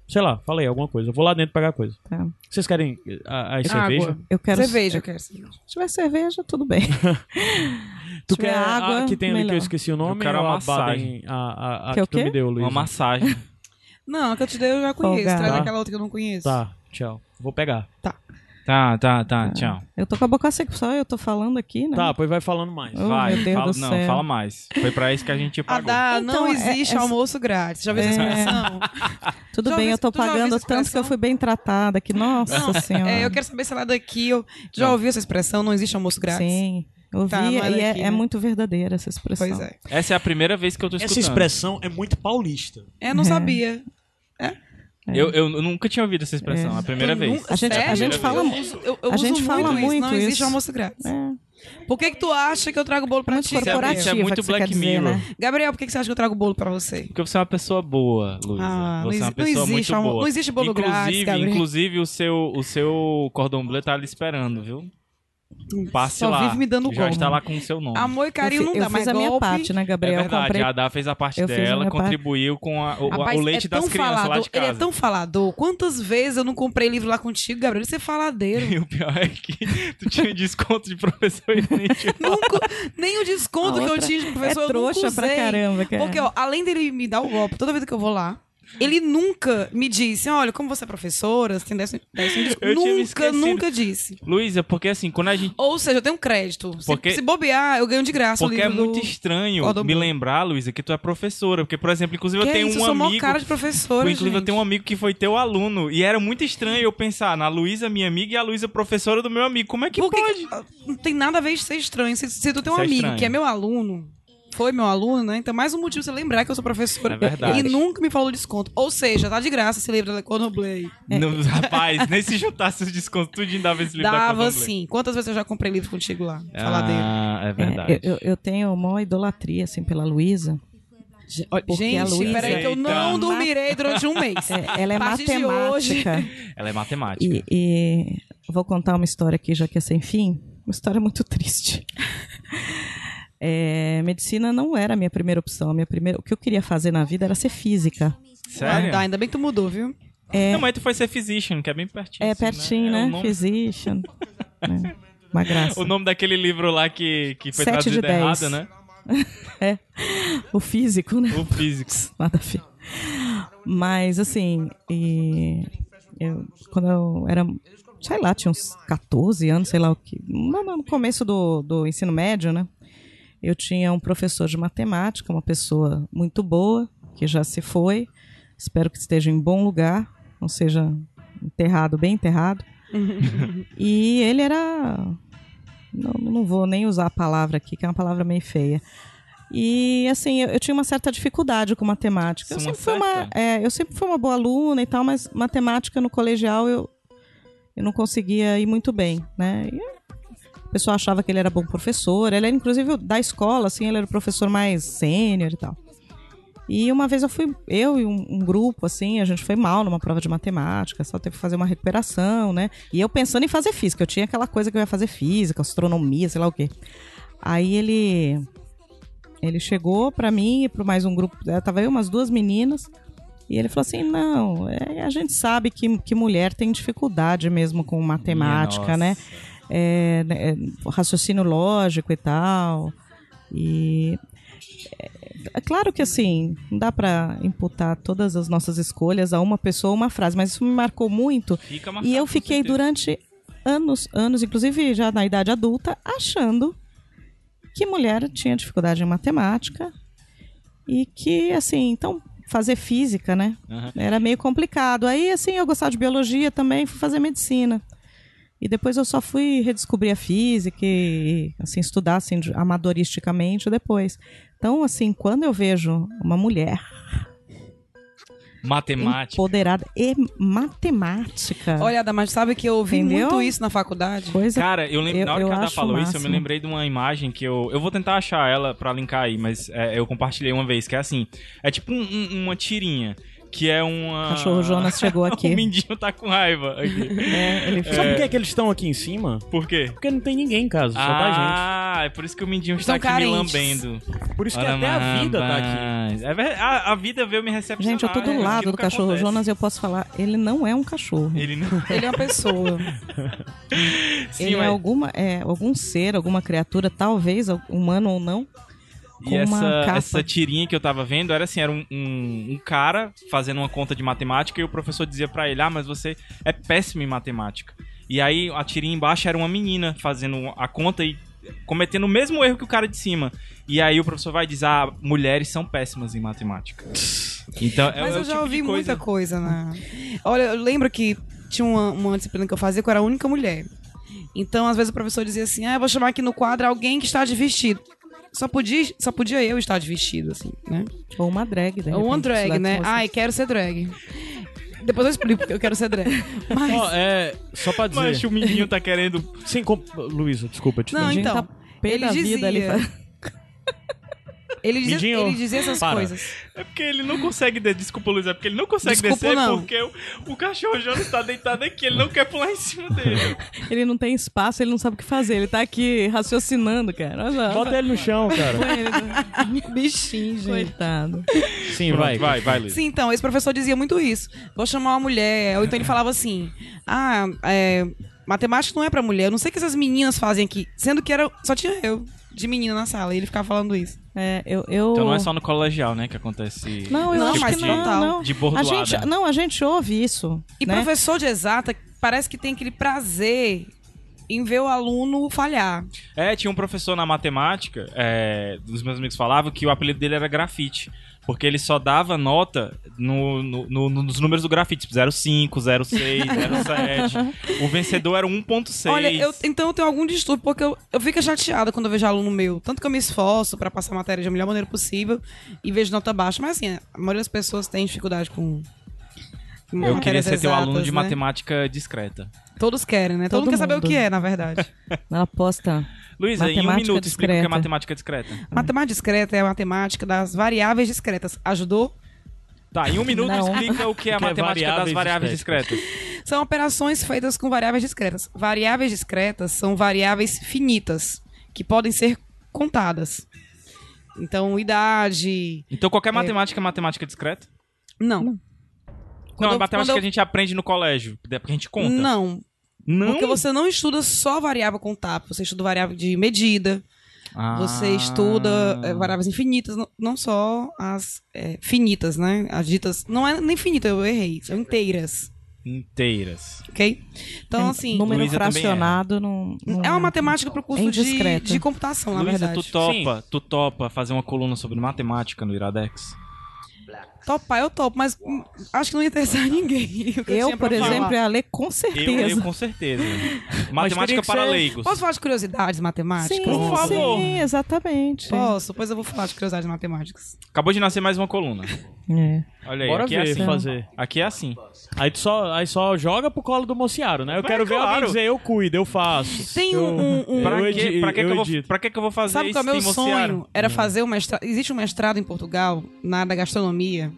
Sei lá, falei alguma coisa. Eu vou lá dentro pegar coisa. Tá. Vocês querem a, a Água. cerveja? Eu quero Cerveja, eu quero cerveja. Se tiver cerveja, tudo bem. Tu quer água, a que tem ali que eu esqueci o nome? Eu quero ou a a massagem. A, a, a que o tu quê? me deu, Luiz. Uma massagem. Não, a que eu te dei eu já conheço. Traz Tá. aquela outra que eu não conheço. Tá, tchau. Vou pegar. Tá, tá, tá. Tchau. Eu tô com a boca seca, só eu tô falando aqui, né? Tá, pois vai falando mais. Oh, Vai, meu Deus fala, do não, céu. fala mais. Foi pra isso que a gente A pagou. da Então, não é- existe essa- almoço grátis. Já viu essa É. expressão? Tudo Já bem, eu tô pagando essa tanto que eu fui bem tratada aqui. Nossa Não, senhora. É, eu quero saber se ela daqui. Eu... Já ouviu essa expressão? Não existe almoço grátis? Sim, eu vi Tá, não é e é, é né? muito verdadeira essa expressão. Pois é. Essa é a primeira vez que eu tô escutando. Essa expressão é muito paulista. Eu não sabia. Eu, eu nunca tinha ouvido essa expressão, É. a primeira Tu vez. nunca- A gente- a gente fala- Eu eu- eu a uso gente fala isso, muito Não existe isso. almoço grátis. É, Por que que tu acha que eu trago bolo pra muito ti? Isso é- corporativa. isso é muito que você Black quer dizer, Mirror. né? Gabriel, por que que você acha que eu trago bolo pra você? Porque você é uma pessoa boa, Luísa. Ah, não você é uma pessoa existe muito boa. não existe bolo inclusive, grátis, Gabriel. Inclusive, o seu, o seu cordon bleu tá ali esperando, viu? Passe Só lá. vive me dando Já golpe. está lá com o seu nome. Amor e carinho eu não dá eu mais fiz a minha parte, né, É Gabriel? Eu verdade, comprei... a Dá fez a parte eu dela, minha parte. contribuiu com a- o, Rapaz, o leite é das crianças falador, lá de Ele casa. é tão falador. Quantas vezes eu não comprei livro lá contigo, Gabriel? Você é faladeiro. E o pior é que tu tinha desconto de professor e nem Nunca, nem o desconto que eu tinha de professor é eu nunca trouxa pra usei. caramba, cara. Porque, ó, além dele me dar o golpe toda vez que eu vou lá, Ele nunca me disse, olha, como você é professora, você tem 10 10 Eu tinha me Nunca, nunca disse. Luísa, porque assim, quando a gente. Ou seja, eu tenho crédito. Se- Porque- Se, bobear, eu ganho de graça Porque é muito do... estranho me lembrar, Luísa, que tu é professora. Porque, por exemplo, inclusive Que eu tenho isso, um eu sou mó amigo. cara de professora, Inclusive, eu gente. tenho um amigo que foi teu aluno. E era muito estranho eu pensar na Luísa, minha amiga, e a Luísa, professora do meu amigo. Como é que Porque pode? não tem nada a ver de ser estranho. Se, se tu tem um Isso é amigo estranho. que é meu aluno, foi meu aluno, né? Então, mais um motivo pra você lembrar que eu sou professora. É verdade. E nunca me falou desconto. Ou seja, tá de graça esse livro da Gordon Blay. Não, rapaz, nem se juntasse os descontos, tudinho dava esse livro da Dava Bleu. sim. Quantas vezes eu já comprei livro contigo lá? Falar dele. Ah, é É, verdade. eu, eu- eu tenho uma idolatria, assim, pela Luísa. Porque Gente, a Luísa- peraí que eu não Eita. dormirei durante um mês. É, ela é matemática. Ela é matemática. E, e vou contar uma história aqui, já que é sem fim. Uma história muito triste. É, medicina não era a minha primeira opção. A minha primeira, o que eu queria fazer na vida era ser física. Sério? Ah, ainda bem que tu mudou, viu? Não, mas tu foi ser physician, que é bem pertinho. É assim, pertinho, É né? o, nome, Physician. É, uma graça. o nome daquele livro lá que, que foi Sete de traduzido dez. errado, né? É. O físico, né? O Physics. Nada a ver. Mas, assim, e eu, quando eu era, sei lá, tinha uns 14 anos, sei lá o que. No, no começo do, do ensino médio, né? Eu tinha um professor de matemática, uma pessoa muito boa, que já se foi. Espero que esteja em bom lugar, não seja enterrado, bem enterrado. e ele era. Não, não vou nem usar a palavra aqui, que é uma palavra meio feia. E assim, eu, eu tinha uma certa dificuldade com matemática. Eu Uma sempre, fui uma, é, eu sempre fui uma boa aluna e tal, mas matemática no colegial eu, eu não conseguia ir muito bem, né? E o pessoal achava que ele era bom professor. Ele era, inclusive, da escola, assim, ele era o professor mais sênior e tal. E uma vez eu fui, eu e um, um grupo, assim, a gente foi mal numa prova de matemática, só teve que fazer uma recuperação, né? E eu pensando em fazer física, eu tinha aquela coisa que eu ia fazer física, astronomia, sei lá o quê. Aí ele ele chegou pra mim e para mais um grupo, eh, tava eu umas duas meninas, e ele falou assim: "Não, é, a gente sabe que, que mulher tem dificuldade mesmo com matemática, né? É, né, é, raciocínio lógico e tal. E é, é claro que assim, não dá pra imputar todas as nossas escolhas a uma pessoa, uma frase, mas isso me marcou muito. Marcado, E eu fiquei durante anos, anos, inclusive já na idade adulta, achando que mulher tinha dificuldade em matemática e que, assim, então fazer física, né? Aham. Era meio complicado. Aí, assim, eu gostava de biologia também, fui fazer medicina. E depois eu só fui redescobrir a física e, assim, estudar, assim, amadoristicamente depois. Então, assim, quando eu vejo uma mulher Matemática. empoderada e matemática, Olha, Damas, sabe que eu ouvi Entendeu? muito isso na faculdade? coisa Cara, eu lembro, Eu- na hora eu que a Ada acho falou isso, eu me lembrei de uma imagem que eu. Eu vou tentar achar ela pra linkar aí, mas é, eu compartilhei uma vez, que é assim. É tipo um- um- uma tirinha. Que é uma. Cachorro Jonas chegou aqui. o Mindinho tá com raiva aqui. É, ele Sabe por que, é que eles estão aqui em cima? Por quê? Porque não tem ninguém em casa, só tá Ah, é por isso que o Mindinho está aqui me carentes. lambendo. gente. Por isso que Ora, até a vida tá aqui. É a, a vida veio me recepcionar. Gente, eu tô é do isso lado do cachorro acontece. Jonas e eu posso falar, ele não é um cachorro. Ele não. Ele é uma pessoa. Sim, ele é, mas- alguma, é algum ser, alguma criatura, talvez humano ou não. E essa, capa. essa tirinha que eu tava vendo era assim, era um, um, um cara fazendo uma conta de matemática e o professor dizia pra ele, ah, mas você é péssimo em matemática. E aí a tirinha embaixo era uma menina fazendo a conta e cometendo o mesmo erro que o cara de cima. E aí o professor vai dizer, ah, mulheres são péssimas em matemática. Então, é Mas eu já tipo ouvi coisa. muita coisa, né? Olha, eu lembro que tinha uma, uma disciplina que eu fazia que eu era a única mulher. Então, às vezes, o professor dizia assim: ah, eu vou chamar aqui no quadro alguém que está de vestido. Só podia, só podia eu estar de vestido, assim, né? Ou uma drag, de Ou um drag, né? Ai, quero ser drag. Depois eu explico porque eu quero ser drag. Mas. Ó, é, só pra dizer. Mas o menino tá querendo... Sim, com... Luísa, desculpa, te Não, então. tá pé ele da vida dizia. ali. Ele dizia, Mindinho, ele dizia essas para. coisas. É porque ele não consegue... De... Desculpa, Luiz, é porque ele não consegue Desculpa, descer não. porque o, o cachorro já está deitado aqui, ele não quer pular em cima dele. Ele não tem espaço, ele não sabe o que fazer. Ele tá aqui raciocinando, cara. Olha lá. Bota ele no chão, cara. Bichinho, gente. Coitado. Sim, Pronto, vai. vai, vai, Luiz. Sim, então, esse professor dizia muito isso. Vou chamar uma mulher. Ou então ele falava assim: Ah, é, matemática não é pra mulher. Eu não sei o que essas meninas fazem aqui. Sendo que era, só tinha eu de menina na sala. E ele ficava falando isso. É, eu, eu... Então não é só no colegial, né, que acontece. Não, eu Não, acho mas que não, não. De A bordoada. gente, não, a gente ouve isso. E né? professor de exata parece que tem aquele prazer em ver o aluno falhar. É, tinha um professor na matemática, é, os meus amigos falavam que o apelido dele era grafite. Porque ele só dava nota no, no- no- nos números do grafite, tipo 05, 06, 07. o vencedor era 1.6. Olha, eu, então eu tenho algum distúrbio, porque eu, eu fico chateada quando eu vejo aluno meu. Tanto que eu me esforço pra passar a matéria da melhor maneira possível e vejo nota baixa. Mas assim, a maioria das pessoas tem dificuldade com. Eu queria ser teu aluno exatas, de né? matemática discreta. Todos querem, né? Todo, Todo mundo quer saber o que é, na verdade. Ela posta. Luísa, em um minuto, explica o que é discreta. matemática discreta. matemática discreta é a matemática das variáveis discretas. Ajudou? Tá, em um minuto Não. explica o que é a Que é matemática das variáveis variáveis discretas. São operações feitas com variáveis discretas. Variáveis discretas são variáveis finitas, que podem ser contadas. Então, idade. Então qualquer matemática é matemática discreta? Não. não, Quando é eu- matemática eu- que a gente aprende no colégio, porque a gente conta. Não. Não? Porque você não estuda só variável contábil, você estuda variável de medida, Ah. você estuda é, variáveis infinitas, não, não só as é, finitas, né? As ditas. Não é nem finita, eu errei, são inteiras. Inteiras. Ok? Então, assim. Número Luísa também fracionado não, não- É uma matemática pro curso É de, de computação, na Luísa, verdade. tu topa, tu topa fazer uma coluna sobre matemática no Iradex? Topar eu topo, mas hum, acho que não ia interessar ninguém. Eu, pra por falar. exemplo, ia ler com Eu, certeza. eu com certeza. Matemática para ser- leigos. Posso falar de curiosidades matemáticas? Sim, Por favor. sim, exatamente. Posso, pois eu vou falar de curiosidades matemáticas. Acabou de nascer mais uma coluna. É. Olha aí, Bora aqui ver, é assim. fazer. Aqui é assim. Aí, tu só, aí só joga pro colo do Mociaro, né? Eu Mas quero ver alguém claro. dizer, eu cuido, eu faço. Tem eu, um- um- Pra, eu que, pra, que, que, eu vou, pra que, que eu vou fazer Sabe qual é o meu isso, sonho? Era fazer um mestrado. Existe um mestrado em Portugal, na área da gastronomia,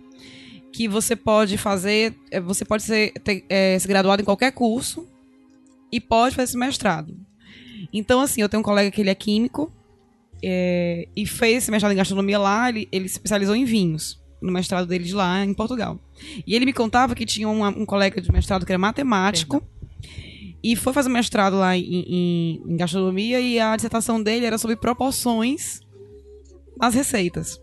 que você pode fazer. é, Você pode ser, ter, é, se graduado em qualquer curso e pode fazer esse mestrado. Então, assim, eu tenho um colega que ele é químico é, e fez esse mestrado em gastronomia lá, ele, ele se especializou em vinhos. No mestrado dele de lá, em Portugal. E ele me contava que tinha uma- um colega de mestrado que era matemático. E foi fazer mestrado lá em, em- em gastronomia e a dissertação dele era sobre proporções nas receitas.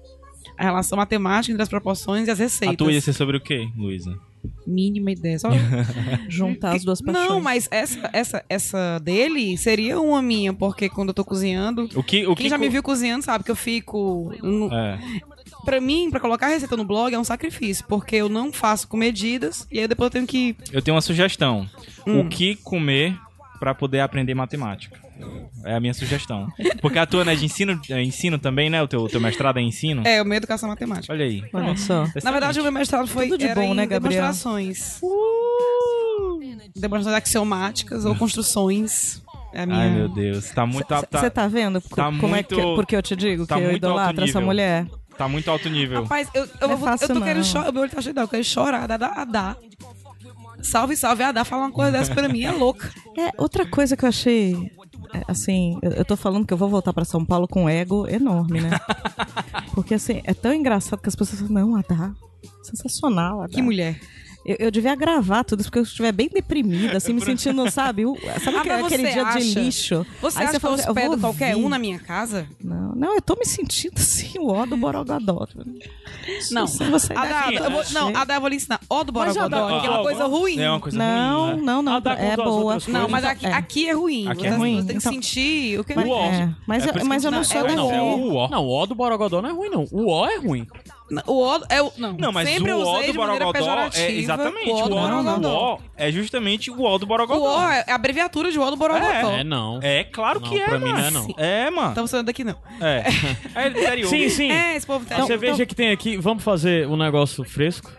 A relação matemática entre as proporções e as receitas. A tua ia ser sobre o quê, Luísa? Mínima ideia. Só... Juntar as duas paixões. Não, mas essa, essa, essa dele seria uma minha, porque quando eu tô cozinhando. O que, o Quem que já me viu cozinhando sabe que eu fico. no- É. Pra mim, pra colocar a receita no blog é um sacrifício, porque eu não faço com medidas e aí depois eu tenho que. Eu tenho uma sugestão. Hum. O que comer pra poder aprender matemática? É a minha sugestão. Porque a tua não é de ensino, é ensino também, né? O teu, teu mestrado é ensino? É, o meio educação matemática. Olha aí. Olha só. Na verdade, o meu mestrado foi Tudo de bom, né, Gabriel? demonstrações. Demonstrações axiomáticas ou construções. É a minha... Ai, meu Deus. Tá muito, tá, Você tá vendo co- tá como é que, muito- porque eu te digo tá que eu idolatro essa mulher? tá muito alto nível. Rapaz, eu, eu, Não é vou- fácil, eu tô querendo chorar. Meu olho tá cheio eu quero chorar. Adá, Adá. Salve, salve, Adá. Fala uma coisa dessa pra mim, é louca. É, outra coisa que eu achei, é, assim, eu, eu tô falando que eu vou voltar pra São Paulo com um ego enorme, né? Porque, assim, é tão engraçado que as pessoas falam, não, Adá, sensacional, Adá. Que mulher. Eu, eu devia gravar tudo isso porque eu estiver bem deprimida, assim, me sentindo, sabe? o- sabe Ah, aquele, mas aquele você dia de acha- lixo? Você Aí acha que eu fala assim, hospedo vou qualquer vir. um na minha casa? Não, não, eu tô me sentindo assim, o ó do Borogodó. Não. Você Adá, daqui, eu vou, não, Adá, eu vou lhe ensinar. Ó do Borogodó, que é uma ó, coisa ruim. É uma coisa Não, ruim. né? não, não, com é boa. Não, mas aqui É. aqui é ruim. Aqui Você é ruim, Você tem que então- sentir o que é, É eu, isso mas que eu não não- sou é. Não, É ó. não, o ó do Borogodó não é ruim, não. O ó é ruim. O ó é o. Não, Não, mas sempre o usei do Borogodó é exatamente. O do O Borogodó. o é justamente o ó do O Borogodó. ó é a abreviatura de ó do Borogodó. É, não. É, claro Não, que é, pra mim não é, não. É, mano. Então você não é daqui, não. É. É interior. Sim, sim. É, esse povo tá. cerveja que tem aqui, vamos fazer um negócio fresco?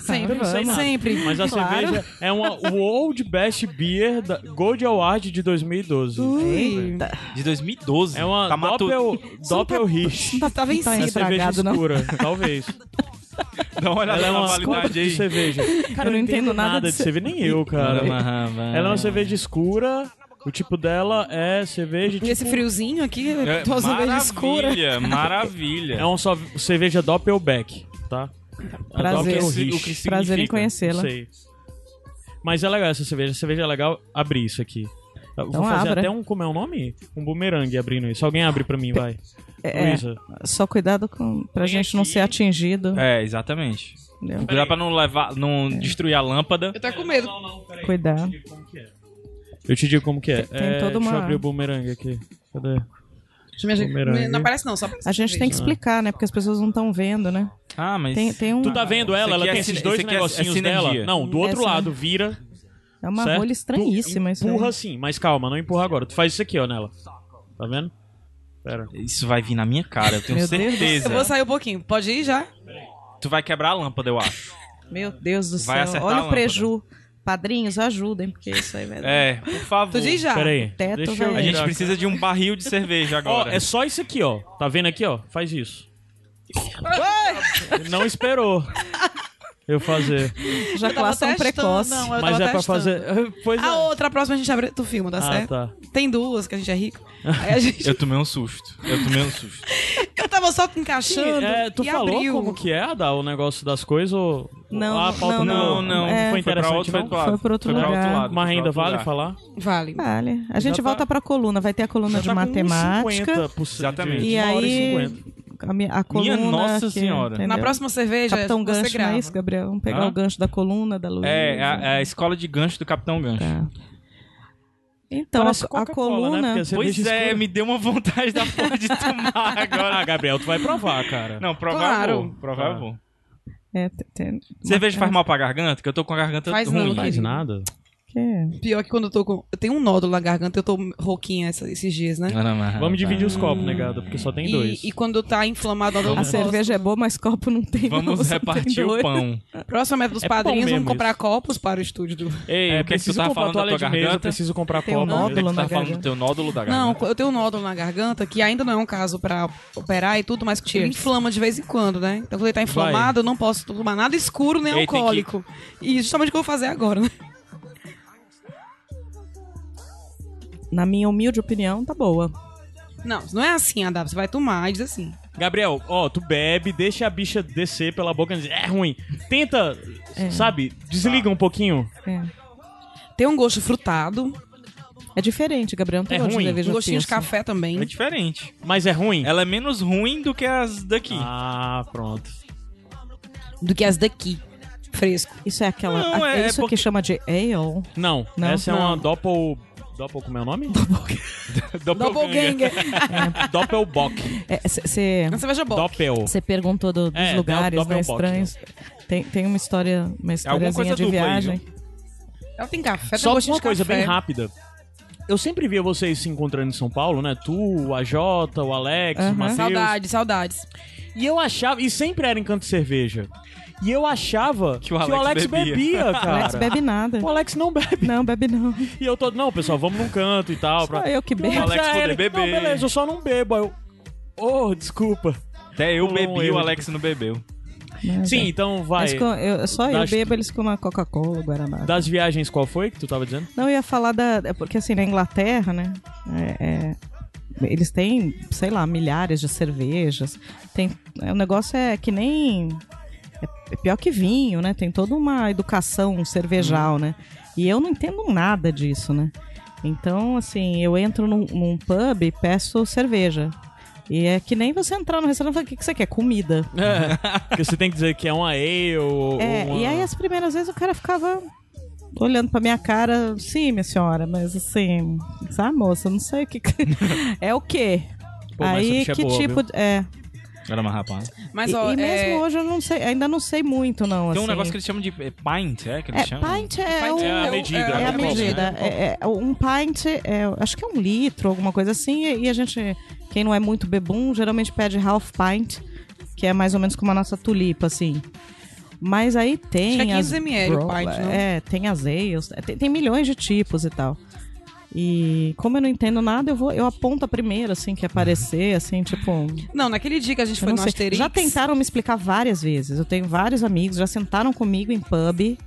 Sempre, nada. sempre. Mas a Claro. cerveja é uma World Best Beer da Gold Award de 2012. Eita. De 2012. É uma Tá Doppel, Doppel Rich. Tá, tá vencido. tá É cerveja estragado, não. escura, talvez. Dá uma olhada Ela é na uma validade de aí. cerveja. Cara, Eu não entendo nada de de cerveja, nem eu, cara. Ela Ela é uma cerveja escura. O tipo dela é cerveja E tipo... esse friozinho aqui, É, tua cerveja escura. maravilha, maravilha. É uma só cerveja Doppelbeck, tá? Prazer. O que Rich. significa? Prazer em Não conhecê-la. Mas é legal essa cerveja. A cerveja é legal abrir isso aqui. Eu Então Vou fazer abra. até um, como é o nome? Um bumerangue abrindo isso. Alguém abre pra mim, vai. É, Luísa. só cuidado com, pra Vem gente não aqui. ser atingido. É, exatamente. entendeu? Cuidado pra não levar, não destruir a lâmpada. Eu tô com medo. Cuidado. Eu te digo como que é. Tem- tem é toda Deixa eu uma- abrir o bumerangue aqui. Cadê? Deixa eu me ajeitar. Bumerangue. Não aparece não, só A gente tem que explicar, né? Porque as pessoas não estão vendo, né? Ah, mas. Tem, tem um, Tu tá vendo ela? Ela tem esses dois negocinhos dela. Não, do outro Essa- lado vira. é uma certo? rolha estranhíssima isso empurra sim, mas calma, não empurra agora. Tu faz isso aqui, ó, nela. Tá vendo? Pera. Isso vai vir na minha cara, eu tenho Meu Deus certeza. Eu vou sair um pouquinho. Pode ir já? Tu vai quebrar a lâmpada, eu acho. Meu Deus do Vai céu. Olha o lâmpada. preju. Padrinhos, ajudem, porque isso aí vai dar. É, por favor. Tu diz já. Pera aí. teto Deixa vai- eu A gente precisa de um barril de cerveja Ó, agora. é só isso aqui, ó. Tá vendo aqui, ó? Faz isso. Não esperou eu fazer. Ejaculação testando, precoce. Não, eu Mas é pra testando. fazer. Pois é. A outra, a próxima a gente abre, tu filma, tá Ah, certo? tá. Tem duas, que a gente é rico. Aí a gente... Eu tomei um susto. Eu tomei um susto. eu tava só encaixando É, tu e falou abriu. como que é, Adá, o negócio das coisas? Ou... Não, Ah, pauta não, Não, não. É, foi foi pra interessante, outro, foi não? pro lado. Foi outro pra lugar. lado, Mas ainda outro vale lugar. falar? Vale. Vale. A gente Já tá- volta pra coluna. Vai ter a coluna de Já tá com uns matemática. 50%, Exatamente. de E uma hora aí. 50. A, minha, a coluna. nossa que- senhora. entendeu? Na próxima cerveja, Capitão você Gancho, grava. não é isso, Gabriel? Vamos pegar Hã? o gancho da coluna da Luísa. É, a, a escola de gancho do Capitão Gancho. Tá. Então, a, a né? coluna. Você Pois é, escura. me deu uma vontade da porra de tomar agora. Ah, Gabriel, tu vai provar, cara. Não, provar Claro. eu vou. Provar Tá. eu vou. É, tem- tem- Cerveja faz mal pra garganta? Que eu tô com a garganta Faz ruim. não, Não faz nada. Que- Pior que quando eu tô com... Eu tenho um nódulo na garganta, eu tô rouquinha essa- esses dias, né? Não, não, Vamos dividir os copos, negada, porque só tem dois. E, e quando tá inflamado, eu não A posso. cerveja é boa, mas copo não tem. não, Vamos só tem repartir o dois. pão. Próxima meta dos É padrinhos, mesmo vamos comprar isso. copos para o estúdio do... Ei, É, o que que tu preciso tava comprar falando da toalha tua de mesa, garganta? preciso comprar Tem um copo. nódulo Você na tá falando garganta. do teu nódulo da Não, garganta. eu tenho um nódulo na garganta, que ainda não é um caso pra operar e tudo, mas que ele Cheers. inflama de vez em quando, né? Então quando ele tá inflamado, eu não posso tomar nada escuro nem Ei, tem alcoólico. E justamente o que eu vou fazer agora, né? Na minha humilde opinião, tá boa. Não, não é assim, Adab. Você vai tomar e diz assim. Gabriel, ó, tu bebe, deixa a bicha descer pela boca e diz, é ruim. Tenta, sabe, desliga um pouquinho. É, Tem um gosto frutado, É diferente, Gabriel. Não tem É gosto de ruim? cerveja um gostinho de café também. É diferente. Mas é ruim? Ela é menos ruim do que as daqui. Ah, pronto. Do que as daqui. Fresco. Isso é aquela. Não, a- é é isso porque- que chama de ale. Não, Não, essa é não. uma doppel... Doppel, como é o nome? Doppelganger. Doppelbock. Você Uma cerveja boa. Doppel. Você perguntou do- dos É, lugares, né, Doppelbock. estranhos. Tem, tem uma história, uma historiazinha coisa de dupla aí, viagem. Ela tem café, tem Só gostinho uma de coisa café. bem rápida. Eu sempre via vocês se encontrando em São Paulo, né? Tu, o AJ, o Alex, Aham. o Matheus. Saudades, saudades. E eu achava... E sempre era em canto de cerveja. E eu achava que o Alex, bebia. bebia, cara. Alex bebe nada. O Alex não bebe. Não, bebe não. E eu tô... Não, pessoal, vamos num canto e tal. Pra... Só eu que E o bebo. Alex "Ah, poder beber." Não, beleza, eu só não bebo. Aí eu... Oh, desculpa. Até eu um bebi, o erro. Alex não bebeu. Mas, Sim, é. então vai. Com- eu- só eu Das- bebo, eles com uma Coca-Cola, Guaraná. Das viagens, qual foi que tu tava dizendo? Não, eu ia falar da. é Porque assim, na Inglaterra, né? é- é, eles têm, sei lá, milhares de cervejas. Tem, é, o negócio é que nem. É, é pior que vinho, né? Tem toda uma educação cervejal, né? E eu não entendo nada disso, né? Então, assim, eu entro num, num pub e peço cerveja. E é que nem você entrar no restaurante e falar, o que, que você quer? Comida. Porque você tem que dizer que é uma ale ou É, uma... e aí as primeiras vezes o cara ficava olhando pra minha cara, sim, minha senhora, mas assim, sabe, moça, não sei o que. é o quê? Pô, aí é que boa, tipo. viu? É. Era uma rapaz. Mas, e ó, e mesmo é... hoje eu não sei, ainda não sei muito, não. Tem um assim. negócio que eles chamam de é, pint, é? Que eles É, chamam? pint é, Pint o- é a medida, É, é a o copo, medida. né? É, é, um pint, é, acho que é um litro, alguma coisa assim. E, e a gente, quem não é muito bebum, geralmente pede half pint, que é mais ou menos como a nossa tulipa, assim. Mas aí tem. Acho que é 15 as ml o bro- pint, não? É, tem as ales, é, tem, tem milhões de tipos e tal. E como eu não entendo nada, eu vou, eu aponto a primeira, assim, que aparecer, assim, tipo. Não, naquele dia que a gente foi no sei. Asterix... Já tentaram me explicar várias vezes. Eu tenho vários amigos, já sentaram comigo em pub.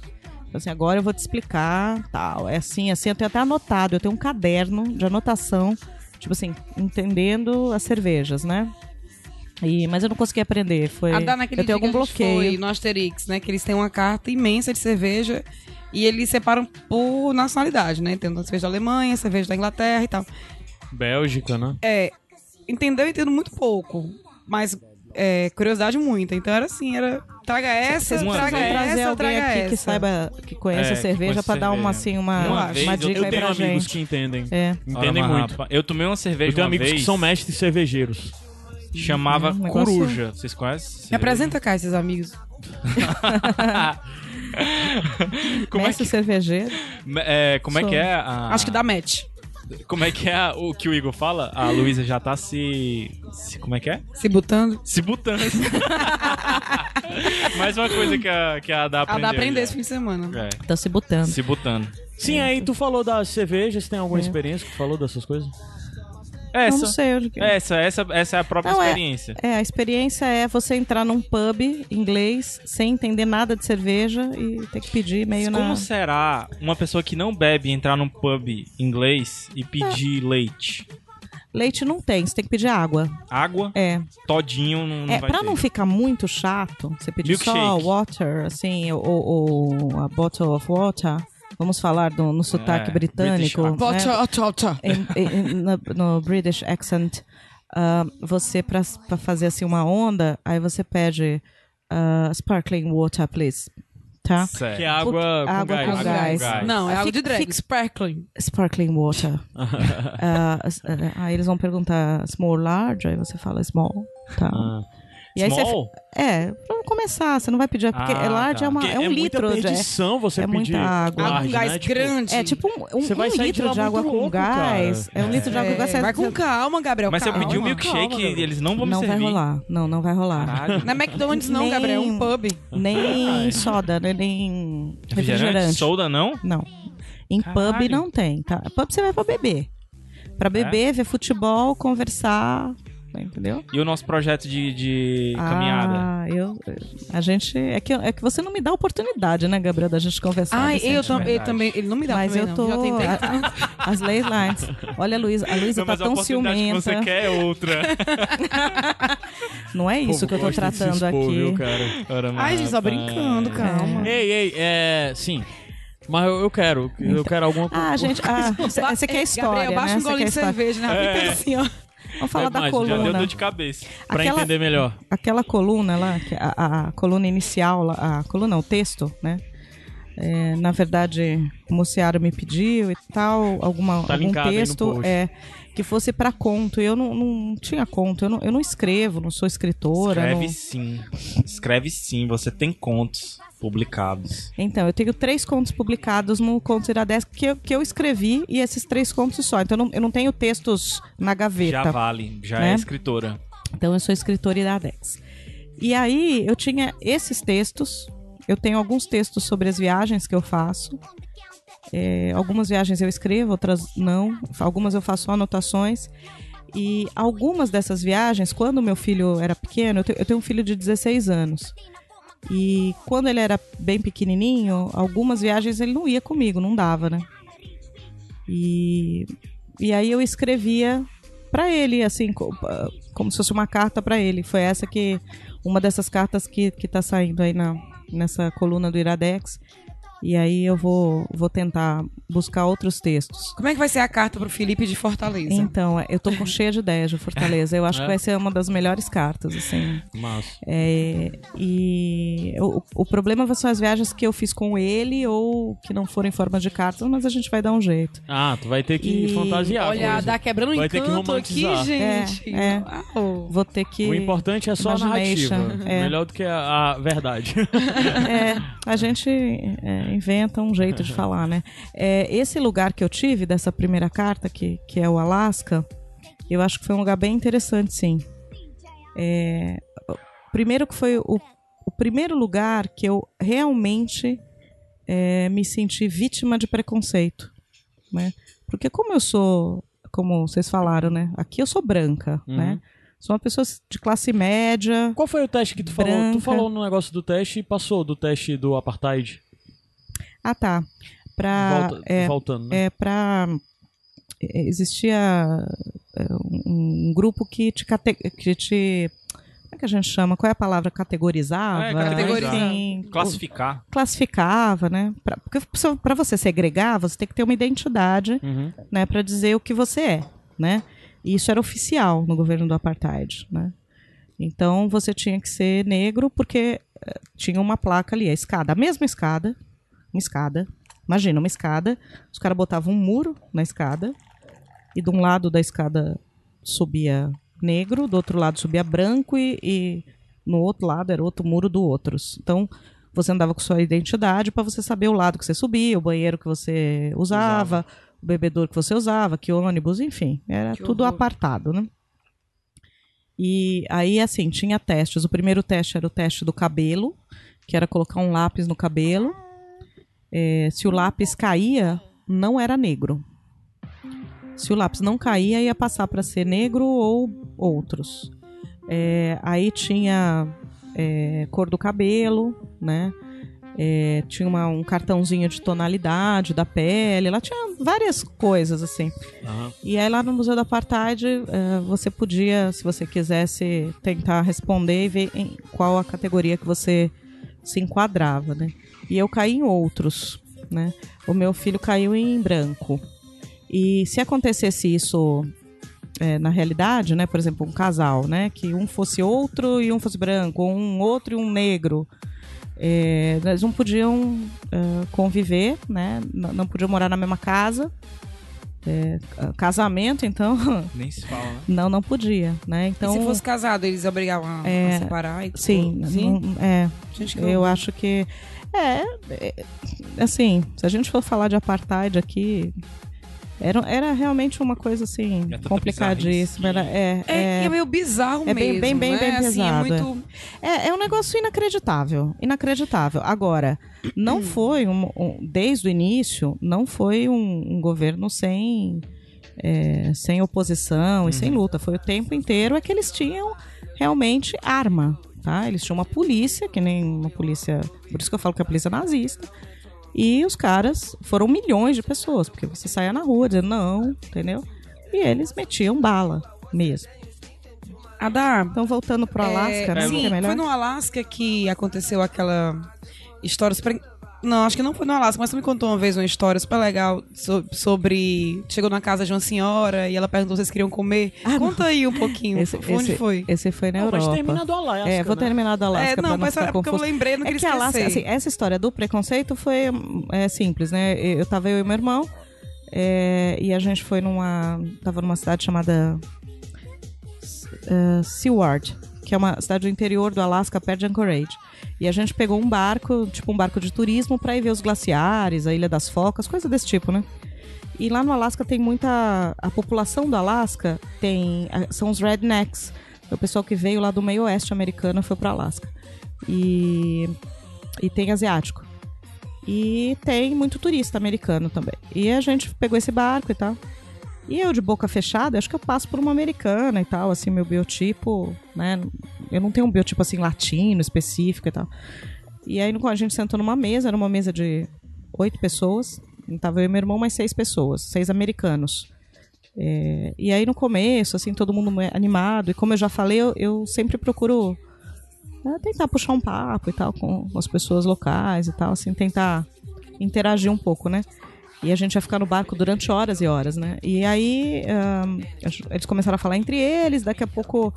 Assim, agora eu vou te explicar, tal. É assim, assim, eu tenho até anotado. Eu tenho um caderno de anotação, tipo assim, entendendo as cervejas, né? E, mas eu não consegui aprender. Foi, A eu tenho dia algum que a gente foi bloqueio. no Asterix, né? Que eles têm uma carta imensa de cerveja. E eles separam por nacionalidade, né? Tem cerveja da Alemanha, cerveja da Inglaterra e tal. Bélgica, né? É, entendeu? Eu entendo muito pouco, mas é, curiosidade muita. Então era assim, era traga essa, Uma traga vez- trazer essa, alguém traga aqui essa. que saiba, que conhece É, a cerveja pra dar uma, assim, uma, Uma uma, vez eu- dica Eu aí tenho pra amigos gente. que entendem. É. Entendem Ora, muito. Eu tomei uma cerveja Eu tenho uma amigos vez, que são mestres cervejeiros. chamava Hum, Coruja. Vocês conhecem? Me apresenta cá esses amigos. Como é Mestre que, cervejeiro. é, como é, Sou. que é a... Acho que dá match. Como é que é a- o que o Igor fala? A Luísa já tá se... se- Como é que é? Se botando. Se botando. Mais uma coisa que a, que a Ada A aprendeu. dá aprender esse fim de semana. É, Tá se botando. se botando. Sim, aí tu falou das cervejas, tem alguma experiência que tu falou dessas coisas? Eu Essa. não sei onde que... Essa, essa, essa é a própria Não, é- experiência. É, a experiência é você entrar num pub inglês sem entender nada de cerveja e ter que pedir meio Como na... será uma pessoa que não bebe entrar num pub inglês e pedir leite? Leite não tem, você tem que pedir água. Água, É, todinho, não, não é vai pra ter. não ficar muito chato, você pedir só Milkshake. water, assim, ou, ou a bottle of water. Vamos falar do, no sotaque É, britânico. British né? Em- em- no, no British accent, ah, você, pra, pra fazer assim uma onda, aí você pede ah, sparkling water, please. Tá? Certo. Que é água com Água gás. com gás. gás. Não, é água de drag. fica- Sparkling. Sparkling water. Ah, aí eles vão perguntar small, large, aí você fala small. Tá? Ah. E aí você Small? É, pra começar, você não vai pedir, porque Ah, é large tá. é, uma, Porque é um litro muita de. perdição você é pedir muita água. Large, com gás né? Tipo, grande. É tipo um, um, Você vai um de litro lá de água muito com louco, gás. cara. É um litro de água com gás. É, você- vai com calma, Gabriel. Mas se eu calma. pedir um milkshake, Calma, eles não vão me Não vai servir. rolar. Não, não vai rolar. Caralho. Não é McDonald's, não, Nem- Gabriel. É um pub. Nem soda, né? nem Refrigerante? refrigerante. Soda não? Não. Em Caralho. pub não tem, tá? Pub você vai pra beber. Pra beber, ver futebol, conversar, entendeu? E o nosso projeto de, de caminhada? Ah, eu, a gente é que é que você não me dá oportunidade, né, Gabriel, da gente conversar. Ai, decente. eu, tam, verdade. também. Ele não me dá Mas eu não. tô a- a- as ley lines. Olha a Luísa, a Luísa Não, tá mas a tão oportunidade que ciumenta. você quer é outra. Não é isso que eu tô tratando aqui. Ora, Ai, gente, só brincando, calma. Ei, ei, é. Sim. Mas eu, eu quero. Eu quero alguma coisa. Ah, gente, ah, essa essa aqui é a história, Gabriel, baixa né? um é golinho a de cerveja, né? Fica assim, ó. Vamos falar É, da mas já Já deu coluna. dor de cabeça. Aquela- entender melhor. aquela coluna lá, a, a- coluna inicial, a coluna, o texto, né? É, na verdade, o Mociaro me pediu e tal, alguma, Tá algum linkado aí no texto post. é, que fosse para conto. E eu não, não tinha conto, eu não, eu não escrevo, não sou escritora. Escreve não- sim. Escreve sim. Você tem contos publicados. Então, eu tenho três contos publicados no Contos Iradesco que eu, que eu escrevi e esses três contos só. Então, eu não, eu não tenho textos na gaveta. Já vale. Já Né? é escritora. Então eu sou escritora Iradex. E aí eu tinha esses textos, eu tenho alguns textos sobre as viagens que eu faço. É, algumas viagens eu escrevo, outras não. Algumas eu faço anotações. E algumas dessas viagens, quando meu filho era pequeno, eu te- eu tenho um filho de 16 anos. E quando ele era bem pequenininho, algumas viagens ele não ia comigo, não dava, né? E, e aí eu escrevia para ele, assim, co- como se fosse uma carta para ele. Foi essa que uma dessas cartas que que tá saindo aí na nessa coluna do Iradex. E aí eu vou vou tentar buscar outros textos. Como é que vai ser a carta pro Felipe de Fortaleza? Então, eu tô com cheia de ideias de Fortaleza. Eu acho É? que vai ser uma das melhores cartas, assim. Massa. É, e o, o problema são as viagens que eu fiz com ele ou que não foram em forma de cartas, mas a gente vai dar um jeito. Ah, tu vai ter que E- fantasiar. a Olha, dá quebrando Vai ter que encanto aqui, gente. É, é. Vou ter que. O importante é só a narrativa. é. Melhor do que a, a verdade. É, a gente é, inventa um jeito de falar, né? É, esse lugar que eu tive, dessa primeira carta, que, que é o Alasca, eu acho que foi um lugar bem interessante, sim. É, primeiro que foi o, o primeiro lugar que eu realmente é, me senti vítima de preconceito, né? Porque como eu sou, como vocês falaram, né? Aqui eu sou branca, Uhum. né? Sou uma pessoa de classe média, Qual foi o teste que tu falou? Tu Branca. falou no negócio do teste e passou do teste do apartheid. Ah, tá. Pra, Volta- é, voltando, né? é pra. é, Existia é, um, grupo que te, cate- que te. é que a gente chama? Qual é a palavra? Categorizava? É, categorizar. Enfim, Classificar. classificava, né? Pra, porque para você segregar, você tem que ter uma identidade, Uhum. né, para dizer o que você é, né? E isso era oficial no governo do apartheid, né? Então você tinha que ser negro porque eh, tinha uma placa ali, a escada, a mesma escada, uma escada. Imagina uma escada, os caras botavam um muro na escada e de um lado da escada subia negro, do outro lado subia branco e, e no outro lado era outro muro do outros. Então você andava com sua identidade para você saber o lado que você subia, o banheiro que você usava, o bebedouro que você usava, que ônibus, enfim, era Que tudo horror. apartado, né? E aí, assim, tinha testes. O primeiro teste era o teste do cabelo, que era colocar um lápis no cabelo. É, se o lápis caía, não era negro. Se o lápis não caía, ia passar para ser negro ou outros. É, aí tinha é, cor do cabelo, né? É, tinha uma- um cartãozinho de tonalidade da pele, lá tinha várias coisas assim. Aham. E aí lá no Museu do Apartheid, eh, você podia, se você quisesse, tentar responder e ver em qual a categoria que você se enquadrava, né? E eu caí em outros, né? O meu filho caiu em branco. E se acontecesse isso eh, na realidade, né? Por exemplo, um casal, né? Que um fosse outro e um fosse branco, ou um outro e um negro. eh, eles não podiam eh, conviver, né? N- não podiam morar na mesma casa. É, casamento, então, Nem se fala, né? não, não podia, né? Então, e se fosse casado, eles obrigavam a, a É, separar? E, sim, sim? não- é, Gente, eu horror. acho que é, é, assim, se a gente for falar de apartheid aqui, era, era realmente uma coisa assim É complicadíssima, era, é, É, é, é meio bizarro é bem- mesmo. bem- bem- né? bem Assim, é pesado, é. muito. É, é um negócio inacreditável. Inacreditável. Agora, não foi, um, um- desde o início, não foi um, um governo sem, é, sem oposição e sem luta. Foi o tempo inteiro é que eles tinham realmente arma. Tá? Eles tinham uma polícia, que nem uma polícia. Por isso que eu falo que é a polícia nazista. E os caras foram milhões de pessoas, porque você saía na rua dizendo não, entendeu? E eles metiam bala mesmo. Adar, Então, voltando pro Alasca, né? Sim, é foi no Alasca que aconteceu aquela história super. Não, acho que não foi no Alasca, mas tu me contou uma vez uma história super legal so- sobre. Chegou na casa de uma senhora e ela perguntou se vocês queriam comer. Ah, Conta aí um pouquinho. Esse, Foi onde esse- foi? Esse foi na Não, mas Europa. termina do Alasca, É, vou né? terminar do Alasca É, pra não, não mas ficar era porque eu lembrei, não É queria que Alasca, esquecer. assim, essa história do preconceito foi é, simples, né? Eu tava eu e meu irmão é, e a gente foi numa... Tava numa cidade chamada uh, Seward, que é uma cidade do interior do Alasca, perto de Anchorage. E a gente pegou um barco, tipo um barco de turismo, pra ir ver os glaciares, a Ilha das Focas, coisa desse tipo, né? E lá no Alasca tem muita. A população do Alasca tem. São os rednecks. É o pessoal que veio lá do meio oeste americano foi para Alasca. E. E tem asiático. E tem muito turista americano também. E a gente pegou esse barco e tal. E eu, de boca fechada, acho que eu passo por uma americana e tal, assim, meu biotipo, né? Eu não tenho um biotipo assim latino específico e tal. E aí a gente sentou numa mesa, era uma mesa de oito pessoas. Tava eu e meu irmão, mais seis pessoas, seis americanos. É, e aí no começo, assim, todo mundo mu- animado. E como eu já falei, eu, eu sempre procuro é, tentar puxar um papo e tal com as pessoas locais e tal, assim, tentar interagir um pouco, né? E a gente ia ficar no barco durante horas e horas, né? E aí ahn, eles começaram a falar entre eles, daqui a pouco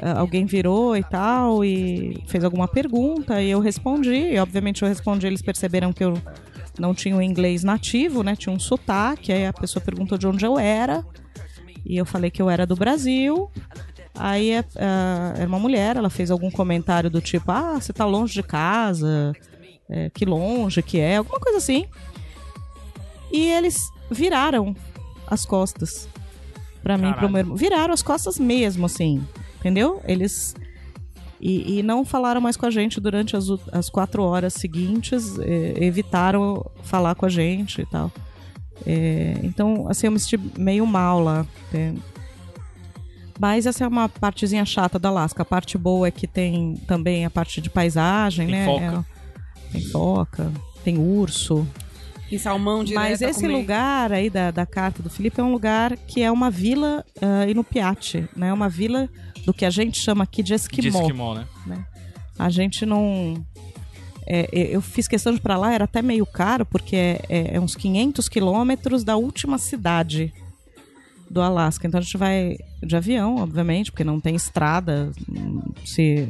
ah, alguém virou e tal, e fez alguma pergunta, e eu respondi. E obviamente eu respondi, eles perceberam que eu não tinha o inglês nativo, né? Tinha um sotaque, aí a pessoa perguntou de onde eu era. E eu falei que eu era do Brasil. Aí ah, era uma mulher, ela fez algum comentário do tipo, ah, você tá longe de casa, é, que longe que é, alguma coisa assim. E eles viraram as costas pra mim, pro meu irmão. Viraram as costas mesmo, assim, entendeu? Eles. E, e não falaram mais com a gente durante as, as quatro horas seguintes, eh, evitaram falar com a gente e tal. É, então, assim, eu me senti meio mal lá. é. Mas essa é uma partezinha chata da Alasca. A parte boa é que tem também a parte de paisagem, Tem né? foca. É, tem foca, tem urso. Em salmão direto Mas a esse comer. lugar aí da, da carta do Felipe é um lugar que é uma vila uh, Inupiat, né? Uma vila do que a gente chama aqui de De esquimó. esquimó, né? A gente não... é, é, eu fiz questão de ir pra lá, era até meio caro, porque é, é- é uns 500 quilômetros da última cidade do Alasca. Então a gente vai de avião, obviamente, porque não tem estrada. Hum, Se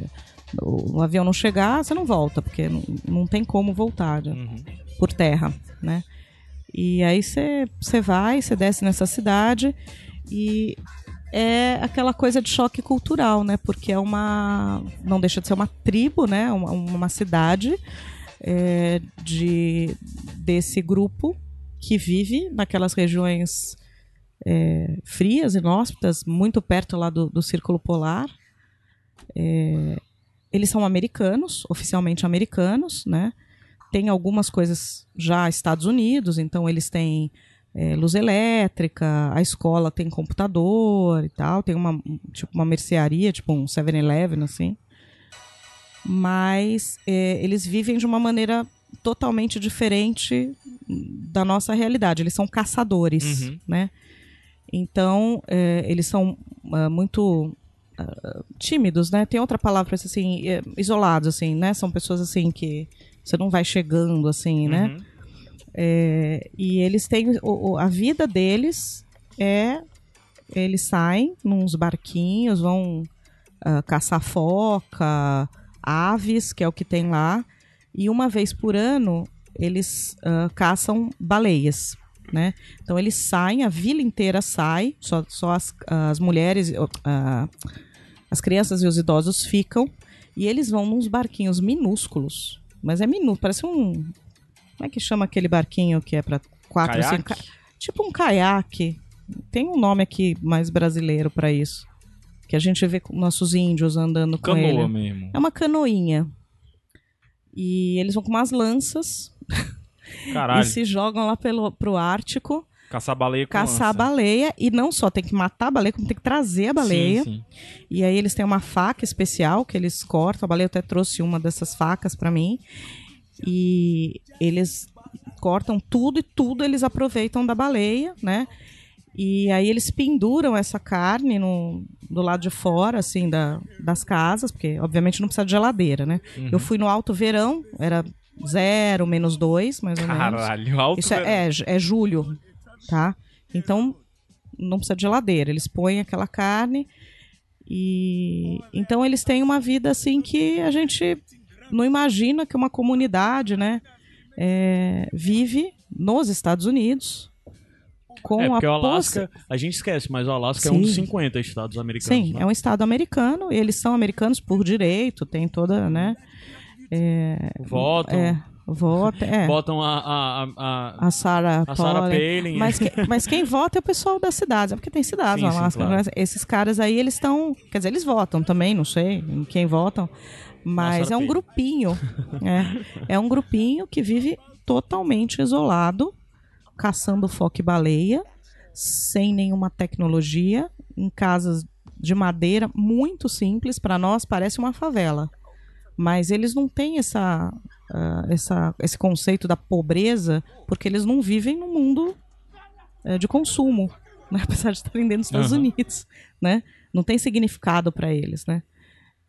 o, avião não chegar, você não volta, porque não, não tem como voltar né, Uhum. por terra, né? E aí você você vai, você desce nessa cidade e é aquela coisa de choque cultural, né? Porque é uma. Não deixa de ser uma tribo, né? Uma, uma cidade é, de, desse grupo que vive naquelas regiões é, frias, inóspitas, muito perto lá do, do Círculo Polar. É, eles são americanos, oficialmente americanos, né? Tem algumas coisas já Estados Unidos, então eles têm é, luz elétrica, a escola tem computador e tal, tem uma tipo uma mercearia, tipo um 7-Eleven assim. Mas é, eles vivem de uma maneira totalmente diferente da nossa realidade. Eles são caçadores, Uhum. né? Então é, eles são ah, muito tímidos, né? Tem outra palavra assim, é, isolados assim, né? São pessoas assim que você não vai chegando assim, né? Uhum. É, e eles têm. o- a vida deles é. Eles saem nos barquinhos, vão ah, caçar foca, aves, que é o que tem lá. E uma vez por ano, eles ah, caçam baleias. Né? Então eles saem, a vila inteira sai, só, só as, as mulheres, as crianças e os idosos ficam. E eles vão nos barquinhos minúsculos. Mas é minúsculo, parece um. Como é que chama aquele barquinho que é para quatro, Caiaque? cinco? ca- Tipo um caiaque. Tem um nome aqui mais brasileiro para isso. Que a gente vê com nossos índios andando com ele. Canoa mesmo. É uma canoinha. E eles vão com umas lanças Caralho. e se jogam lá pelo, pro Ártico Caçar baleia com caçar lança. baleia. E não só tem que matar a baleia, como tem que trazer a baleia. Sim, sim. E aí eles têm uma faca especial que eles cortam. A baleia até trouxe uma dessas facas pra mim. E eles cortam tudo e tudo eles aproveitam da baleia, né? E aí eles penduram essa carne no, do lado de fora, assim, da, das casas, porque obviamente não precisa de geladeira, né? Uhum. Eu fui no alto verão, era zero, menos dois, mais ou menos. Caralho, alto Isso é, é, é julho, tá? Então não precisa de geladeira. Eles põem aquela carne e então eles têm uma vida assim que a gente não imagina que uma comunidade, né, é, vive nos Estados Unidos com É, porque a o Alasca, a gente esquece, mas o Alasca é um Sim. dos 50 estados americanos. Sim, né? é um estado americano. e Eles são americanos por direito, tem toda, né? Votam, É, vota, é. botam a, a, a, a, A Sarah, a Sarah Palin. Mas, que- mas quem vota é o pessoal das cidades, é porque tem cidades Sim, no sim, Alasca. claro. Esses caras aí, eles estão. Quer dizer, eles votam também, não sei em quem votam. Mas é um Palin. grupinho. é, é um grupinho que vive totalmente isolado, caçando foca e baleia, sem nenhuma tecnologia, em casas de madeira muito simples. Para nós, parece uma favela. Mas eles não têm essa, ah, essa, esse conceito da pobreza, porque eles não vivem no mundo eh, de consumo, né? apesar de estarem dentro dos Estados Aham. Unidos, né? Não tem significado para eles, né?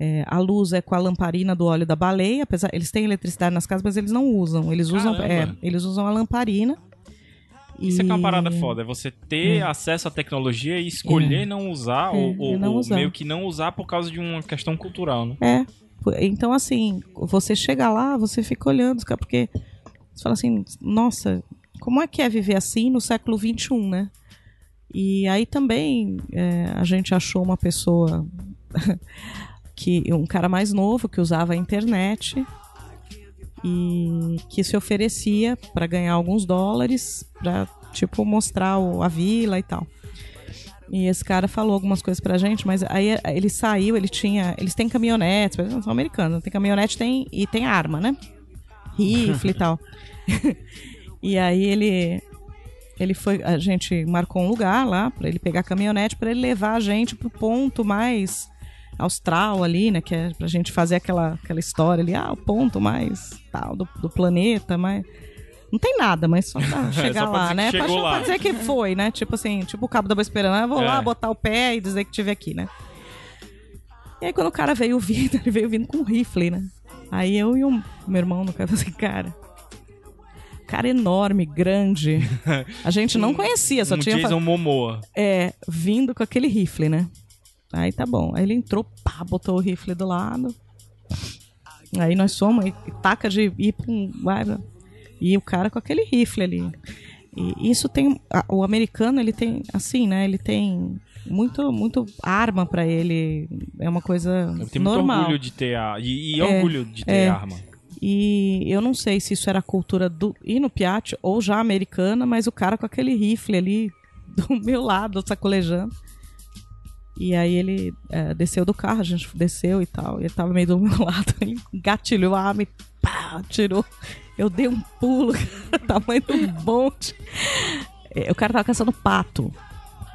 É, a luz é com a lamparina do óleo da baleia, apesar eles têm eletricidade nas casas, mas eles não usam. Eles usam, é, eles usam a lamparina. Isso é que é uma e- parada foda, é você ter acesso à tecnologia e escolher não usar, É, ou, e ou- não ou usar. meio que não usar por causa de uma questão cultural, né? É. Pô, Então, assim, você chega lá, você fica olhando, porque você fala assim, nossa, como é que é viver assim no século XXI, né? E aí também é, a gente achou uma pessoa que um cara mais novo que usava a internet e que se oferecia para ganhar alguns dólares para tipo mostrar o- a vila e tal. E esse cara falou algumas coisas pra gente, mas aí eh, ele saiu, ele tinha. Eles têm caminhonetes, não são americanos, tem caminhonete tem, e tem arma, né? Rifle e tal. e aí ele. Ele foi. A gente marcou um lugar lá pra ele pegar a caminhonete pra ele levar a gente pro ponto mais austral ali, né? Que é pra gente fazer aquela, aquela história ali, ah, o ponto mais tal do, do planeta, mais. Não tem nada, mas só pra chegar só pra lá, né? Pra, chegou pra lá. dizer que foi, né? Tipo assim, tipo o cabo da boa esperando. Eu vou É. lá botar o pé e dizer que tive aqui, né? E aí quando o cara veio vindo, ele veio vindo com um rifle, né? Aí eu e o meu irmão no cara assim, cara. Cara enorme, grande. A gente não conhecia, só um tinha. fa- Jason Momoa. É, vindo com aquele rifle, né? Aí tá bom. Aí ele entrou, pá, botou o rifle do lado. Aí nós somos, e taca de ir pra um. Vai. E o cara com aquele rifle ali. E isso tem. O americano, ele tem. Assim, né? Ele tem muito, muito arma pra ele. É uma coisa Eu tenho muito normal. orgulho de ter a. E, e É, orgulho de ter é. arma. E eu não sei se isso era a cultura do Inupiat ou já americana, mas o cara com aquele rifle ali do meu lado, sacolejando. E aí ele é, desceu do carro, a gente desceu e tal. E ele tava meio do meu lado, ele gatilhou a arma e pá, tirou. Eu dei um pulo, tamanho do bonde. É, O cara tava caçando pato.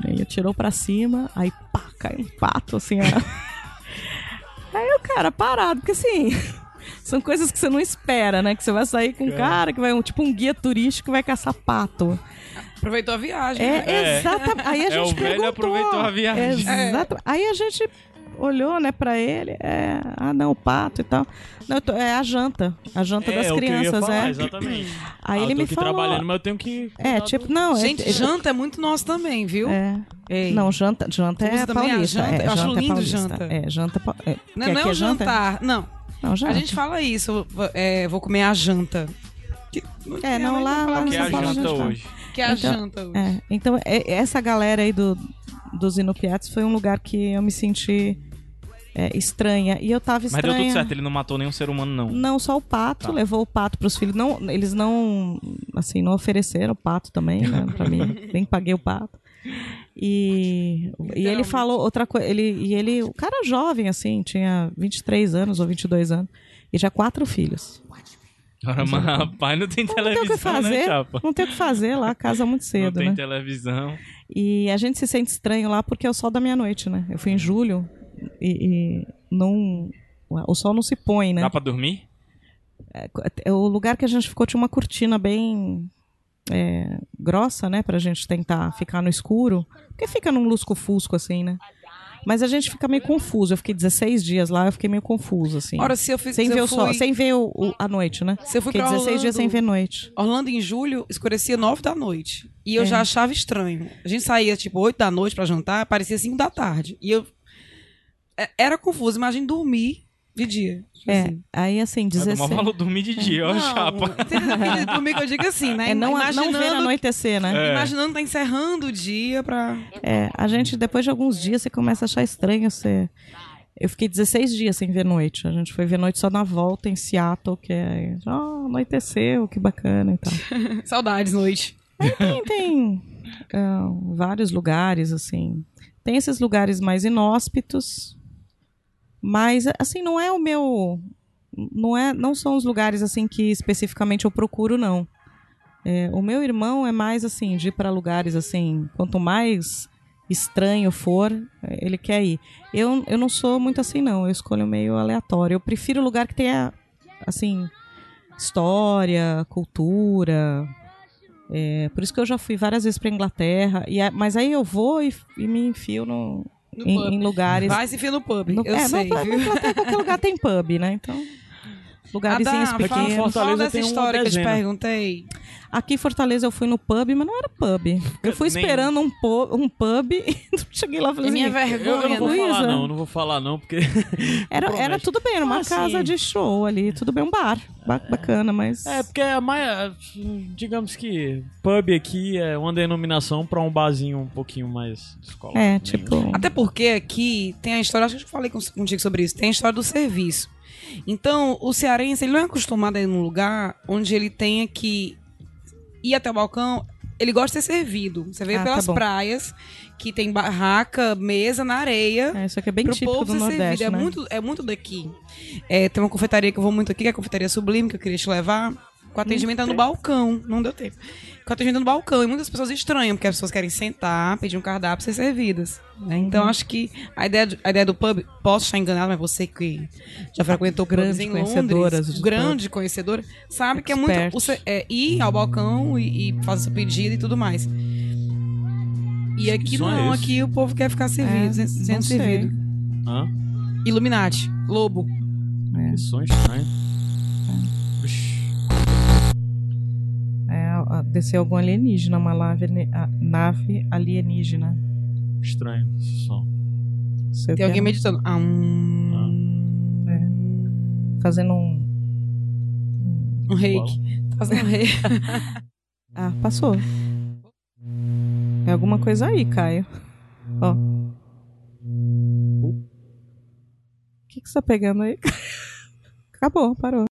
Aí atirou pra cima, aí pá, caiu um pato, assim. ó. Aí o cara parado, porque assim, são coisas que você não espera, né? Que você vai sair com um cara que vai, um, tipo um guia turístico que vai caçar pato. Aproveitou a viagem. É, É. exatamente. Aí a É, gente o velho perguntou. aproveitou a viagem. Exato. Aí a gente olhou, né, pra ele. É, ah, não, o pato e tal. Não, tô- é a janta. A janta das é, ia crianças, falar, é. Exatamente. Aí Ah, ele eu tô me falou. trabalhando, mas eu tenho que. É, tipo, não. é- Gente, é, janta é muito nosso também, viu? É. Ei. Não, janta, janta Você é paulista. janta? É, Eu acho janta é lindo janta. É, janta. pa- É, Não, não é o janta? jantar. Não. Não, janta. A gente fala isso. é, vou comer a janta. Que, É, não, lá- fala lá Que é a janta hoje. Que é a Então, janta. hoje. É, então, é- essa galera aí do, dos Inupiates foi um lugar que eu me senti é, estranha. E eu tava Mas estranha. deu tudo certo, ele não matou nenhum ser humano, não. Não, só o pato, Tá. levou o pato pros filhos. Não, eles não, assim, não ofereceram o pato também, né, pra mim. Nem paguei o pato. E, e ele falou outra coisa, ele, e ele, o cara jovem, assim, tinha 23 anos ou 22 anos, e já quatro filhos. Ora, mas rapaz, não tem Não tem o que televisão, né, fazer, chapa? não tem o que fazer lá, casa muito Não cedo, tem né? televisão. E a gente se sente estranho lá porque é o sol da meia-noite, né? Eu fui em julho e, e não. O sol não se põe, né? Dá pra dormir? É, O lugar que a gente ficou tinha uma cortina bem é, grossa, né? Pra gente tentar ficar no escuro. Porque fica num lusco-fusco, assim, né? Mas a gente fica meio confuso. Eu fiquei 16 dias lá, eu fiquei meio confuso, assim. Ora, se eu fiz. sem se ver eu o sol, fui- sem ver o, o- a noite, né? Se eu fui Fiquei pra 16 dias sem Orlando- ver noite. Orlando em julho escurecia 9 da noite. E eu É. já achava estranho. A gente saía tipo 8 da noite pra jantar, parecia 5 da tarde. E eu. É- Era confuso, imagina dormir de dia. Tipo É, assim. aí assim, Mas 16. o valor dormir de dia, ó, Não, chapa. dormir que eu digo assim, né? É não, não imaginando, ver anoitecer, né? imaginando tá encerrando o dia pra. É, a gente, depois de alguns dias, você começa a achar estranho você. Eu fiquei 16 dias sem ver noite. A gente foi ver noite só na volta em Seattle, que é. Ah, anoiteceu, que bacana e tal. Saudades, noite. Tem, tem ah, vários lugares, assim. Tem esses lugares mais inóspitos, mas, assim, não é o meu. Não, é, não são os lugares, assim, que especificamente eu procuro, não. É, o meu irmão é mais, assim, de ir para lugares, assim, quanto mais estranho for, ele quer ir. Eu, eu não sou muito assim, não. Eu escolho meio aleatório. Eu prefiro lugar que tenha, assim, história, cultura. É, por isso que eu já fui várias vezes para Inglaterra. E, mas aí eu vou e, e me enfio No em, em lugares. Vai se enfia no pub. no, eu é, sei, na Inglaterra, qualquer lugar tem pub, né? Então, lugarzinhos Adá, fala, pequenos. Fortaleza fala dessa tem uma história que eu te perguntei. Aqui em Fortaleza eu fui no pub, mas não era pub. Eu fui Nem- esperando um, po- um pub e cheguei lá e falei É minha assim, Eu, eu vergonha. não vou? Luísa. falar, não, não vou falar, não, porque. Era, era tudo bem, era uma Ah, sim. casa de show ali, tudo bem, um bar. ba- Bacana, mas. É, porque é mais. Digamos que pub aqui é uma denominação pra um barzinho um pouquinho mais descolado. É, né? tipo. Até porque aqui tem a história, acho que eu falei contigo sobre isso, tem a história do serviço. Então, o cearense, ele não é acostumado a ir num lugar onde ele tenha que ir até o balcão, ele gosta de ser servido. Você vê Ah, tá pelas bom. praias que tem barraca, mesa na areia. É, isso aqui é bem típico povo do ser Nordeste, servido. né? É muito, é muito daqui. É, tem uma confeitaria que eu vou muito aqui, que é a confeitaria Sublime, que eu queria te levar. o atendimento é no balcão. Não deu tempo. O atendimento é no balcão. E muitas pessoas estranham, porque as pessoas querem sentar, pedir um cardápio e ser servidas. né? Então, Uhum. acho que a ideia, do- a ideia do pub, posso estar enganado, mas você que já frequentou Grande em conhecedora Londres, de grande conhecedora, sabe que é muito Expert. você, é, ir ao balcão e, e fazer seu pedido e tudo mais. E aqui é não, esse? aqui o povo quer ficar servido, É, sendo- servido. Hã? Illuminati, Lobo. Que som estranho. Oxi. É, desceu algum alienígena, uma nave, alienígena. Estranho esse som. Sei Tem alguém é. meditando. Ah, hum, Fazendo um. um reiki. Tá fazendo um reiki. Ah, passou. É alguma coisa aí, Caio. Ó. O que, que você tá pegando aí? Acabou, parou.